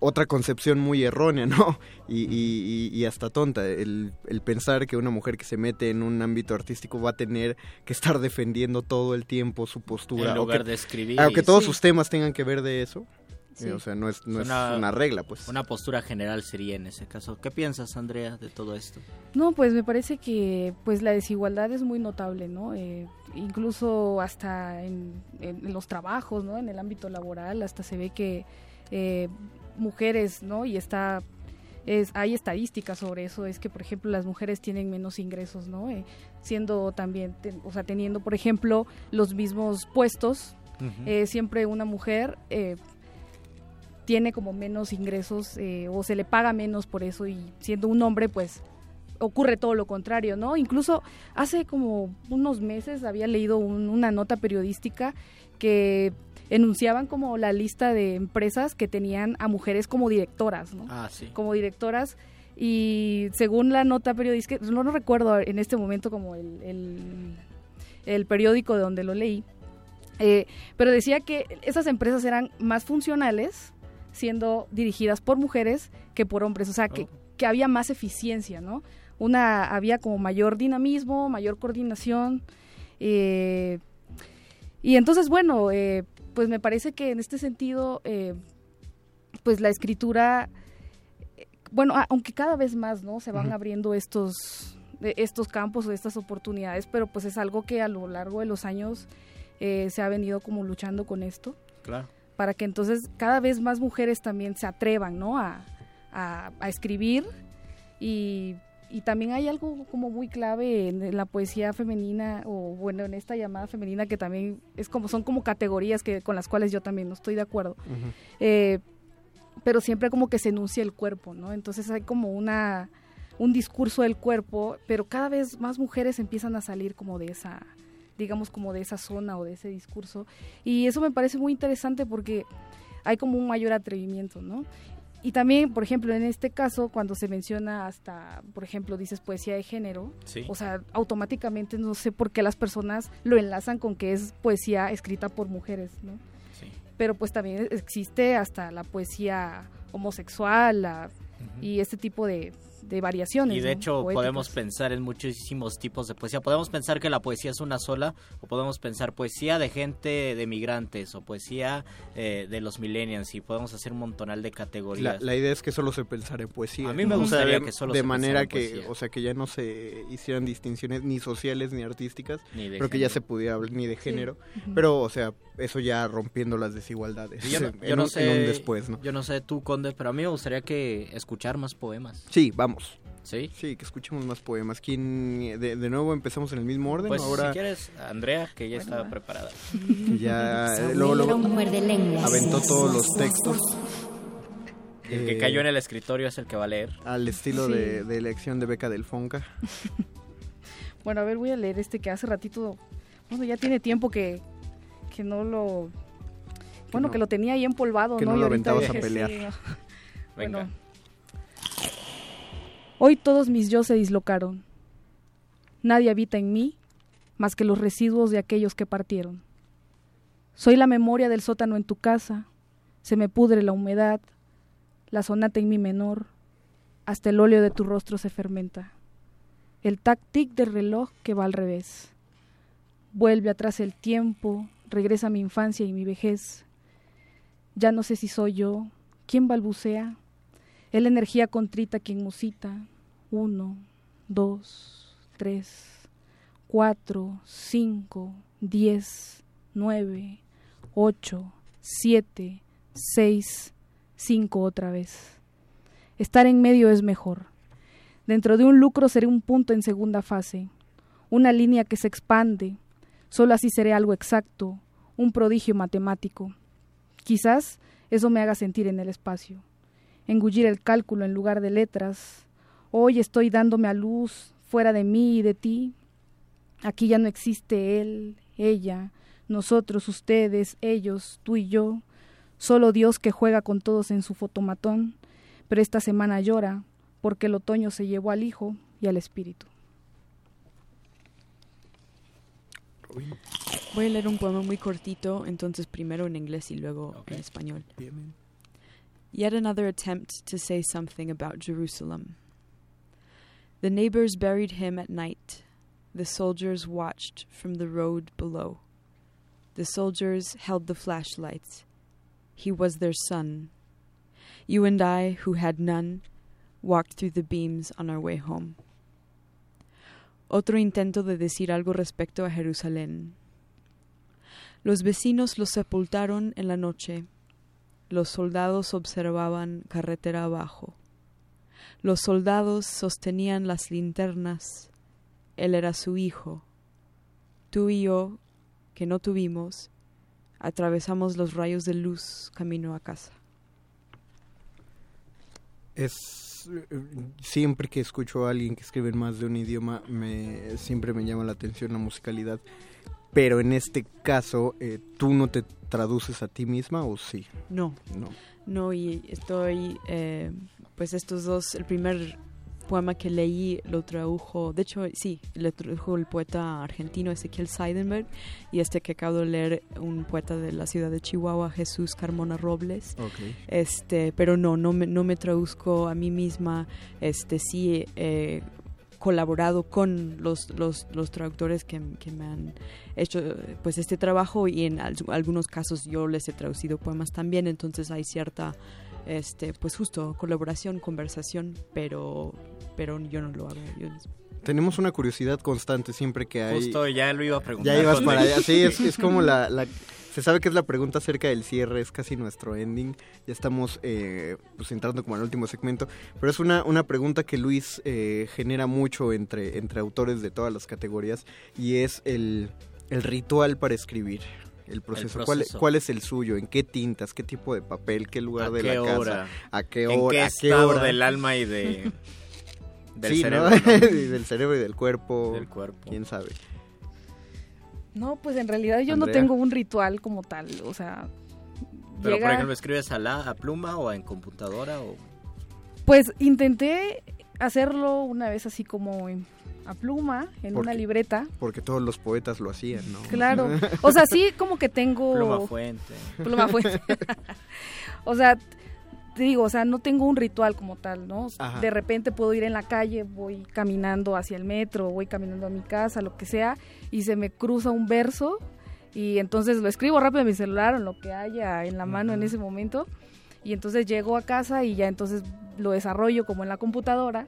otra concepción muy errónea, ¿no? <laughs> Y, y- y- hasta tonta, el, el pensar que una mujer que se mete en un ámbito artístico va a tener que estar defendiendo todo el tiempo su postura. En o que- de escribir Aunque todos Sí. sus temas tengan que ver de eso. Sí. eh, o sea, no es, no es Una- una regla, pues. Una postura general sería en ese caso. ¿Qué piensas, Andrea, de todo esto? No, pues me parece que pues la desigualdad es muy notable, ¿no? Eh, incluso hasta en, en- en los trabajos, ¿no? En el ámbito laboral, hasta se ve que eh, mujeres, ¿no? Y está es, hay estadísticas sobre eso, es que por ejemplo las mujeres tienen menos ingresos, ¿no? Eh, siendo también, ten- o sea, teniendo por ejemplo los mismos puestos, eh, siempre una mujer eh, tiene como menos ingresos eh, o se le paga menos por eso y siendo un hombre pues ocurre todo lo contrario, ¿no? Incluso hace como unos meses había leído un- una nota periodística que enunciaban como la lista de empresas que tenían a mujeres como directoras, ¿no? Ah, sí. Como directoras y según la nota periodística, no, no recuerdo en este momento como el, el- el periódico de donde lo leí, eh, pero decía que esas empresas eran más funcionales siendo dirigidas por mujeres que por hombres, o sea, que, que había más eficiencia, ¿no? Una, había como mayor dinamismo, mayor coordinación, eh, y entonces, bueno, eh, pues me parece que en este sentido, eh, pues la escritura, eh, bueno, aunque cada vez más, ¿no? Se van abriendo estos, de estos campos o estas oportunidades, pero pues es algo que a lo largo de los años eh, se ha venido como luchando con esto Claro. Para que entonces cada vez más mujeres también se atrevan, ¿no? A, a- a escribir. Y, y también hay algo como muy clave en la poesía femenina o bueno en esta llamada femenina que también es como son como categorías que con las cuales yo también no estoy de acuerdo. Eh, pero siempre como que se enuncia el cuerpo no entonces hay como una un discurso del cuerpo pero cada vez más mujeres empiezan a salir como de esa digamos como de esa zona o de ese discurso y eso me parece muy interesante porque hay como un mayor atrevimiento no y también, por ejemplo, en este caso, cuando se menciona hasta, por ejemplo, dices poesía de género, Sí. o sea, automáticamente no sé por qué las personas lo enlazan con que es poesía escrita por mujeres, ¿no? Sí. Pero pues también existe hasta la poesía homosexual la- y este tipo de, de variaciones. Y de ¿no? hecho Poéticas. podemos pensar en muchísimos tipos de poesía. Podemos pensar que la poesía es una sola o podemos pensar poesía de gente de migrantes o poesía eh, de los millennials y podemos hacer un montonal de categorías. la idea es que solo se pensara en poesía. A mí me ¿no? O sea, gustaría de- que solo de se manera pensara en que, poesía. o sea, que ya no se hicieran distinciones ni sociales ni artísticas, Ni de pero que ya se pudiera hablar ni de género, pero, o sea, eso ya rompiendo las desigualdades. Yo no, en, yo no un, sé, en un después, ¿no? Yo no sé tú, Conde, pero a mí me gustaría que escuchar más poemas. Sí, vamos. ¿Sí? Sí, que escuchemos más poemas. ¿Quién, de, de nuevo empezamos en el mismo orden? Pues Ahora si quieres, Andrea, que ya estaba preparada. que ya <laughs> eh, luego, luego aventó todos los textos. El que Eh, cayó en el escritorio es el que va a leer. Al estilo Sí. de, de elección de beca del Fonca. <laughs> Bueno, a ver, voy a leer este que hace ratito, bueno, ya tiene tiempo que, que no lo... Bueno, no- que lo tenía ahí empolvado, que ¿no? no Y lo aventabas a pelear. sí, no. Venga. Bueno. Hoy todos mis yo se dislocaron. Nadie habita en mí más que los residuos de aquellos que partieron. Soy la memoria del sótano en tu casa, se me pudre la humedad, la sonata en mi menor, hasta el óleo de tu rostro se fermenta. El tac-tic del reloj que va al revés. Vuelve atrás el tiempo, regresa mi infancia y mi vejez. Ya no sé si soy yo, quién balbucea, es la energía contrita quien musita. Uno, dos, tres, cuatro, cinco, diez, nueve, ocho, siete, seis, cinco otra vez. Estar en medio es mejor. Dentro de un lucro seré un punto en segunda fase, una línea que se expande. Solo así seré algo exacto, un prodigio matemático. Quizás eso me haga sentir en el espacio engullir el cálculo en lugar de letras. Hoy estoy dándome a luz fuera de mí y de ti. Aquí ya no existe él, ella, nosotros, ustedes, ellos, tú y yo. Solo Dios que juega con todos en su fotomatón. Pero esta semana llora porque el otoño se llevó al hijo y al espíritu. Voy a leer un poema muy cortito, entonces primero en inglés y luego en español. Yet another attempt to say something about Jerusalem. The neighbors buried him at night. The soldiers watched from the road below. The soldiers held the flashlights. He was their son. You and I, who had none, walked through the beams on our way home. Otro intento de decir algo respecto a Jerusalén. Los vecinos lo sepultaron en la noche. Los soldados observaban carretera abajo. Los soldados sostenían las linternas. Él era su hijo. Tú y yo, que no tuvimos, atravesamos los rayos de luz camino a casa. Es siempre que escucho a alguien que escribe en más de un idioma, me siempre me llama la atención la musicalidad. Pero en este caso, eh, ¿tú no te traduces a ti misma o sí? No. No. No, y estoy, eh, pues estos dos, el primer poema que leí lo tradujo, de hecho, sí, lo tradujo el poeta argentino Ezequiel Seidenberg y este que acabo de leer, un poeta de la ciudad de Chihuahua, Jesús Carmona Robles. Este, pero no, no me, no me traduzco a mí misma, este, sí he colaborado con los, los, los traductores que, que me han hecho pues este trabajo y en al- algunos casos yo les he traducido poemas también, entonces hay cierta este pues justo colaboración, conversación, pero pero yo no lo hago yo misma. Tenemos una curiosidad constante siempre que hay... Justo ya lo iba a preguntar. Ya ibas para allá. Sí, es, es como la, la- Se sabe que es la pregunta acerca del cierre, es casi nuestro ending. Ya estamos eh, pues entrando como al último segmento. Pero es una, una pregunta que Luis eh, genera mucho entre, entre autores de todas las categorías y es el, el ritual para escribir. El proceso. ¿Cuál, proceso. cuál es el suyo? ¿En qué tintas? ¿Qué tipo de papel? ¿Qué lugar ¿A de qué la casa? hora? ¿A qué ¿En hora? qué ¿A qué estado hora? del alma y de- <laughs> del Sí, cerebro, ¿no? no? <laughs> Y del cerebro y del cuerpo. Del cuerpo. ¿Quién sabe? No, pues en realidad yo Andrea. no tengo un ritual como tal, o sea, Pero llega- por ejemplo, ¿escribes a la a pluma o en computadora o Pues intenté hacerlo una vez así como en- a pluma, en ¿Por una libreta. Porque todos los poetas lo hacían, ¿no? Claro. <laughs> O sea, sí como que tengo... Pluma fuente. Pluma fuente. <laughs> o sea, te digo, o sea, no tengo un ritual como tal, ¿no? Ajá. De repente puedo ir en la calle, voy caminando hacia el metro, voy caminando a mi casa, lo que sea, y se me cruza un verso y entonces lo escribo rápido en mi celular o en lo que haya en la mano en ese momento y entonces llego a casa y ya entonces lo desarrollo como en la computadora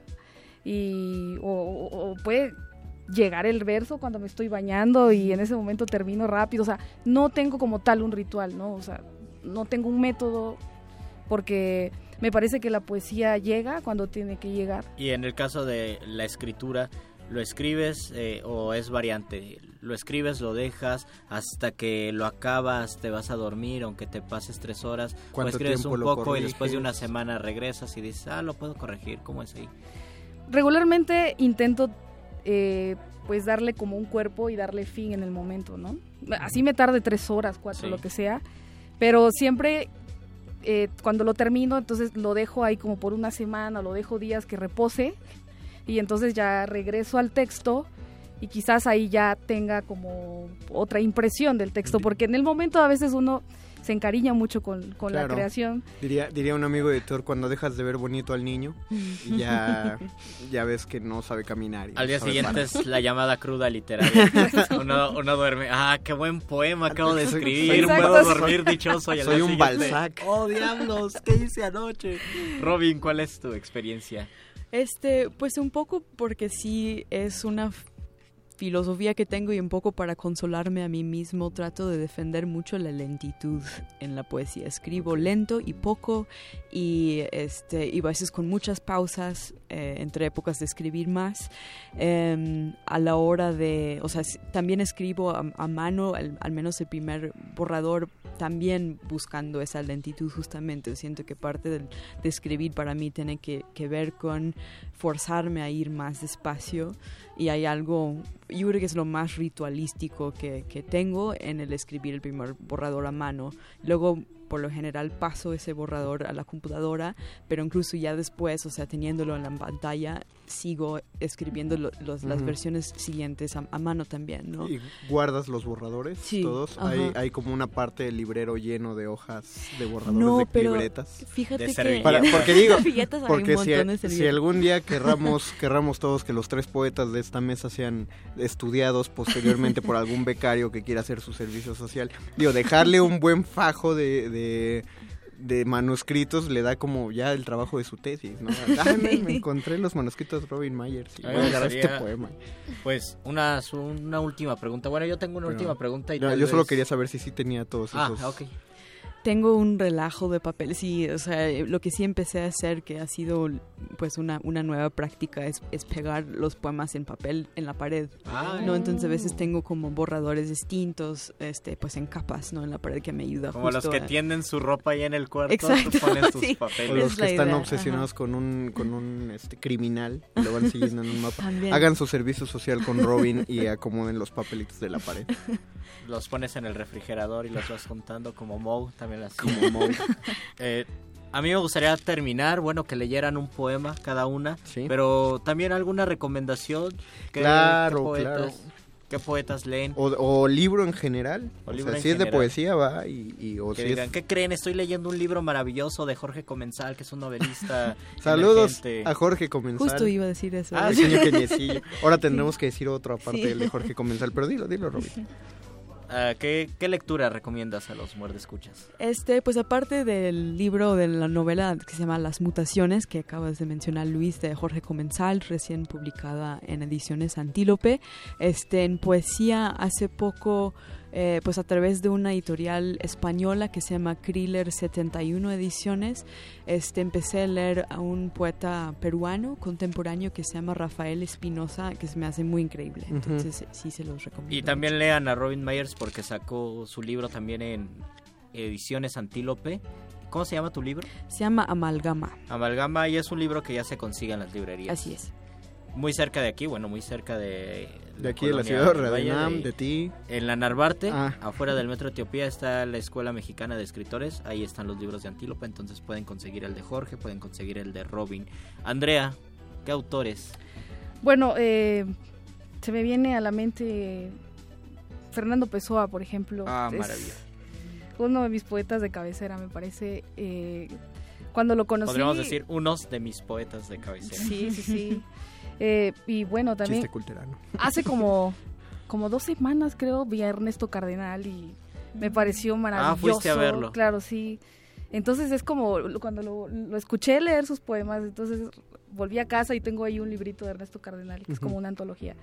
y o, o- o puede llegar el verso cuando me estoy bañando y en ese momento termino rápido, o sea, no tengo como tal un ritual, ¿no? O sea, no tengo un método porque me parece que la poesía llega cuando tiene que llegar. Y en el caso de la escritura, ¿lo escribes eh, o es variante? Lo escribes, lo dejas hasta que lo acabas, te vas a dormir, aunque te pases tres horas. O ¿Cuánto escribes un poco y después de una semana regresas y dices, ah, lo puedo corregir, ¿cómo es ahí? Regularmente intento eh, pues darle como un cuerpo y darle fin en el momento, ¿no? Así me tarde tres horas, cuatro, Sí. lo que sea, pero siempre eh, cuando lo termino, entonces lo dejo ahí como por una semana, lo dejo días que repose y entonces ya regreso al texto y quizás ahí ya tenga como otra impresión del texto, porque en el momento a veces uno se encariña mucho con, con la creación. Diría, diría un amigo editor, cuando dejas de ver bonito al niño, y <laughs> ya, ya ves que no sabe caminar. y Al día siguiente parar. es la llamada cruda literaria. uno, uno duerme, ah, qué buen poema acabo de Soy- escribir, Exacto. puedo dormir dichoso. Y al Soy día un Balzac. Oh, diablos, ¿qué hice anoche? Robin, ¿cuál es tu experiencia? Este, pues un poco porque sí es una filosofía que tengo y un poco para consolarme a mí mismo trato de defender mucho la lentitud en la poesía. Escribo lento y poco y este y a veces con muchas pausas eh, entre épocas de escribir más. Em, a la hora de, o sea, también escribo a, a mano, al, al menos el primer borrador, también buscando esa lentitud justamente. Siento que parte del- de escribir para mí tiene que, que ver con forzarme a ir más despacio y hay algo, yo creo que es lo más ritualístico que, que tengo en el escribir el primer borrador a mano. Luego, por lo general, paso ese borrador a la computadora, pero incluso ya después, o sea, teniéndolo en la pantalla, sigo escribiendo lo- los- las versiones siguientes a, a mano también, ¿no? ¿Y guardas los borradores Sí, todos? Hay, hay como una parte del librero lleno de hojas de borradores No, de pero libretas. fíjate De que-. Para- porque digo, <laughs> porque si, si algún día querramos, <laughs> querramos todos que los tres poetas de esta mesa sean estudiados posteriormente por algún becario que quiera hacer su servicio social, digo, dejarle un buen fajo de... de de manuscritos le da como ya el trabajo de su tesis, ¿no? <laughs> Ah, me, me encontré los manuscritos de Robin Myers y A mí voy a me agarrar este gustaría, poema. Pues una, una última pregunta. Bueno, yo tengo una Pero- última pregunta y No, yo solo vez- quería saber si sí tenía todos Ah, esos. ok. Tengo un relajo de papel, sí, o sea, lo que sí empecé a hacer, que ha sido pues una, una nueva práctica, es, es pegar los poemas en papel en la pared, Ah. ¿no? Entonces a veces tengo como borradores distintos, este, pues en capas, ¿no? En la pared que me ayuda Como los que a- tienden su ropa ahí en el cuarto, Exacto, tú pones tus <laughs> sí. O papeles. los Es que están idea, obsesionados con un, con un este, criminal y lo van <laughs> siguiendo en un mapa. También. Hagan su servicio social con Robin y acomoden los papelitos de la pared. <laughs> Los pones en el refrigerador y los vas juntando como Moe, también así. Como <laughs> Moe. Eh, a mí me gustaría terminar, bueno, que leyeran un poema cada una, pero también alguna recomendación. ¿Qué, Claro, qué poetas, claro. ¿Qué poetas leen? O, o libro en general. O O, libro sea, en si es de general. poesía, va. Y, y- o que si digan, es- ¿qué creen? Estoy leyendo un libro maravilloso de Jorge Comensal, que es un novelista. <laughs> Saludos emergente. a Jorge Comensal. Justo iba a decir eso. Ah, pequeño Keniecillo. Ahora tendremos que decir otro aparte Sí. del de Jorge Comensal, pero dilo, dilo, Robin. <laughs> Ah, ¿qué, ¿Qué lectura recomiendas a los muerdescuchas? Este, pues aparte del libro de la novela que se llama Las mutaciones, que acabas de mencionar Luis, de Jorge Comensal, recién publicada en ediciones Antílope, este, en poesía hace poco, eh, pues a través de una editorial española que se llama Kriller 71 Ediciones, este, empecé a leer a un poeta peruano contemporáneo que se llama Rafael Espinosa, que se me hace muy increíble. Entonces sí se los recomiendo. Y también lean a Robin Myers porque sacó su libro también en ediciones Antílope. ¿Cómo se llama tu libro? Se llama Amalgama. Amalgama y es un libro que ya se consigue en las librerías. Así es. Muy cerca de aquí, bueno, muy cerca de... De aquí de la ciudad Redenam, de ti. En la Narvarte, Ah. afuera del Metro Etiopía, está la Escuela Mexicana de Escritores. Ahí están los libros de Antílope, entonces pueden conseguir el de Jorge, pueden conseguir el de Robin. Andrea, ¿qué autores? Bueno, eh, se me viene a la mente Fernando Pessoa, por ejemplo. Ah, Es maravilla. Uno de mis poetas de cabecera, me parece. eh, cuando lo conocí... Podríamos decir unos de mis poetas de cabecera. Sí, sí, sí. <laughs> Eh, y bueno, también... Chiste culterano. Hace como, <laughs> como dos semanas, creo, vi a Ernesto Cardenal y me pareció maravilloso. Ah, fuiste a verlo. Claro, sí. Entonces es como cuando lo, lo escuché leer sus poemas, entonces volví a casa y tengo ahí un librito de Ernesto Cardenal, que es como una antología.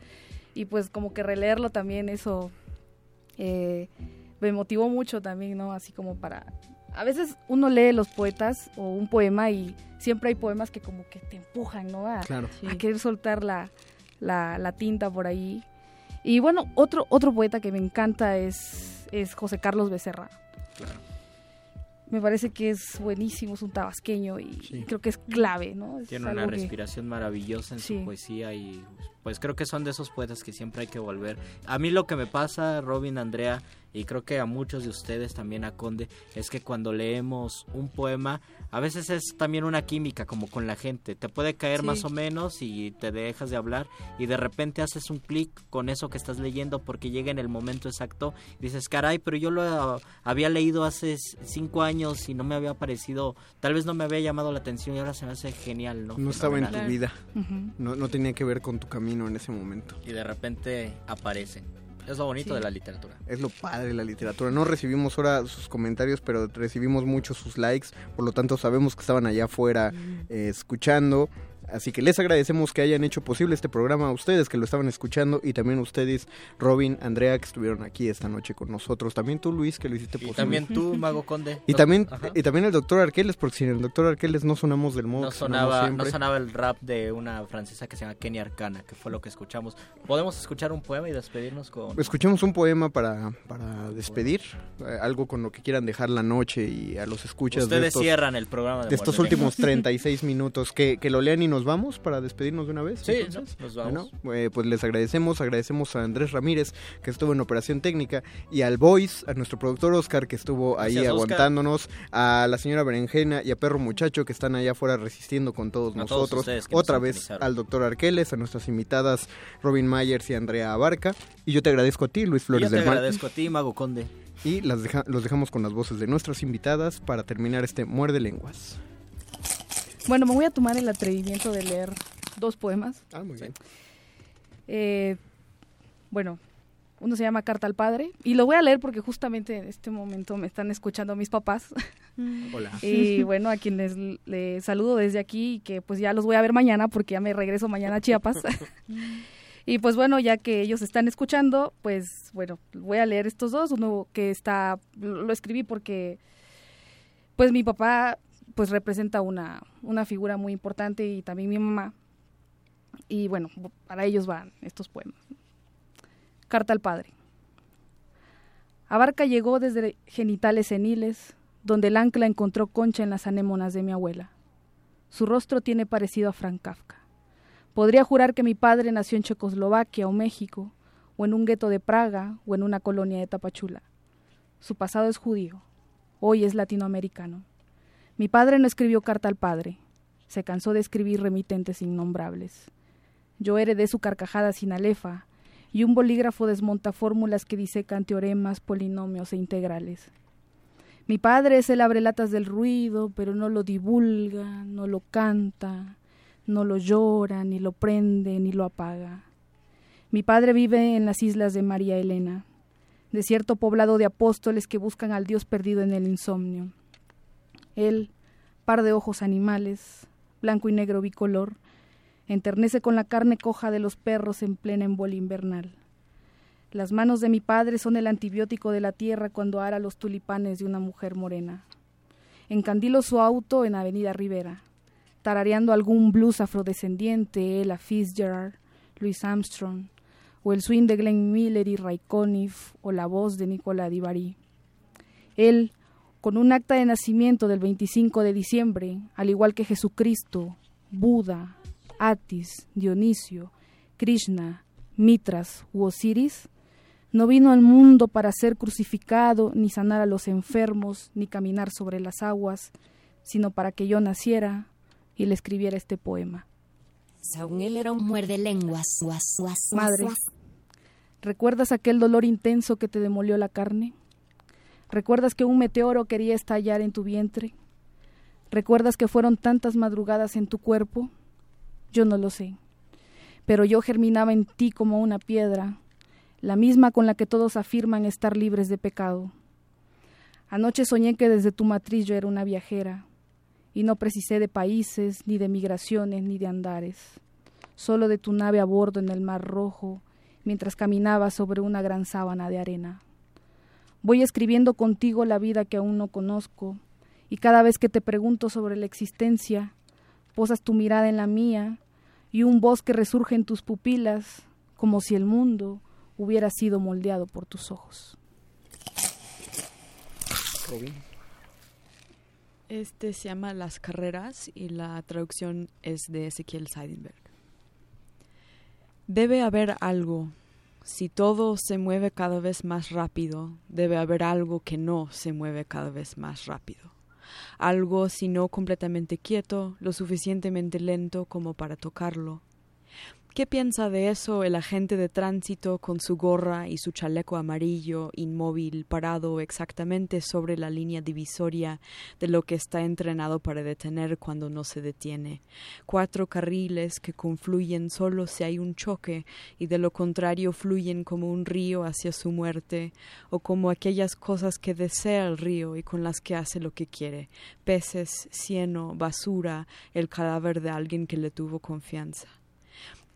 Y pues como que releerlo también, eso eh, me motivó mucho también, ¿no? Así como para... A veces uno lee los poetas o un poema y siempre hay poemas que como que te empujan, ¿no? A, Claro. a querer soltar la, la, la tinta por ahí. Y bueno, otro, otro poeta que me encanta es, es José Carlos Becerra. Me parece que es buenísimo, es un tabasqueño y creo que es clave, ¿no? Es Tiene una que- respiración maravillosa en Sí. su poesía y pues creo que son de esos poetas que siempre hay que volver. A mí lo que me pasa, Robin, Andrea, y creo que a muchos de ustedes también a Conde, es que cuando leemos un poema, a veces es también una química como con la gente. Te puede caer Sí. más o menos y te dejas de hablar y de repente haces un clic con eso que estás leyendo porque llega en el momento exacto. y Dices, caray, pero yo lo había leído hace cinco años y no me había parecido, tal vez no me había llamado la atención y ahora se me hace genial, ¿no? No estaba en tu vida. No, no tenía que ver con tu camino en ese momento. y de repente aparecen. Es lo bonito Sí. de la literatura. Es lo padre de la literatura. No recibimos ahora sus comentarios, pero recibimos muchos sus likes. Por lo tanto, sabemos que estaban allá afuera eh, escuchando. Así que les agradecemos que hayan hecho posible este programa a ustedes que lo estaban escuchando y también a ustedes, Robin, Andrea, que estuvieron aquí esta noche con nosotros. También tú, Luis, que lo hiciste Y posible. también tú, Mago Conde. Y también, Ajá. y también el doctor Arqueles, porque sin el doctor Arqueles no sonamos del modo No que sonaba, no sonaba el rap de una francesa que se llama Kenny Arcana, que fue lo que escuchamos. ¿Podemos escuchar un poema y despedirnos con...? Escuchemos un poema para, para despedir, eh, algo con lo que quieran dejar la noche y a los escuchas de Ustedes estos, cierran el programa de de estos últimos Lenguas. 36 minutos, que, que lo lean y nos nos vamos para despedirnos de una vez. Sí, entonces? nos vamos. Bueno, eh, pues les agradecemos, agradecemos a Andrés Ramírez que estuvo en operación técnica y al Voice, a nuestro productor Oscar que estuvo ahí Gracias, Oscar. aguantándonos, a la señora Berenjena y a Perro Muchacho que están allá afuera resistiendo con todos A todos nosotros. ustedes que nos Otra vez al doctor Arqueles, a nuestras invitadas Robin Myers y Andrea Abarca. Y yo te agradezco a ti, Luis Flores yo te del Mal. agradezco a ti, Mago Conde. Y las deja- los dejamos con las voces de nuestras invitadas para terminar este Muerde Lenguas. Bueno, me voy a tomar el atrevimiento de leer dos poemas. Ah, muy bien. Eh, bueno, uno se llama Carta al Padre y lo voy a leer porque justamente en este momento me están escuchando mis papás. Hola. Y bueno, a quienes les saludo desde aquí y que pues ya los voy a ver mañana porque ya me regreso mañana a Chiapas. <laughs> y pues bueno, ya que ellos están escuchando, pues bueno, voy a leer estos dos. Uno que está, lo lo escribí porque pues mi papá pues representa una, una figura muy importante y también mi mamá. Y bueno, para ellos van estos poemas. Carta al Padre. Abarca llegó desde genitales seniles, donde el ancla encontró concha en las anémonas de mi abuela. Su rostro tiene parecido a Frank Kafka. Podría jurar que mi padre nació en Checoslovaquia o México, o en un gueto de Praga, o en una colonia de Tapachula. Su pasado es judío, hoy es latinoamericano. Mi padre no escribió carta al padre, se cansó de escribir remitentes innombrables. Yo heredé su carcajada sin alefa, y un bolígrafo desmonta fórmulas que disecan teoremas, polinomios e integrales. Mi padre es el abrelatas del ruido, pero no lo divulga, no lo canta, no lo llora, ni lo prende, ni lo apaga. Mi padre vive en las islas de María Elena, de cierto poblado de apóstoles que buscan al Dios perdido en el insomnio. Él, par de ojos animales, blanco y negro bicolor, enternece con la carne coja de los perros en plena embolia invernal. Las manos de mi padre son el antibiótico de la tierra cuando ara los tulipanes de una mujer morena. Encandilo su auto en Avenida Rivera, tarareando algún blues afrodescendiente, Ella Fitzgerald, Louis Armstrong, o el swing de Glenn Miller y Ray Conniff, o la voz de Nicolas Divari. Él, con un acta de nacimiento del 25 de diciembre, al igual que Jesucristo, Buda, Atis, Dionisio, Krishna, Mitras u Osiris, no vino al mundo para ser crucificado, ni sanar a los enfermos, ni caminar sobre las aguas, sino para que yo naciera y le escribiera este poema. Según él era un muerde lenguas. guas, guas, guas, Madre. ¿recuerdas aquel dolor intenso que te demolió la carne? ¿Recuerdas que un meteoro quería estallar en tu vientre? ¿Recuerdas que fueron tantas madrugadas en tu cuerpo? Yo no lo sé. Pero yo germinaba en ti como una piedra, la misma con la que todos afirman estar libres de pecado. Anoche soñé que desde tu matriz yo era una viajera, y no precisé de países, ni de migraciones, ni de andares, solo de tu nave a bordo en el mar rojo, mientras caminaba sobre una gran sábana de arena. Voy escribiendo contigo la vida que aún no conozco, y cada vez que te pregunto sobre la existencia, posas tu mirada en la mía, y un bosque resurge en tus pupilas, como si el mundo hubiera sido moldeado por tus ojos. Este se llama Las Carreras y la traducción es de Ezequiel Seidenberg. Debe haber algo. Si todo se mueve cada vez más rápido, debe haber algo que no se mueve cada vez más rápido. Algo, si no completamente quieto, lo suficientemente lento como para tocarlo. ¿Qué piensa de eso el agente de tránsito con su gorra y su chaleco amarillo, inmóvil, parado exactamente sobre la línea divisoria de lo que está entrenado para detener cuando no se detiene? Cuatro carriles que confluyen solo si hay un choque y de lo contrario fluyen como un río hacia su muerte o como aquellas cosas que desea el río y con las que hace lo que quiere, peces, cieno, basura, el cadáver de alguien que le tuvo confianza.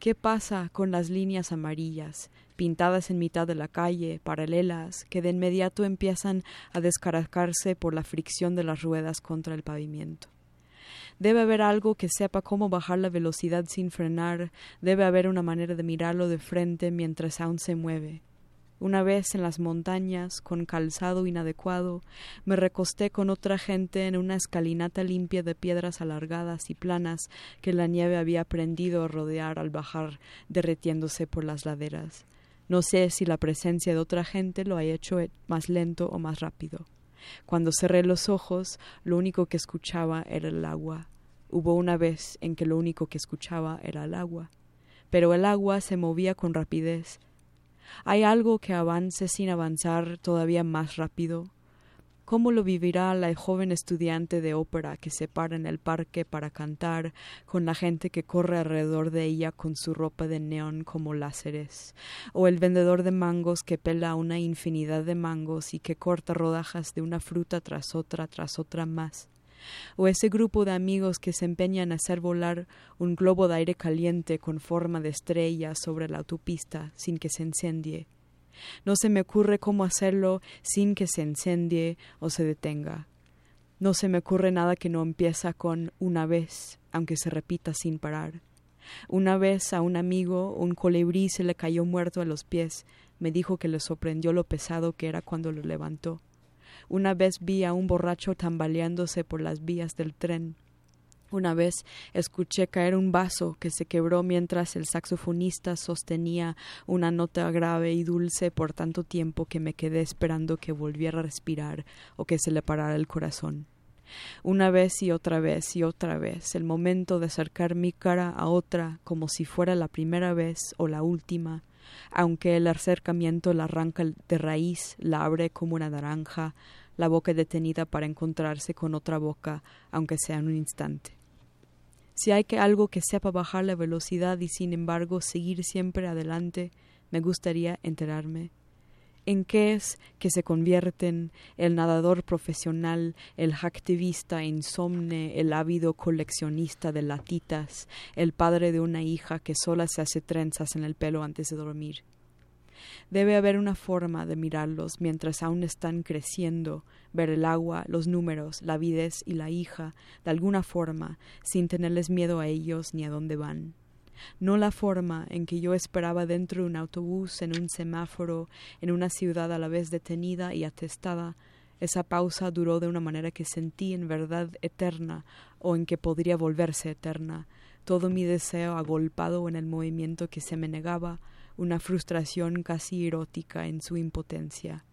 ¿Qué pasa con las líneas amarillas, pintadas en mitad de la calle, paralelas, que de inmediato empiezan a descaracarse por la fricción de las ruedas contra el pavimento? Debe haber algo que sepa cómo bajar la velocidad sin frenar, debe haber una manera de mirarlo de frente mientras aún se mueve. Una vez en las montañas, con calzado inadecuado, me recosté con otra gente en una escalinata limpia de piedras alargadas y planas que la nieve había aprendido a rodear al bajar derretiéndose por las laderas. No sé si la presencia de otra gente lo ha hecho más lento o más rápido. Cuando cerré los ojos, lo único que escuchaba era el agua. Hubo una vez en que lo único que escuchaba era el agua. Pero el agua se movía con rapidez, ¿Hay algo que avance sin avanzar todavía más rápido? ¿Cómo lo vivirá la joven estudiante de ópera que se para en el parque para cantar con la gente que corre alrededor de ella con su ropa de neón como láseres? ¿O el vendedor de mangos que pela una infinidad de mangos y que corta rodajas de una fruta tras otra tras otra más? O ese grupo de amigos que se empeñan a hacer volar un globo de aire caliente con forma de estrella sobre la autopista sin que se incendie. No se me ocurre cómo hacerlo sin que se incendie o se detenga. No se me ocurre nada que no empieza con una vez, aunque se repita sin parar. Una vez a un amigo un colibrí se le cayó muerto a los pies. Me dijo que le sorprendió lo pesado que era cuando lo levantó. Una vez vi a un borracho tambaleándose por las vías del tren. Una vez escuché caer un vaso que se quebró mientras el saxofonista sostenía una nota grave y dulce por tanto tiempo que me quedé esperando que volviera a respirar o que se le parara el corazón. Una vez y otra vez y otra vez, el momento de acercar mi cara a otra como si fuera la primera vez o la última, aunque el acercamiento la arranca de raíz, la abre como una naranja, la boca detenida para encontrarse con otra boca, aunque sea en un instante. Si hay que algo que sepa bajar la velocidad y sin embargo seguir siempre adelante, me gustaría enterarme. ¿En qué es que se convierten el nadador profesional, el activista insomne, el ávido coleccionista de latitas, el padre de una hija que sola se hace trenzas en el pelo antes de dormir? Debe haber una forma de mirarlos mientras aún están creciendo, ver el agua, los números, la avidez y la hija, de alguna forma, sin tenerles miedo a ellos ni a dónde van. No la forma en que yo esperaba dentro de un autobús, en un semáforo, en una ciudad a la vez detenida y atestada. Esa pausa duró de una manera que sentí en verdad eterna o en que podría volverse eterna. Todo mi deseo agolpado en el movimiento que se me negaba, una frustración casi erótica en su impotencia.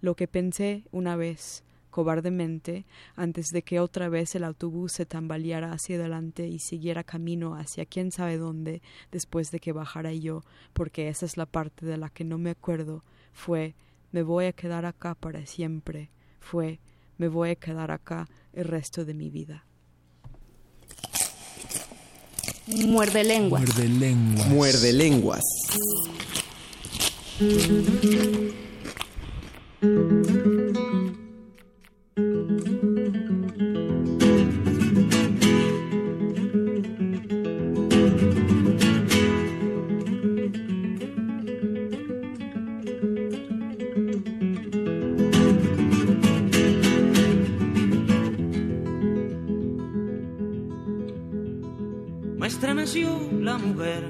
Lo que pensé una vez, cobardemente, antes de que otra vez el autobús se tambaleara hacia adelante y siguiera camino hacia quién sabe dónde después de que bajara yo, porque esa es la parte de la que no me acuerdo, fue me voy a quedar acá para siempre, fue me voy a quedar acá el resto de mi vida. Muerde lenguas. Muerde lenguas. Muerde lenguas. La mujer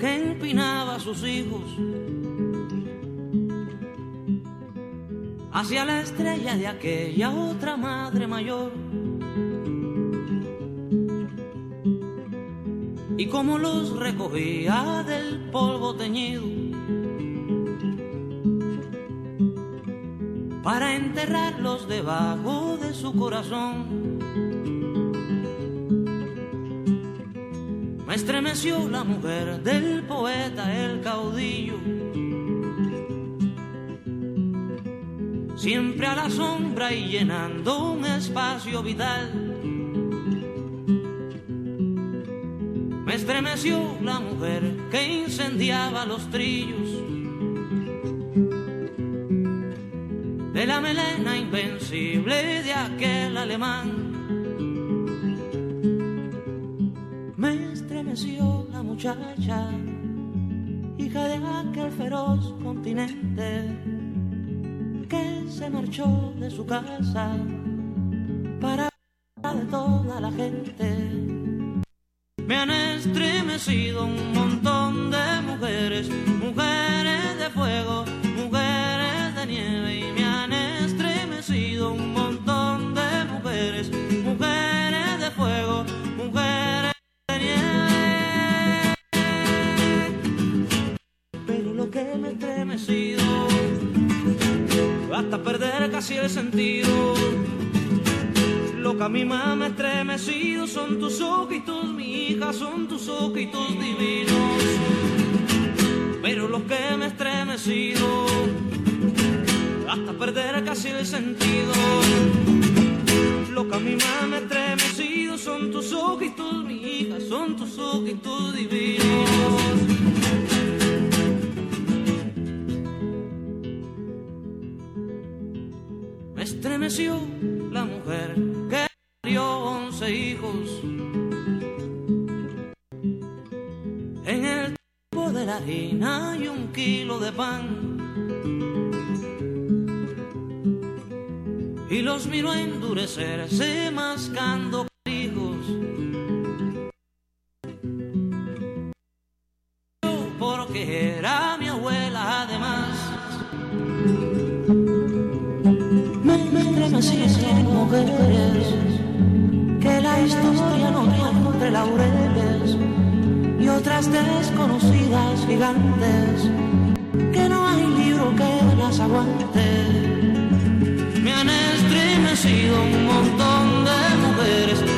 que empinaba a sus hijos hacia la estrella de aquella otra madre mayor. Y como los recogía del polvo teñido para enterrarlos debajo de su corazón. Estremeció la mujer del poeta, el caudillo. Siempre a la sombra y llenando un espacio vital. Me estremeció la mujer que incendiaba los trillos. De la melena invencible de aquel alemán. La muchacha, hija de aquel feroz continente, que se marchó de su casa para de toda la gente. Me han estremecido un montón de mujeres casi el sentido. Lo que a me ha estremecido son tus ojitos, mi hija, son tus ojitos divinos. Pero lo que me estremecido hasta perder casi el sentido. Lo que a me ha estremecido son tus ojitos, mi hija, son tus ojitos divinos. Estremeció la mujer que dio once hijos en el tiempo de la harina y un kilo de pan. Y los miró endurecerse mascando hijos. Porque era estremecían mujeres que la historia no tiene entre laureles y otras desconocidas gigantes que no hay libro que las aguante. Me han estremecido un montón de mujeres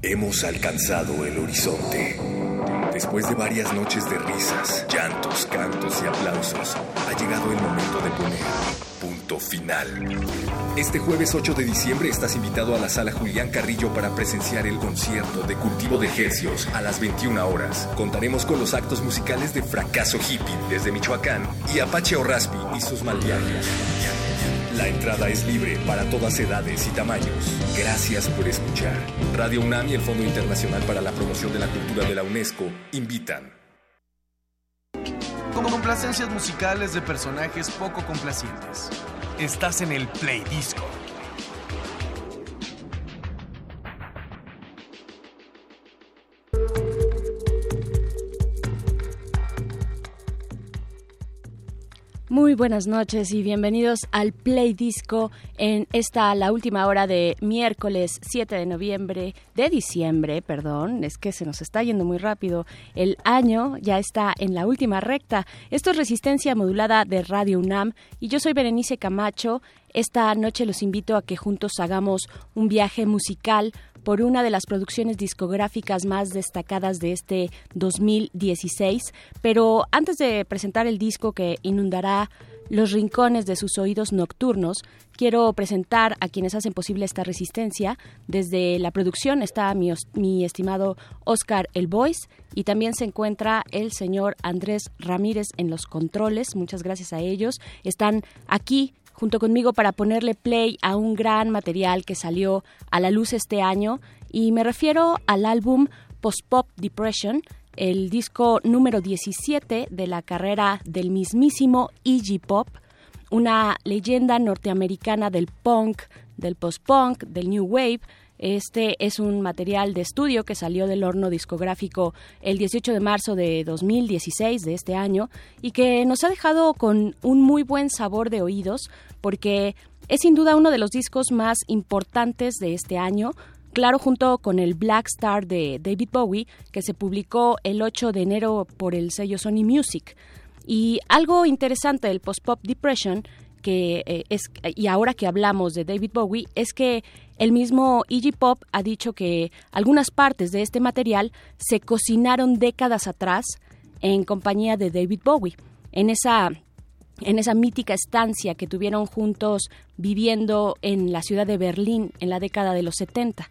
Hemos alcanzado el horizonte. Después de varias noches de risas, llantos, cantos y aplausos, ha llegado el momento de poner punto final. Este jueves 8 de diciembre estás invitado a la sala Julián Carrillo para presenciar el concierto de cultivo de hercios a las 21 horas. Contaremos con los actos musicales de Fracaso Hippie desde Michoacán y Apache Orraspi y sus malviajes. La entrada es libre para todas edades y tamaños. Gracias por escuchar. Radio UNAM y el Fondo Internacional para la Promoción de la Cultura de la UNESCO invitan. Como complacencias musicales de personajes poco complacientes. Estás en el Play Disco. Muy buenas noches y bienvenidos al Play Disco en esta la última hora de miércoles 7 de noviembre, de diciembre, perdón, es que se nos está yendo muy rápido. El año ya está en la última recta. Esto es Resistencia Modulada de Radio UNAM y yo soy Berenice Camacho. Esta noche los invito a que juntos hagamos un viaje musical por una de las producciones discográficas más destacadas de este 2016. Pero antes de presentar el disco que inundará los rincones de sus oídos nocturnos, quiero presentar a quienes hacen posible esta resistencia. Desde la producción está mi, estimado Oscar El Voice y también se encuentra el señor Andrés Ramírez en los controles. Muchas gracias a ellos. Están aquí junto conmigo para ponerle play a un gran material que salió a la luz este año. Y me refiero al álbum Post Pop Depression, el disco número 17 de la carrera del mismísimo Iggy Pop, una leyenda norteamericana del punk, del post-punk, del new wave, este es un material de estudio que salió del horno discográfico el 18 de marzo de 2016 de este año y que nos ha dejado con un muy buen sabor de oídos porque es sin duda uno de los discos más importantes de este año, claro, junto con el Black Star de David Bowie, que se publicó el 8 de enero por el sello Sony Music. Y algo interesante del post-pop depression, que eh, es, y ahora que hablamos de David Bowie, es que el mismo Iggy Pop ha dicho que algunas partes de este material se cocinaron décadas atrás en compañía de David Bowie. En esa en esa mítica estancia que tuvieron juntos viviendo en la ciudad de Berlín en la década de los 70.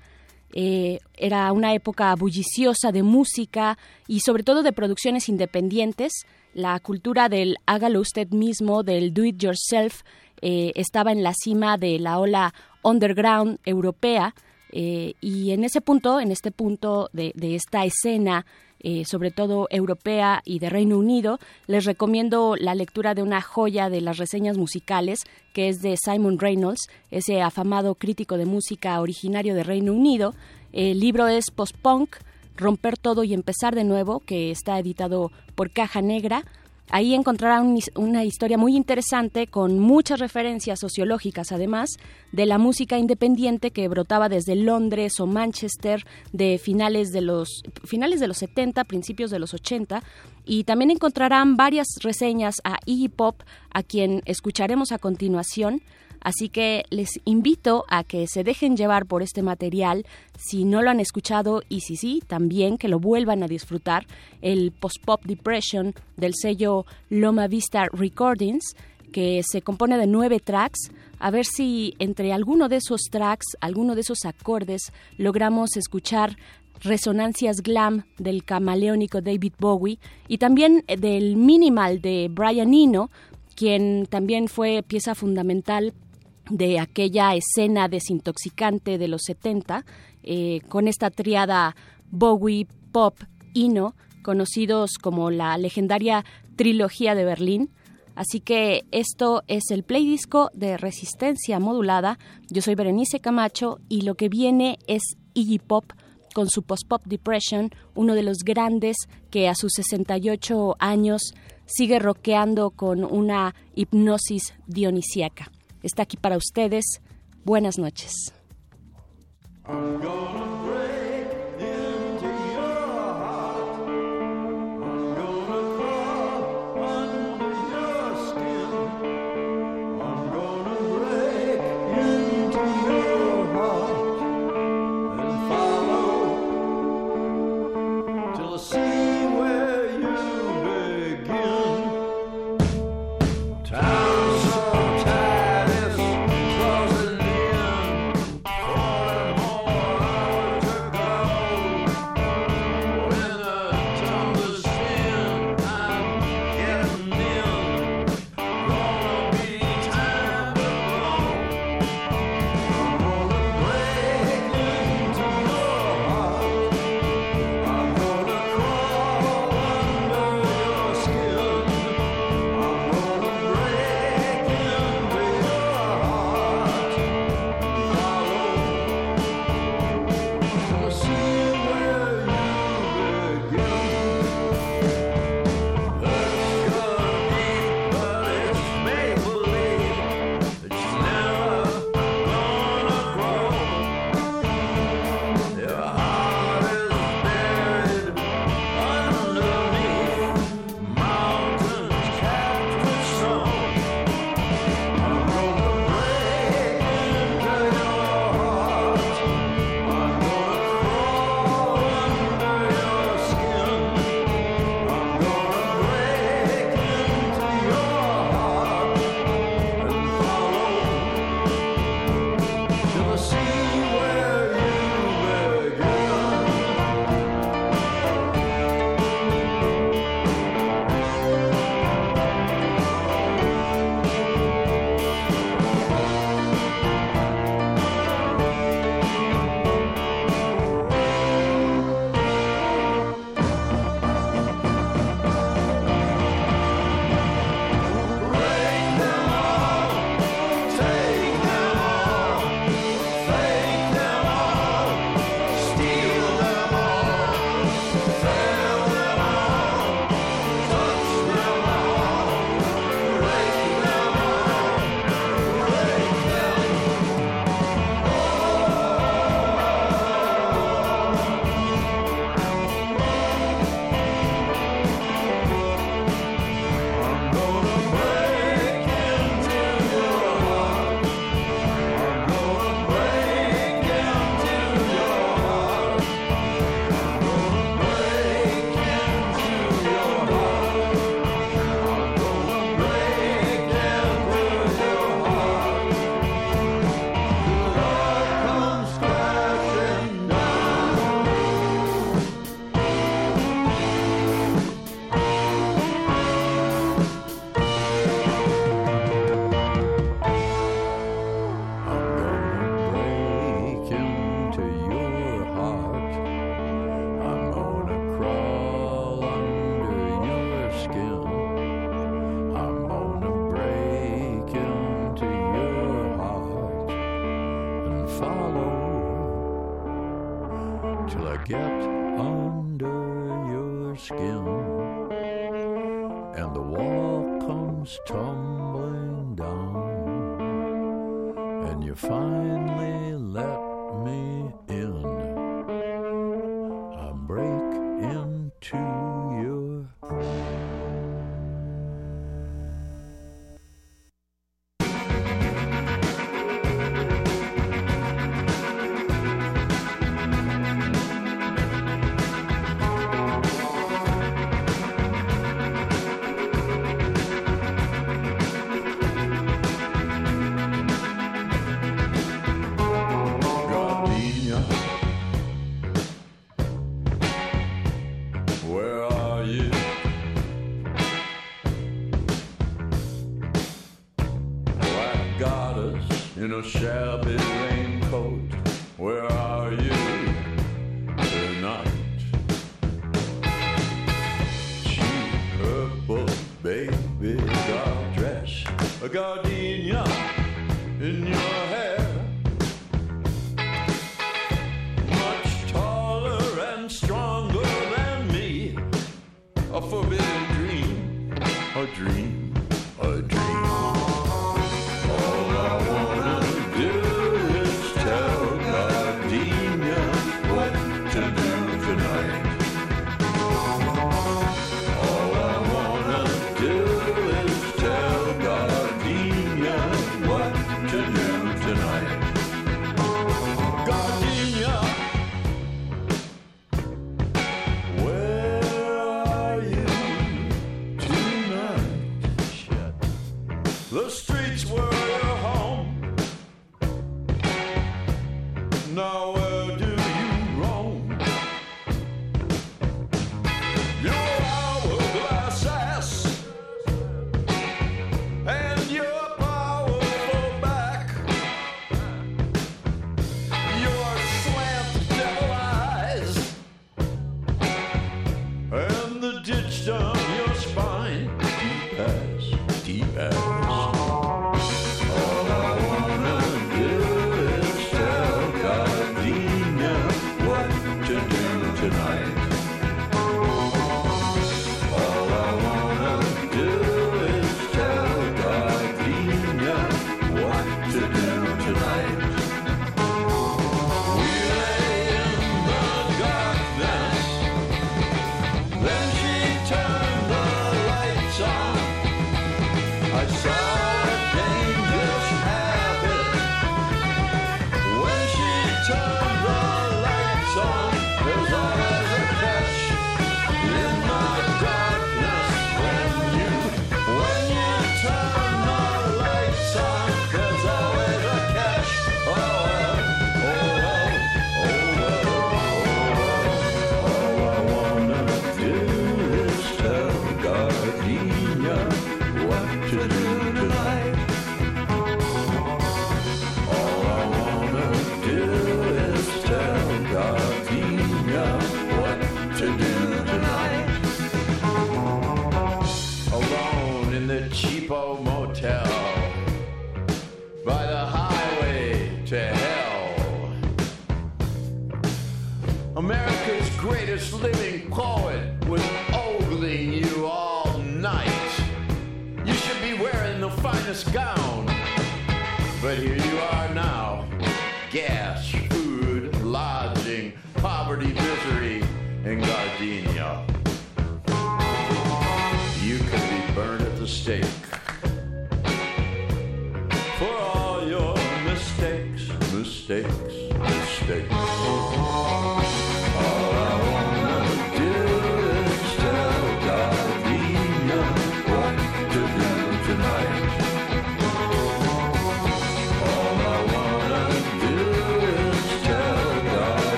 Eh, era una época bulliciosa de música y sobre todo de producciones independientes. La cultura del hágalo usted mismo, del do it yourself, eh, estaba en la cima de la ola underground europea eh, y en ese punto, en este punto de, esta escena eh, sobre todo europea y de Reino Unido, les recomiendo la lectura de una joya de las reseñas musicales, que es de Simon Reynolds, ese afamado crítico de música originario de Reino Unido. El libro es Post-Punk, Romper Todo y Empezar de Nuevo, que está editado por Caja Negra. Ahí encontrarán una historia muy interesante con muchas referencias sociológicas, además de la música independiente que brotaba desde Londres o Manchester de finales de los finales de los 70, principios de los 80 y también encontrarán varias reseñas a Iggy Pop, a quien escucharemos a continuación. Así que les invito a que se dejen llevar por este material si no lo han escuchado y si sí, también que lo vuelvan a disfrutar. El Post-Pop Depression del sello Loma Vista Recordings, que se compone de nueve tracks. A ver si entre alguno de esos tracks, alguno de esos acordes, logramos escuchar resonancias glam del camaleónico David Bowie y también del minimal de Brian Eno, quien también fue pieza fundamental de aquella escena desintoxicante de los 70, eh, con esta triada Bowie, Pop, Ino, conocidos como la legendaria trilogía de Berlín. Así que esto es el playdisco de resistencia modulada. Yo soy Berenice Camacho y lo que viene es Iggy Pop con su post-pop depression, uno de los grandes que a sus 68 años sigue rockeando con una hipnosis dionisíaca está aquí para ustedes. Buenas noches.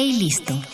Playlisto. Vacancy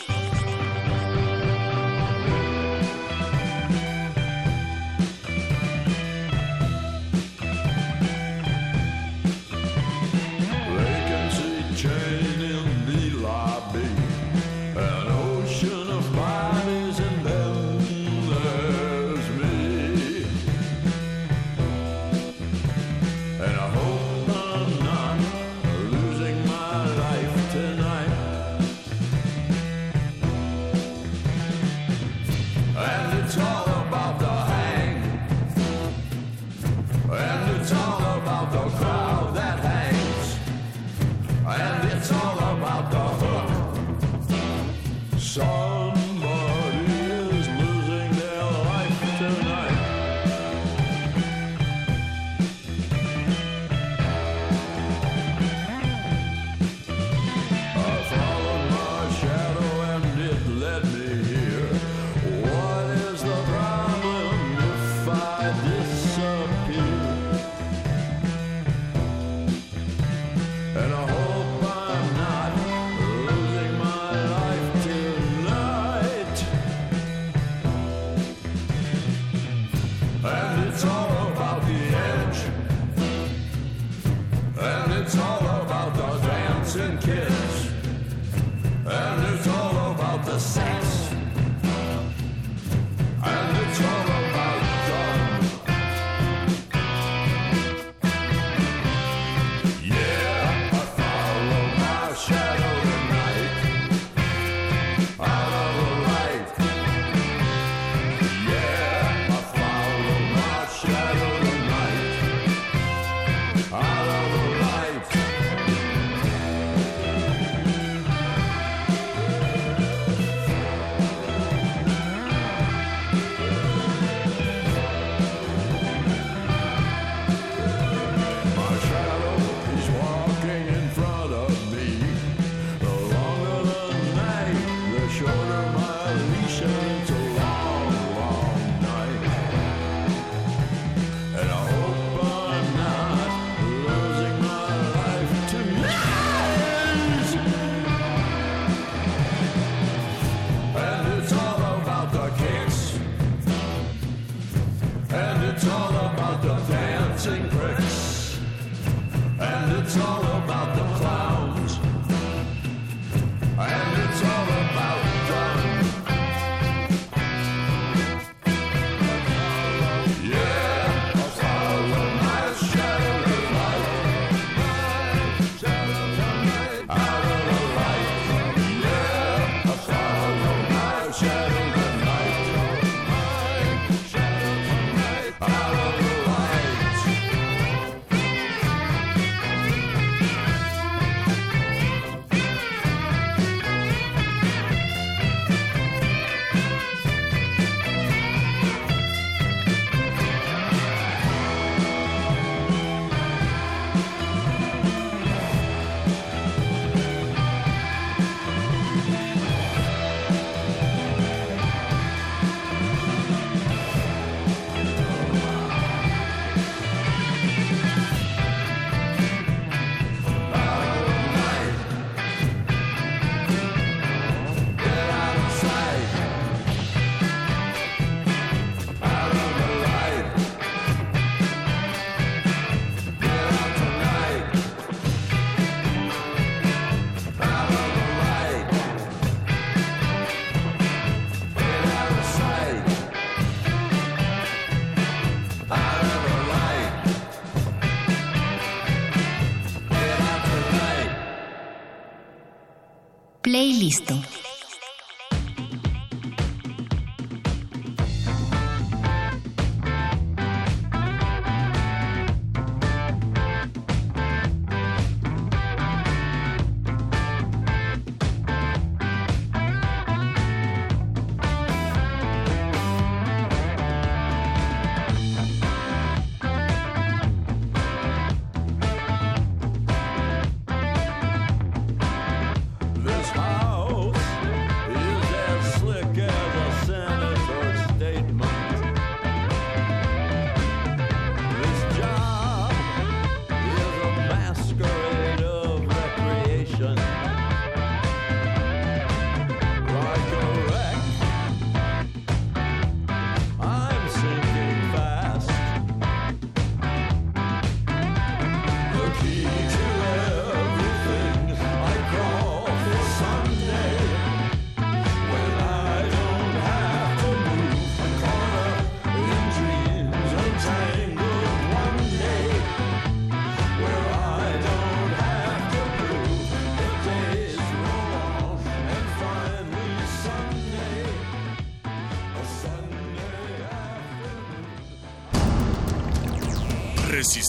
Playlisto.